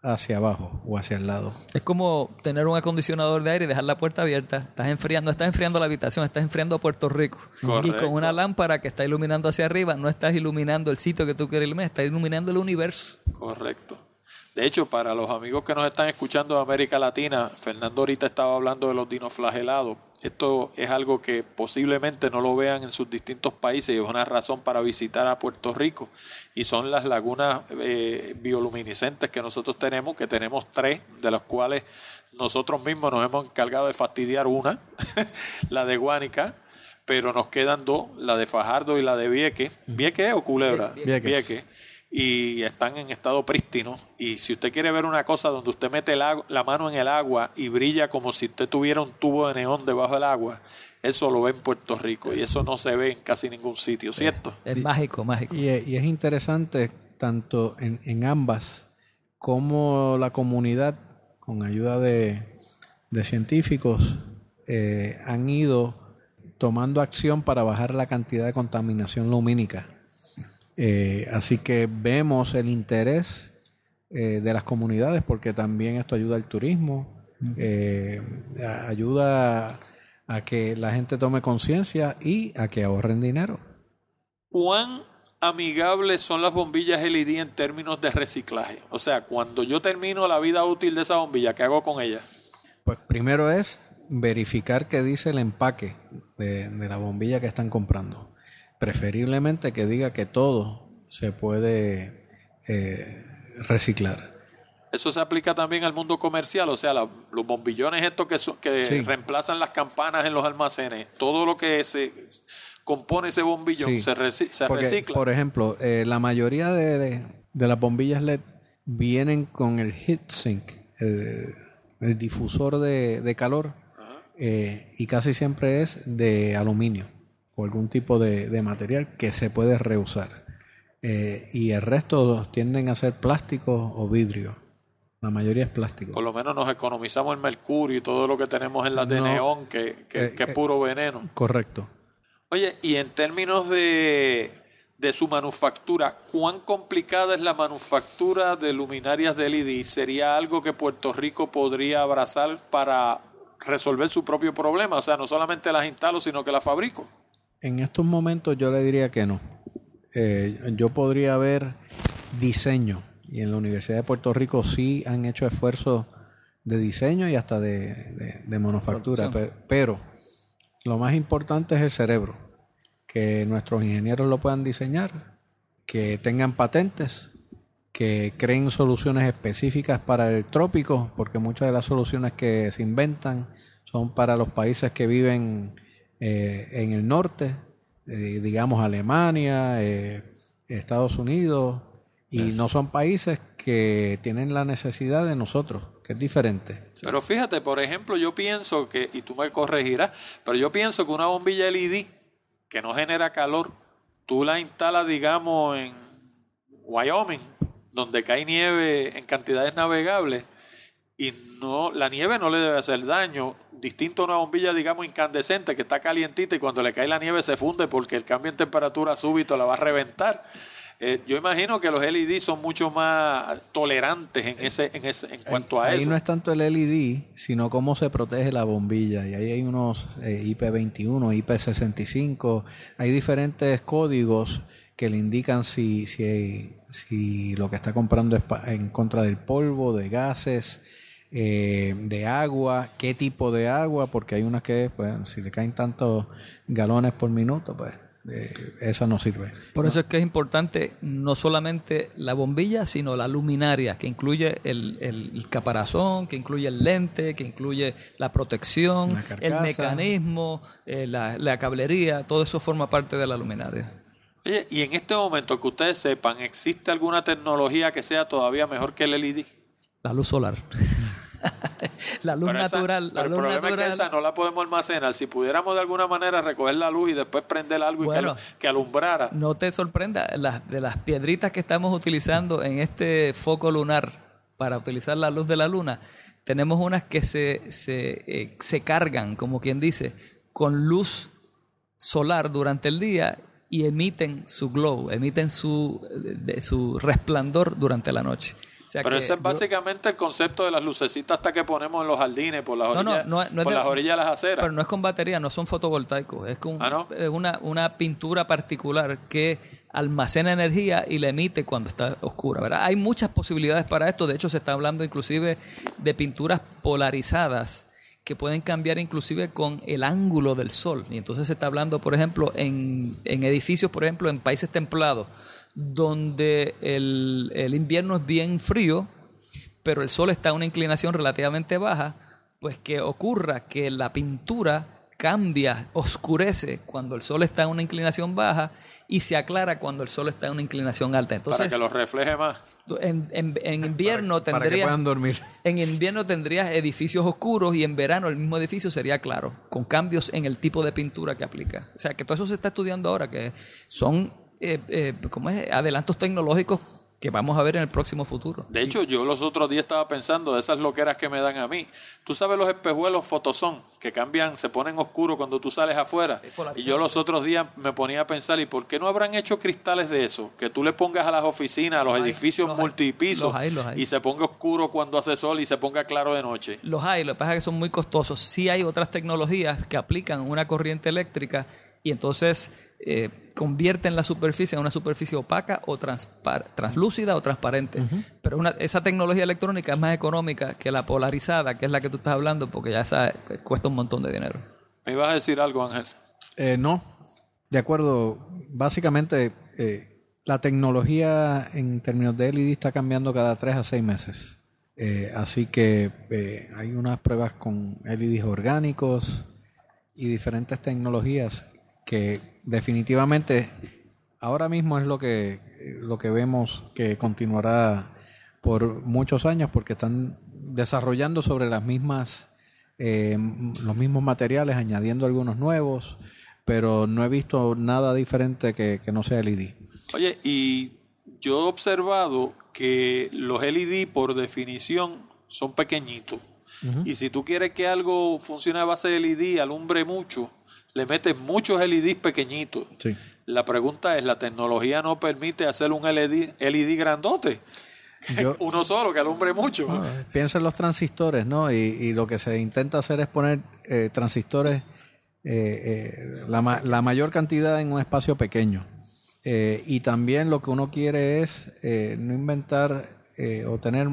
hacia abajo o hacia el lado. Es como tener un acondicionador de aire y dejar la puerta abierta. Estás enfriando, estás enfriando la habitación, estás enfriando a Puerto Rico. Y con una lámpara que está iluminando hacia arriba, no estás iluminando el sitio que tú quieres iluminar, estás iluminando el universo. Correcto. De hecho, para los amigos que nos están escuchando de América Latina, Fernando ahorita estaba hablando de los dinoflagelados. Esto es algo que posiblemente no lo vean en sus distintos países y es una razón para visitar a Puerto Rico. Y son las lagunas eh, bioluminiscentes que nosotros tenemos, que tenemos tres, de las cuales nosotros mismos nos hemos encargado de fastidiar una, la de Guánica, pero nos quedan dos, la de Fajardo y la de Vieque. ¿Vieque o Culebra? Vieques. Vieque y están en estado prístino. Y si usted quiere ver una cosa donde usted mete la mano en el agua y brilla como si usted tuviera un tubo de neón debajo del agua, eso lo ve en Puerto Rico y eso no se ve en casi ningún sitio, ¿cierto? Es mágico, mágico. Y, y es interesante tanto en, en ambas como la comunidad, con ayuda de, de científicos, eh, han ido tomando acción para bajar la cantidad de contaminación lumínica. Eh, así que vemos el interés eh, de las comunidades porque también esto ayuda al turismo, eh, ayuda a que la gente tome conciencia y a que ahorren dinero. ¿Cuán amigables son las bombillas LED en términos de reciclaje? O sea, cuando yo termino la vida útil de esa bombilla, ¿qué hago con ella? Pues primero es verificar qué dice el empaque de, de la bombilla que están comprando. Preferiblemente que diga que todo se puede eh, reciclar. Eso se aplica también al mundo comercial, o sea, la- los bombillones estos que, son- que Sí. reemplazan las campanas en los almacenes, todo lo que se compone ese bombillón Sí. se, reci- se Porque, recicla. por ejemplo, eh, la mayoría de, de- las bombillas LED vienen con el heat sink, el, el difusor de, de calor, eh, y casi siempre es de aluminio o algún tipo de, de material que se puede reusar. Eh, y el resto tienden a ser plástico o vidrio. La mayoría es plástico. Por lo menos nos economizamos el mercurio y todo lo que tenemos en las de No. neón, que, que- Eh, que es eh. puro veneno. Correcto. Oye, y en términos de, de su manufactura, ¿cuán complicada es la manufactura de luminarias de LED? ¿Sería algo que Puerto Rico podría abrazar para resolver su propio problema? O sea, no solamente las instalo, sino que las fabrico. En estos momentos yo le diría que no. Eh, yo podría ver diseño y en la Universidad de Puerto Rico sí han hecho esfuerzos de diseño y hasta de, de- de manufactura, pe- pero, lo más importante es el cerebro, que nuestros ingenieros lo puedan diseñar, que tengan patentes, que creen soluciones específicas para el trópico, porque muchas de las soluciones que se inventan son para los países que viven eh, en el norte, eh, digamos Alemania, eh, Estados Unidos, y no son países que tienen la necesidad de nosotros, que es diferente. Pero fíjate, por ejemplo, yo pienso que, y tú me corregirás, pero yo pienso que una bombilla LED que no genera calor, tú la instalas, digamos, en Wyoming, donde cae nieve en cantidades navegables, y no, la nieve no le debe hacer daño, distinto a una bombilla, digamos, incandescente que está calientita y cuando le cae la nieve se funde porque el cambio en temperatura súbito la va a reventar. Eh, yo imagino que los LED son mucho más tolerantes en ese, en ese, en cuanto a ahí eso. no es tanto el LED, sino cómo se protege la bombilla. Y ahí hay unos eh, IP21, IP65, hay diferentes códigos que le indican si, si, si lo que está comprando es pa- en contra del polvo, de gases, eh, de agua, qué tipo de agua, porque hay unas que, pues, si le caen tantos galones por minuto, pues eh, esa no sirve. Por eso es que es importante no solamente la bombilla, sino la luminaria, que incluye el, el- el caparazón, que incluye el lente, que incluye la protección, La el mecanismo, eh, la, la cablería, todo eso forma parte de la luminaria. Oye, y en este momento que ustedes sepan, ¿existe alguna tecnología que sea todavía mejor que el LED? La luz solar. la luz Pero esa- natural, la pero luz el problema natural. es que esa no la podemos almacenar. Si pudiéramos de alguna manera recoger la luz y después prender algo y que, alumbrara. No te sorprenda, las, de las piedritas que estamos utilizando en este foco lunar para utilizar la luz de la luna, tenemos unas que se, se, eh, se cargan, como quien dice, con luz solar durante el día y emiten su glow, emiten su, de- su resplandor durante la noche. Sea Pero ese es básicamente el concepto de las lucecitas hasta que ponemos en los jardines por las No, no, orillas, no, no es por de- las orillas de las aceras. Pero no es con batería, no son fotovoltaicos. Es, con, Ah, ¿no? es una, una pintura particular que almacena energía y la emite cuando está oscura. ¿verdad? Hay muchas posibilidades para esto. De hecho, se está hablando inclusive de pinturas polarizadas que pueden cambiar inclusive con el ángulo del sol. Y entonces se está hablando, por ejemplo, en, en edificios, por ejemplo, en países templados, donde el, el invierno es bien frío, pero el sol está a una inclinación relativamente baja, pues que ocurra que la pintura cambia, oscurece cuando el sol está en una inclinación baja y se aclara cuando el sol está en una inclinación alta. para Entonces, que los refleje más. en, en- en invierno para que tendrías puedan dormir. en invierno tendrías edificios oscuros y en verano el mismo edificio sería claro, con cambios en el tipo de pintura que aplica. O sea, que todo eso se está estudiando ahora, que son eh, eh, ¿cómo es? adelantos tecnológicos que vamos a ver en el próximo futuro. De hecho, yo los otros días estaba pensando de esas loqueras que me dan a mí. Tú sabes los espejuelos fotosón que cambian, se ponen oscuros cuando tú sales afuera. Y yo los otros días me ponía a pensar, ¿y por qué no habrán hecho cristales de eso? Que tú le pongas a las oficinas, a los edificios los multipisos Los hay, los hay. y se ponga oscuro cuando hace sol y se ponga claro de noche. Los hay, lo que pasa es que son muy costosos. Sí hay otras tecnologías que aplican una corriente eléctrica y entonces eh, convierten la superficie en una superficie opaca o translúcida o transparente. Pero una, esa tecnología electrónica es más económica que la polarizada, que es la que tú estás hablando, porque ya esa eh, cuesta un montón de dinero. ¿Me ibas a decir algo, Ángel? Eh, no, de acuerdo. Básicamente, eh, la tecnología en términos de LED está cambiando cada tres a seis meses. Eh, así que eh, hay unas pruebas con LEDs orgánicos y diferentes tecnologías que definitivamente ahora mismo es lo que, lo que vemos que continuará por muchos años porque están desarrollando sobre las mismas eh, los mismos materiales, añadiendo algunos nuevos, pero no he visto nada diferente que, que no sea LED. Oye, y yo he observado que los LED por definición son pequeñitos. Y si tú quieres que algo funcione a base de LED, alumbre mucho, le metes muchos LEDs pequeñitos. Sí. La pregunta es, ¿la tecnología no permite hacer un LED, LED grandote? Yo- Uno solo que alumbre mucho. Bueno, piensa en los transistores, ¿no? Y, y lo que se intenta hacer es poner eh, transistores, eh, eh, la, la mayor cantidad en un espacio pequeño. Eh, y también lo que uno quiere es eh, no inventar eh, o tener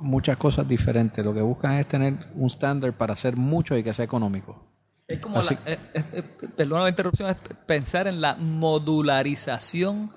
muchas cosas diferentes. Lo que buscan es tener un estándar para hacer mucho y que sea económico. Es como, Así- la, eh, eh, eh, perdona la interrupción, es pensar en la modularización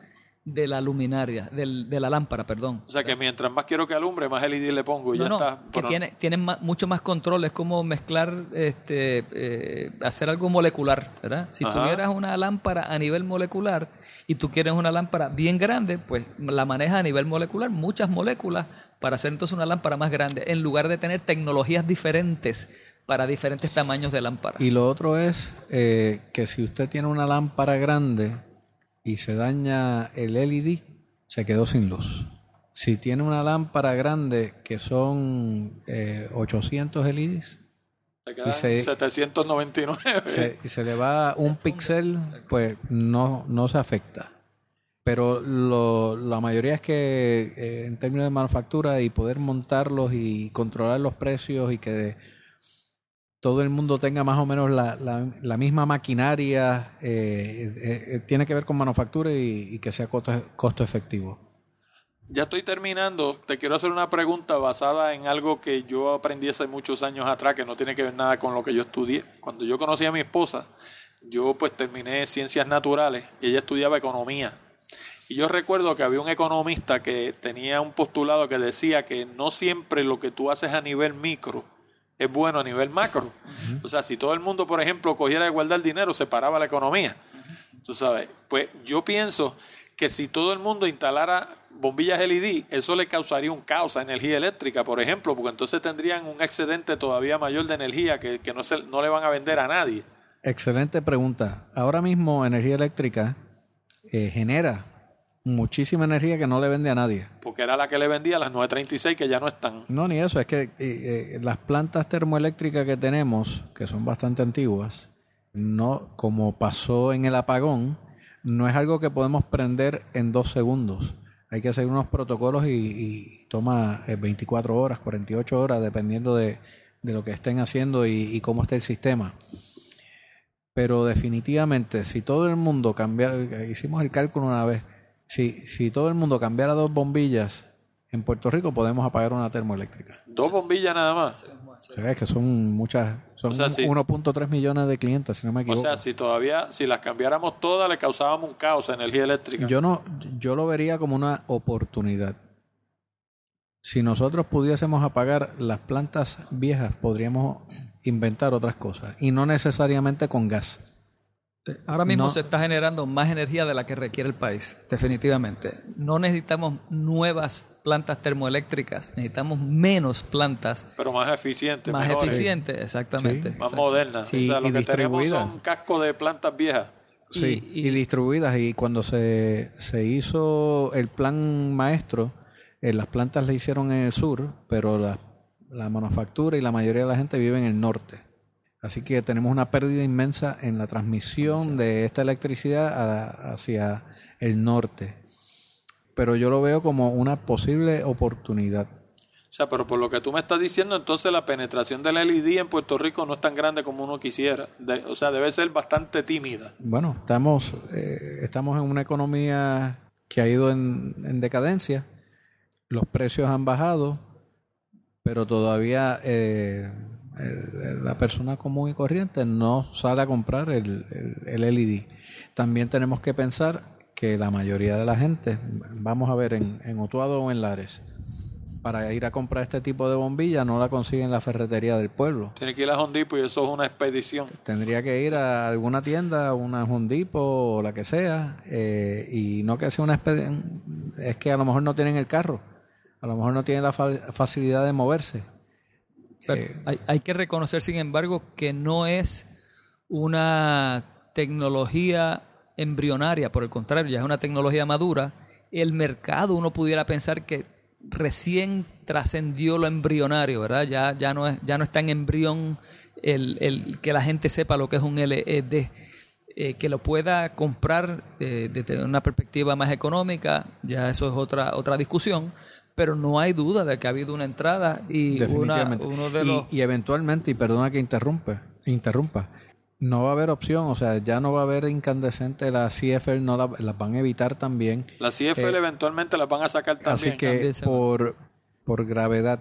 de la luminaria, del- de la lámpara, perdón. O sea que mientras más quiero que alumbre, más LED le pongo y No, ya no, está. que Bueno, tiene, mucho más control, es como mezclar, este, eh, hacer algo molecular, ¿verdad? Si Ajá. tuvieras una lámpara a nivel molecular y tú quieres una lámpara bien grande, pues la manejas a nivel molecular, muchas moléculas, para hacer entonces una lámpara más grande, en lugar de tener tecnologías diferentes para diferentes tamaños de lámpara. Y lo otro es eh, que si usted tiene una lámpara grande y se daña el LED, se quedó sin luz. Si tiene una lámpara grande que son eh, 800 LEDs y se- 799. se- y se le va un píxel, pues no, no se afecta. Pero lo- la mayoría es que eh, en términos de manufactura y poder montarlos y controlar los precios y que todo el mundo tenga más o menos la, la- misma maquinaria, eh, eh, eh, tiene que ver con manufactura y, y que sea costo, costo efectivo. Ya estoy terminando. Te quiero hacer una pregunta basada en algo que yo aprendí hace muchos años atrás, que no tiene que ver nada con lo que yo estudié. Cuando yo conocí a mi esposa, yo pues terminé ciencias naturales y ella estudiaba economía. Y yo recuerdo que había un economista que tenía un postulado que decía que no siempre lo que tú haces a nivel micro es bueno a nivel macro. O sea, si todo el mundo, por ejemplo, cogiera de guardar dinero, se paraba la economía. Tú sabes, pues yo pienso que si todo el mundo instalara bombillas LED, eso le causaría un caos a energía eléctrica, por ejemplo, porque entonces tendrían un excedente todavía mayor de energía que, que no, se, no le van a vender a nadie. Excelente pregunta. Ahora mismo energía eléctrica eh, genera muchísima energía que no le vende a nadie. Porque era la que le vendía a las 936 que ya no están. No, ni eso, es que eh, eh, las plantas termoeléctricas que tenemos, que son bastante antiguas, no, como pasó en el apagón, no es algo que podemos prender en dos segundos. Hay que hacer unos protocolos y, y toma eh, 24 horas, 48 horas, dependiendo de, de lo que estén haciendo y, y cómo esté el sistema. Pero definitivamente, si todo el mundo cambiara, hicimos el cálculo una vez, si, si todo el mundo cambiara dos bombillas en Puerto Rico, podemos apagar una termoeléctrica. Dos bombillas nada más. O sea, es que son muchas, son O sea, sí. 1.3 millones de clientes, si no me O equivoco. sea, si todavía, si las cambiáramos todas, le causábamos un caos a energía eléctrica. Yo no, yo lo vería como una oportunidad. Si nosotros pudiésemos apagar las plantas viejas, podríamos inventar otras cosas y no necesariamente con gas. Eh, Ahora mismo No. se está generando más energía de la que requiere el país, definitivamente. No necesitamos nuevas plantas termoeléctricas, necesitamos menos plantas pero más eficiente, más mejores, eficientes, exactamente. más modernas. Y- o sea, lo y que tenemos son cascos de plantas viejas. Sí, Y- y, distribuidas. Y cuando se, se hizo el plan maestro, eh, las plantas le hicieron en el sur, pero la, la manufactura y la mayoría de la gente vive en el norte. Así que tenemos una pérdida inmensa en la transmisión de esta electricidad a- hacia el norte. Pero yo lo veo como una posible oportunidad. O sea, pero por lo que tú me estás diciendo, entonces la penetración del LED en Puerto Rico no es tan grande como uno quisiera. De- o sea, debe ser bastante tímida. Bueno, estamos, eh, estamos en una economía que ha ido en, en decadencia. Los precios han bajado, pero todavía eh, el- la persona común y corriente no sale a comprar el, el, el LED. También tenemos que pensar que la mayoría de la gente, vamos a ver, en, en Utuado o en Lares, para ir a comprar este tipo de bombilla no la consiguen en la ferretería del pueblo. Tiene que ir a Hondipo y eso es una expedición. Tendría que ir a alguna tienda, una Hondipo o la que sea, eh, y no que sea una expedi- es que a lo mejor no tienen el carro, a lo mejor no tienen la fa- facilidad de moverse. Pero hay, hay que reconocer, sin embargo, que no es una tecnología embrionaria, por el contrario, ya es una tecnología madura. El mercado, uno pudiera pensar que recién trascendió lo embrionario, ¿verdad? Ya, ya, no, es, ya no está en embrión el, el que la gente sepa lo que es un LED. Eh, que lo pueda comprar eh, desde una perspectiva más económica, ya eso es otra, otra discusión, pero no hay duda de que ha habido una entrada y una, uno de y, los... y eventualmente, y perdona que interrumpe, interrumpa, no va a haber opción, o sea, ya no va a haber incandescente, la CFL no la, las van a evitar también. La CFL eventualmente las van a sacar también. Así que va. por, por gravedad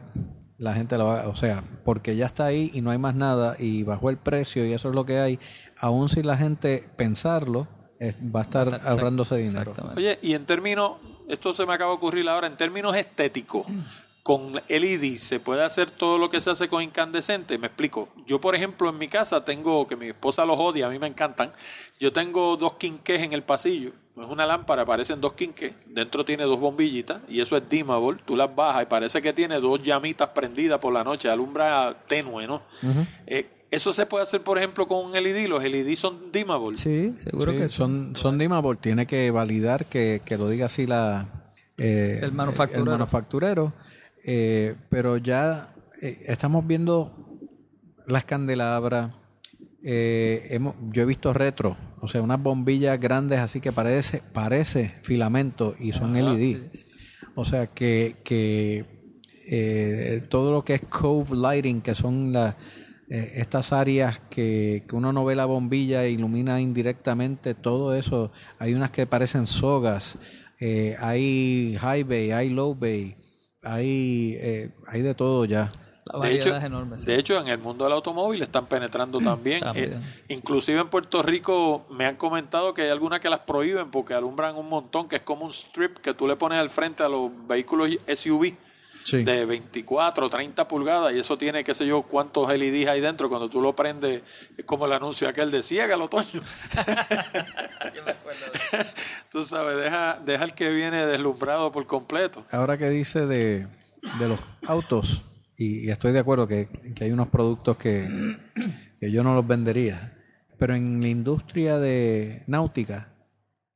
la gente la va, o sea, porque ya está ahí y no hay más nada y bajó el precio y eso es lo que hay, aún sin la gente pensarlo, es- va a estar Exact- ahorrándose dinero. Oye, y en términos, esto se me acaba de ocurrir ahora, en términos estéticos, con LED se puede hacer todo lo que se hace con incandescente. Me explico. Yo, por ejemplo, en mi casa tengo, que mi esposa los odia, a mí me encantan, yo tengo dos quinqués en el pasillo. Es una lámpara, parecen dos quinqués. Dentro tiene dos bombillitas y eso es dimmable. Tú las bajas y parece que tiene dos llamitas prendidas por la noche, alumbra tenue, ¿no? Eh, eso se puede hacer, por ejemplo, con un LED. Los LED son dimmable. Sí, seguro Sí, que sí. son, son dimmable, tiene que validar que, que lo diga así la, eh, El manufacturero. el manufacturero. Eh, pero ya eh, estamos viendo las candelabras. eh, hemos- yo he visto retro, o sea, unas bombillas grandes así que parece, parece filamento y son LED. O sea que, que eh, todo lo que es cove lighting, que son las eh, estas áreas que, que uno no ve la bombilla e ilumina indirectamente, todo eso, hay unas que parecen sogas, eh, hay high bay, hay low bay, hay, eh, hay de todo ya. La De hecho, es enorme. sí. de hecho, en el mundo del automóvil están penetrando también. También. Eh, inclusive en Puerto Rico me han comentado que hay algunas que las prohíben porque alumbran un montón, que es como un strip que tú le pones al frente a los vehículos SUV Sí. de 24 o 30 pulgadas y eso tiene, qué sé yo, cuántos LEDs hay dentro. Cuando tú lo prendes, es como el anuncio aquel de ciégalo, Toño. tú sabes, deja, deja el que viene deslumbrado por completo. Ahora que dice de, de los autos, y, y estoy de acuerdo que, que hay unos productos que, que yo no los vendería, pero en la industria de náutica,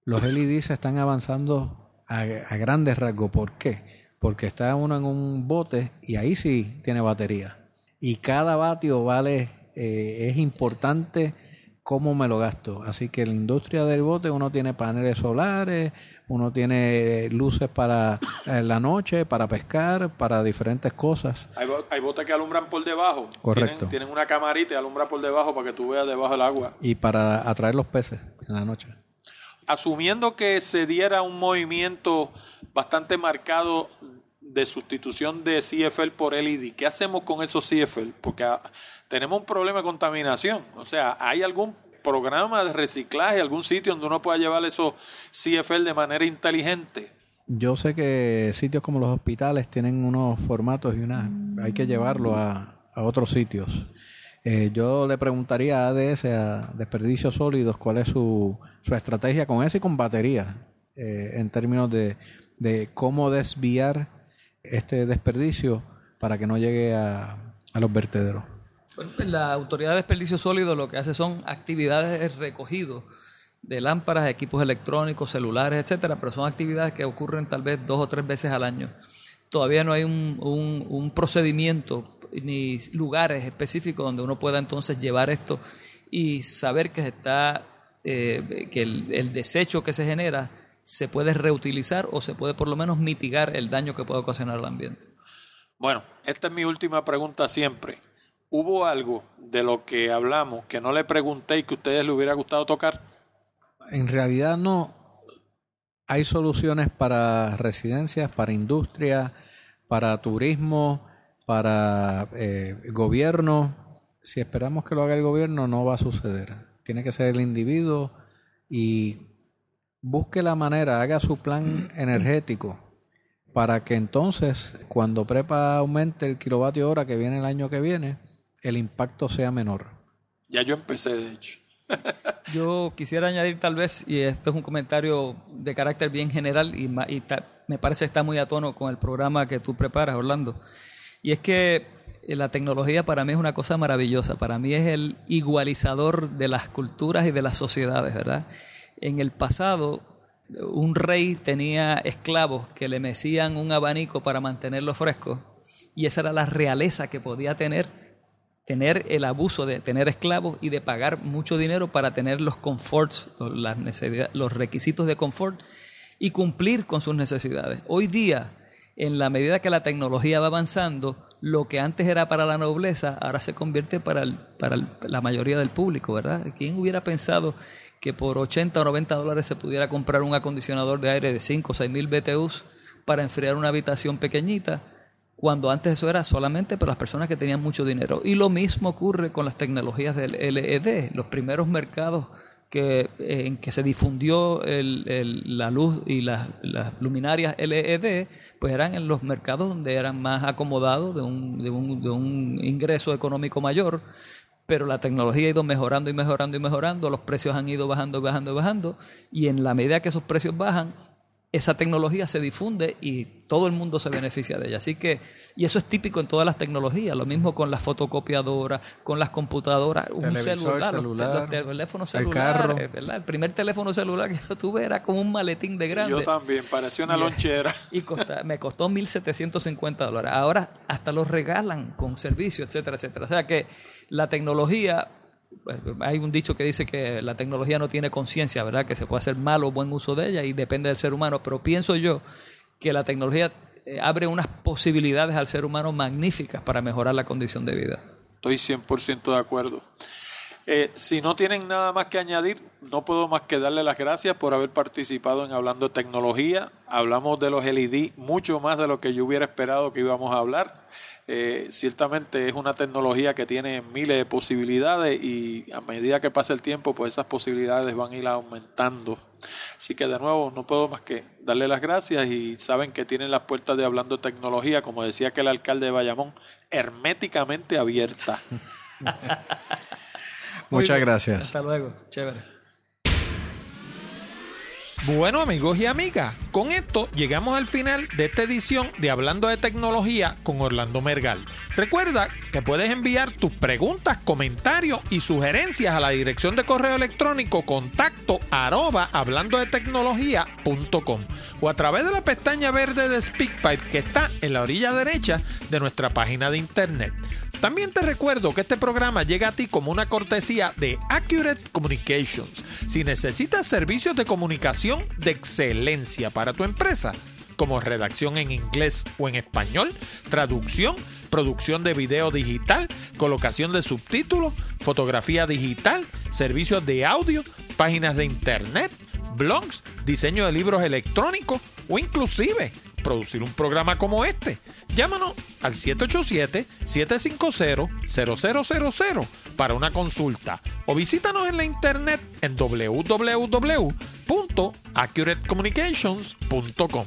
los LEDs están avanzando a, a grandes rasgos. ¿Por qué? Porque está uno en un bote y ahí sí tiene batería. Y cada vatio vale, eh, es importante cómo me lo gasto. Así que en la industria del bote uno tiene paneles solares, uno tiene luces para eh, la noche, para pescar, para diferentes cosas. Hay, hay botes que alumbran por debajo. Correcto. Tienen, tienen una camarita y alumbra por debajo para que tú veas debajo del agua. Y para atraer los peces en la noche. Asumiendo que se diera un movimiento bastante marcado de sustitución de CFL por LED, ¿qué hacemos con esos CFL? Porque ah, tenemos un problema de contaminación. O sea, ¿hay algún programa de reciclaje, algún sitio donde uno pueda llevar esos CFL de manera inteligente? Yo sé que sitios como los hospitales tienen unos formatos y una hay que llevarlo a, a otros sitios. Eh, yo le preguntaría a ADS, a Desperdicios Sólidos, cuál es su, su estrategia con eso y con baterías, eh, en términos de, de cómo desviar este desperdicio para que no llegue a, a los vertederos. Pues la Autoridad de Desperdicio Sólido lo que hace son actividades de recogido de lámparas, equipos electrónicos, celulares, etcétera, pero son actividades que ocurren tal vez dos o tres veces al año. Todavía no hay un- un procedimiento ni lugares específicos donde uno pueda entonces llevar esto y saber que se está eh, que el, el desecho que se genera se puede reutilizar o se puede por lo menos mitigar el daño que puede ocasionar al ambiente. Bueno, esta es mi última pregunta siempre. ¿Hubo algo de lo que hablamos que no le pregunté y que a ustedes les hubiera gustado tocar? En realidad no. Hay soluciones para residencias, para industria, para turismo, para eh, gobierno. Si esperamos que lo haga el gobierno, no va a suceder. Tiene que ser el individuo y busque la manera, haga su plan energético para que entonces, cuando prepa aumente el kilovatio hora que viene el año que viene, el impacto sea menor. Ya yo empecé, de hecho. Yo quisiera añadir tal vez, y esto es un comentario de carácter bien general y, y me parece que está muy a tono con el programa que tú preparas, Orlando, y es que eh, la tecnología para mí es una cosa maravillosa, para mí es el igualizador de las culturas y de las sociedades, ¿verdad? En el pasado, un rey tenía esclavos que le mecían un abanico para mantenerlo fresco, y esa era la realeza que podía tener tener el abuso de tener esclavos y de pagar mucho dinero para tener los conforts, o las los requisitos de confort y cumplir con sus necesidades. Hoy día, en la medida que la tecnología va avanzando, lo que antes era para la nobleza, ahora se convierte para, la mayoría del público, ¿verdad? ¿Quién hubiera pensado que por 80 o 90 dólares se pudiera comprar un acondicionador de aire de 5 o 6 mil BTUs para enfriar una habitación pequeñita? cuando antes eso era solamente para las personas que tenían mucho dinero. Y lo mismo ocurre con las tecnologías del LED. Los primeros mercados que, eh, en que se difundió el- el- la luz y las, las luminarias LED, pues eran en los mercados donde eran más acomodados, de un, de un, de un ingreso económico mayor. Pero la tecnología ha ido mejorando y mejorando y mejorando, los precios han ido bajando, bajando, bajando, y en la medida que esos precios bajan, esa tecnología se difunde y todo el mundo se beneficia de ella. Así que, y eso es típico en todas las tecnologías, lo mismo con las fotocopiadoras, con las computadoras, un celular, los- celular, los, teléfonos el celulares, carro. ¿verdad? El primer teléfono celular que yo tuve era como un maletín de grande. Yo también, parecía una lonchera. Y costa- me costó 1.750 dólares. Ahora hasta los regalan con servicio, etcétera, etcétera. O sea que la tecnología, hay un dicho que dice que la tecnología no tiene conciencia, ¿verdad? Que se puede hacer mal o buen uso de ella y depende del ser humano. Pero pienso yo que la tecnología eh, abre unas posibilidades al ser humano magníficas para mejorar la condición de vida. Estoy 100% de acuerdo. Eh, si no tienen nada más que añadir, no puedo más que darle las gracias por haber participado en Hablando de Tecnología. Hablamos de los LED mucho más de lo que yo hubiera esperado que íbamos a hablar. Eh, ciertamente es una tecnología que tiene miles de posibilidades y a medida que pasa el tiempo, pues esas posibilidades van a ir aumentando. Así que de nuevo, no puedo más que darle las gracias y saben que tienen las puertas de Hablando de Tecnología, como decía que el alcalde de Bayamón, herméticamente abiertas. Muchas bien. gracias. Hasta luego. Chévere. Bueno amigos y amigas, con esto llegamos al final de esta edición de Hablando de Tecnología con Orlando Mergal. Recuerda que puedes enviar tus preguntas, comentarios y sugerencias a la dirección de correo electrónico contacto arroba hablando de tecnología.com o a través de la pestaña verde de SpeakPipe que está en la orilla derecha de nuestra página de internet. También te recuerdo que este programa llega a ti como una cortesía de Accurate Communications. Si necesitas servicios de comunicación de excelencia para tu empresa, como redacción en inglés o en español, traducción, producción de video digital, colocación de subtítulos, fotografía digital, servicios de audio, páginas de internet, blogs, diseño de libros electrónicos o inclusive producir un programa como este. Llámanos al 787-750-0000 para una consulta o visítanos en la internet en www.accuratecommunications.com.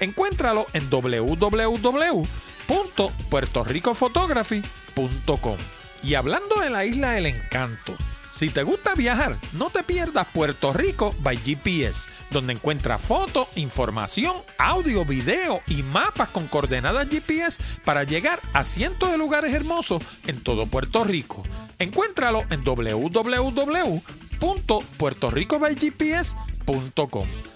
Encuéntralo en www.puertoricophotography.com. Y hablando de la isla del encanto, si te gusta viajar, no te pierdas Puerto Rico by GPS, donde encuentras fotos, información, audio, video y mapas con coordenadas GPS para llegar a cientos de lugares hermosos en todo Puerto Rico. Encuéntralo en www.puertoricobygps.com.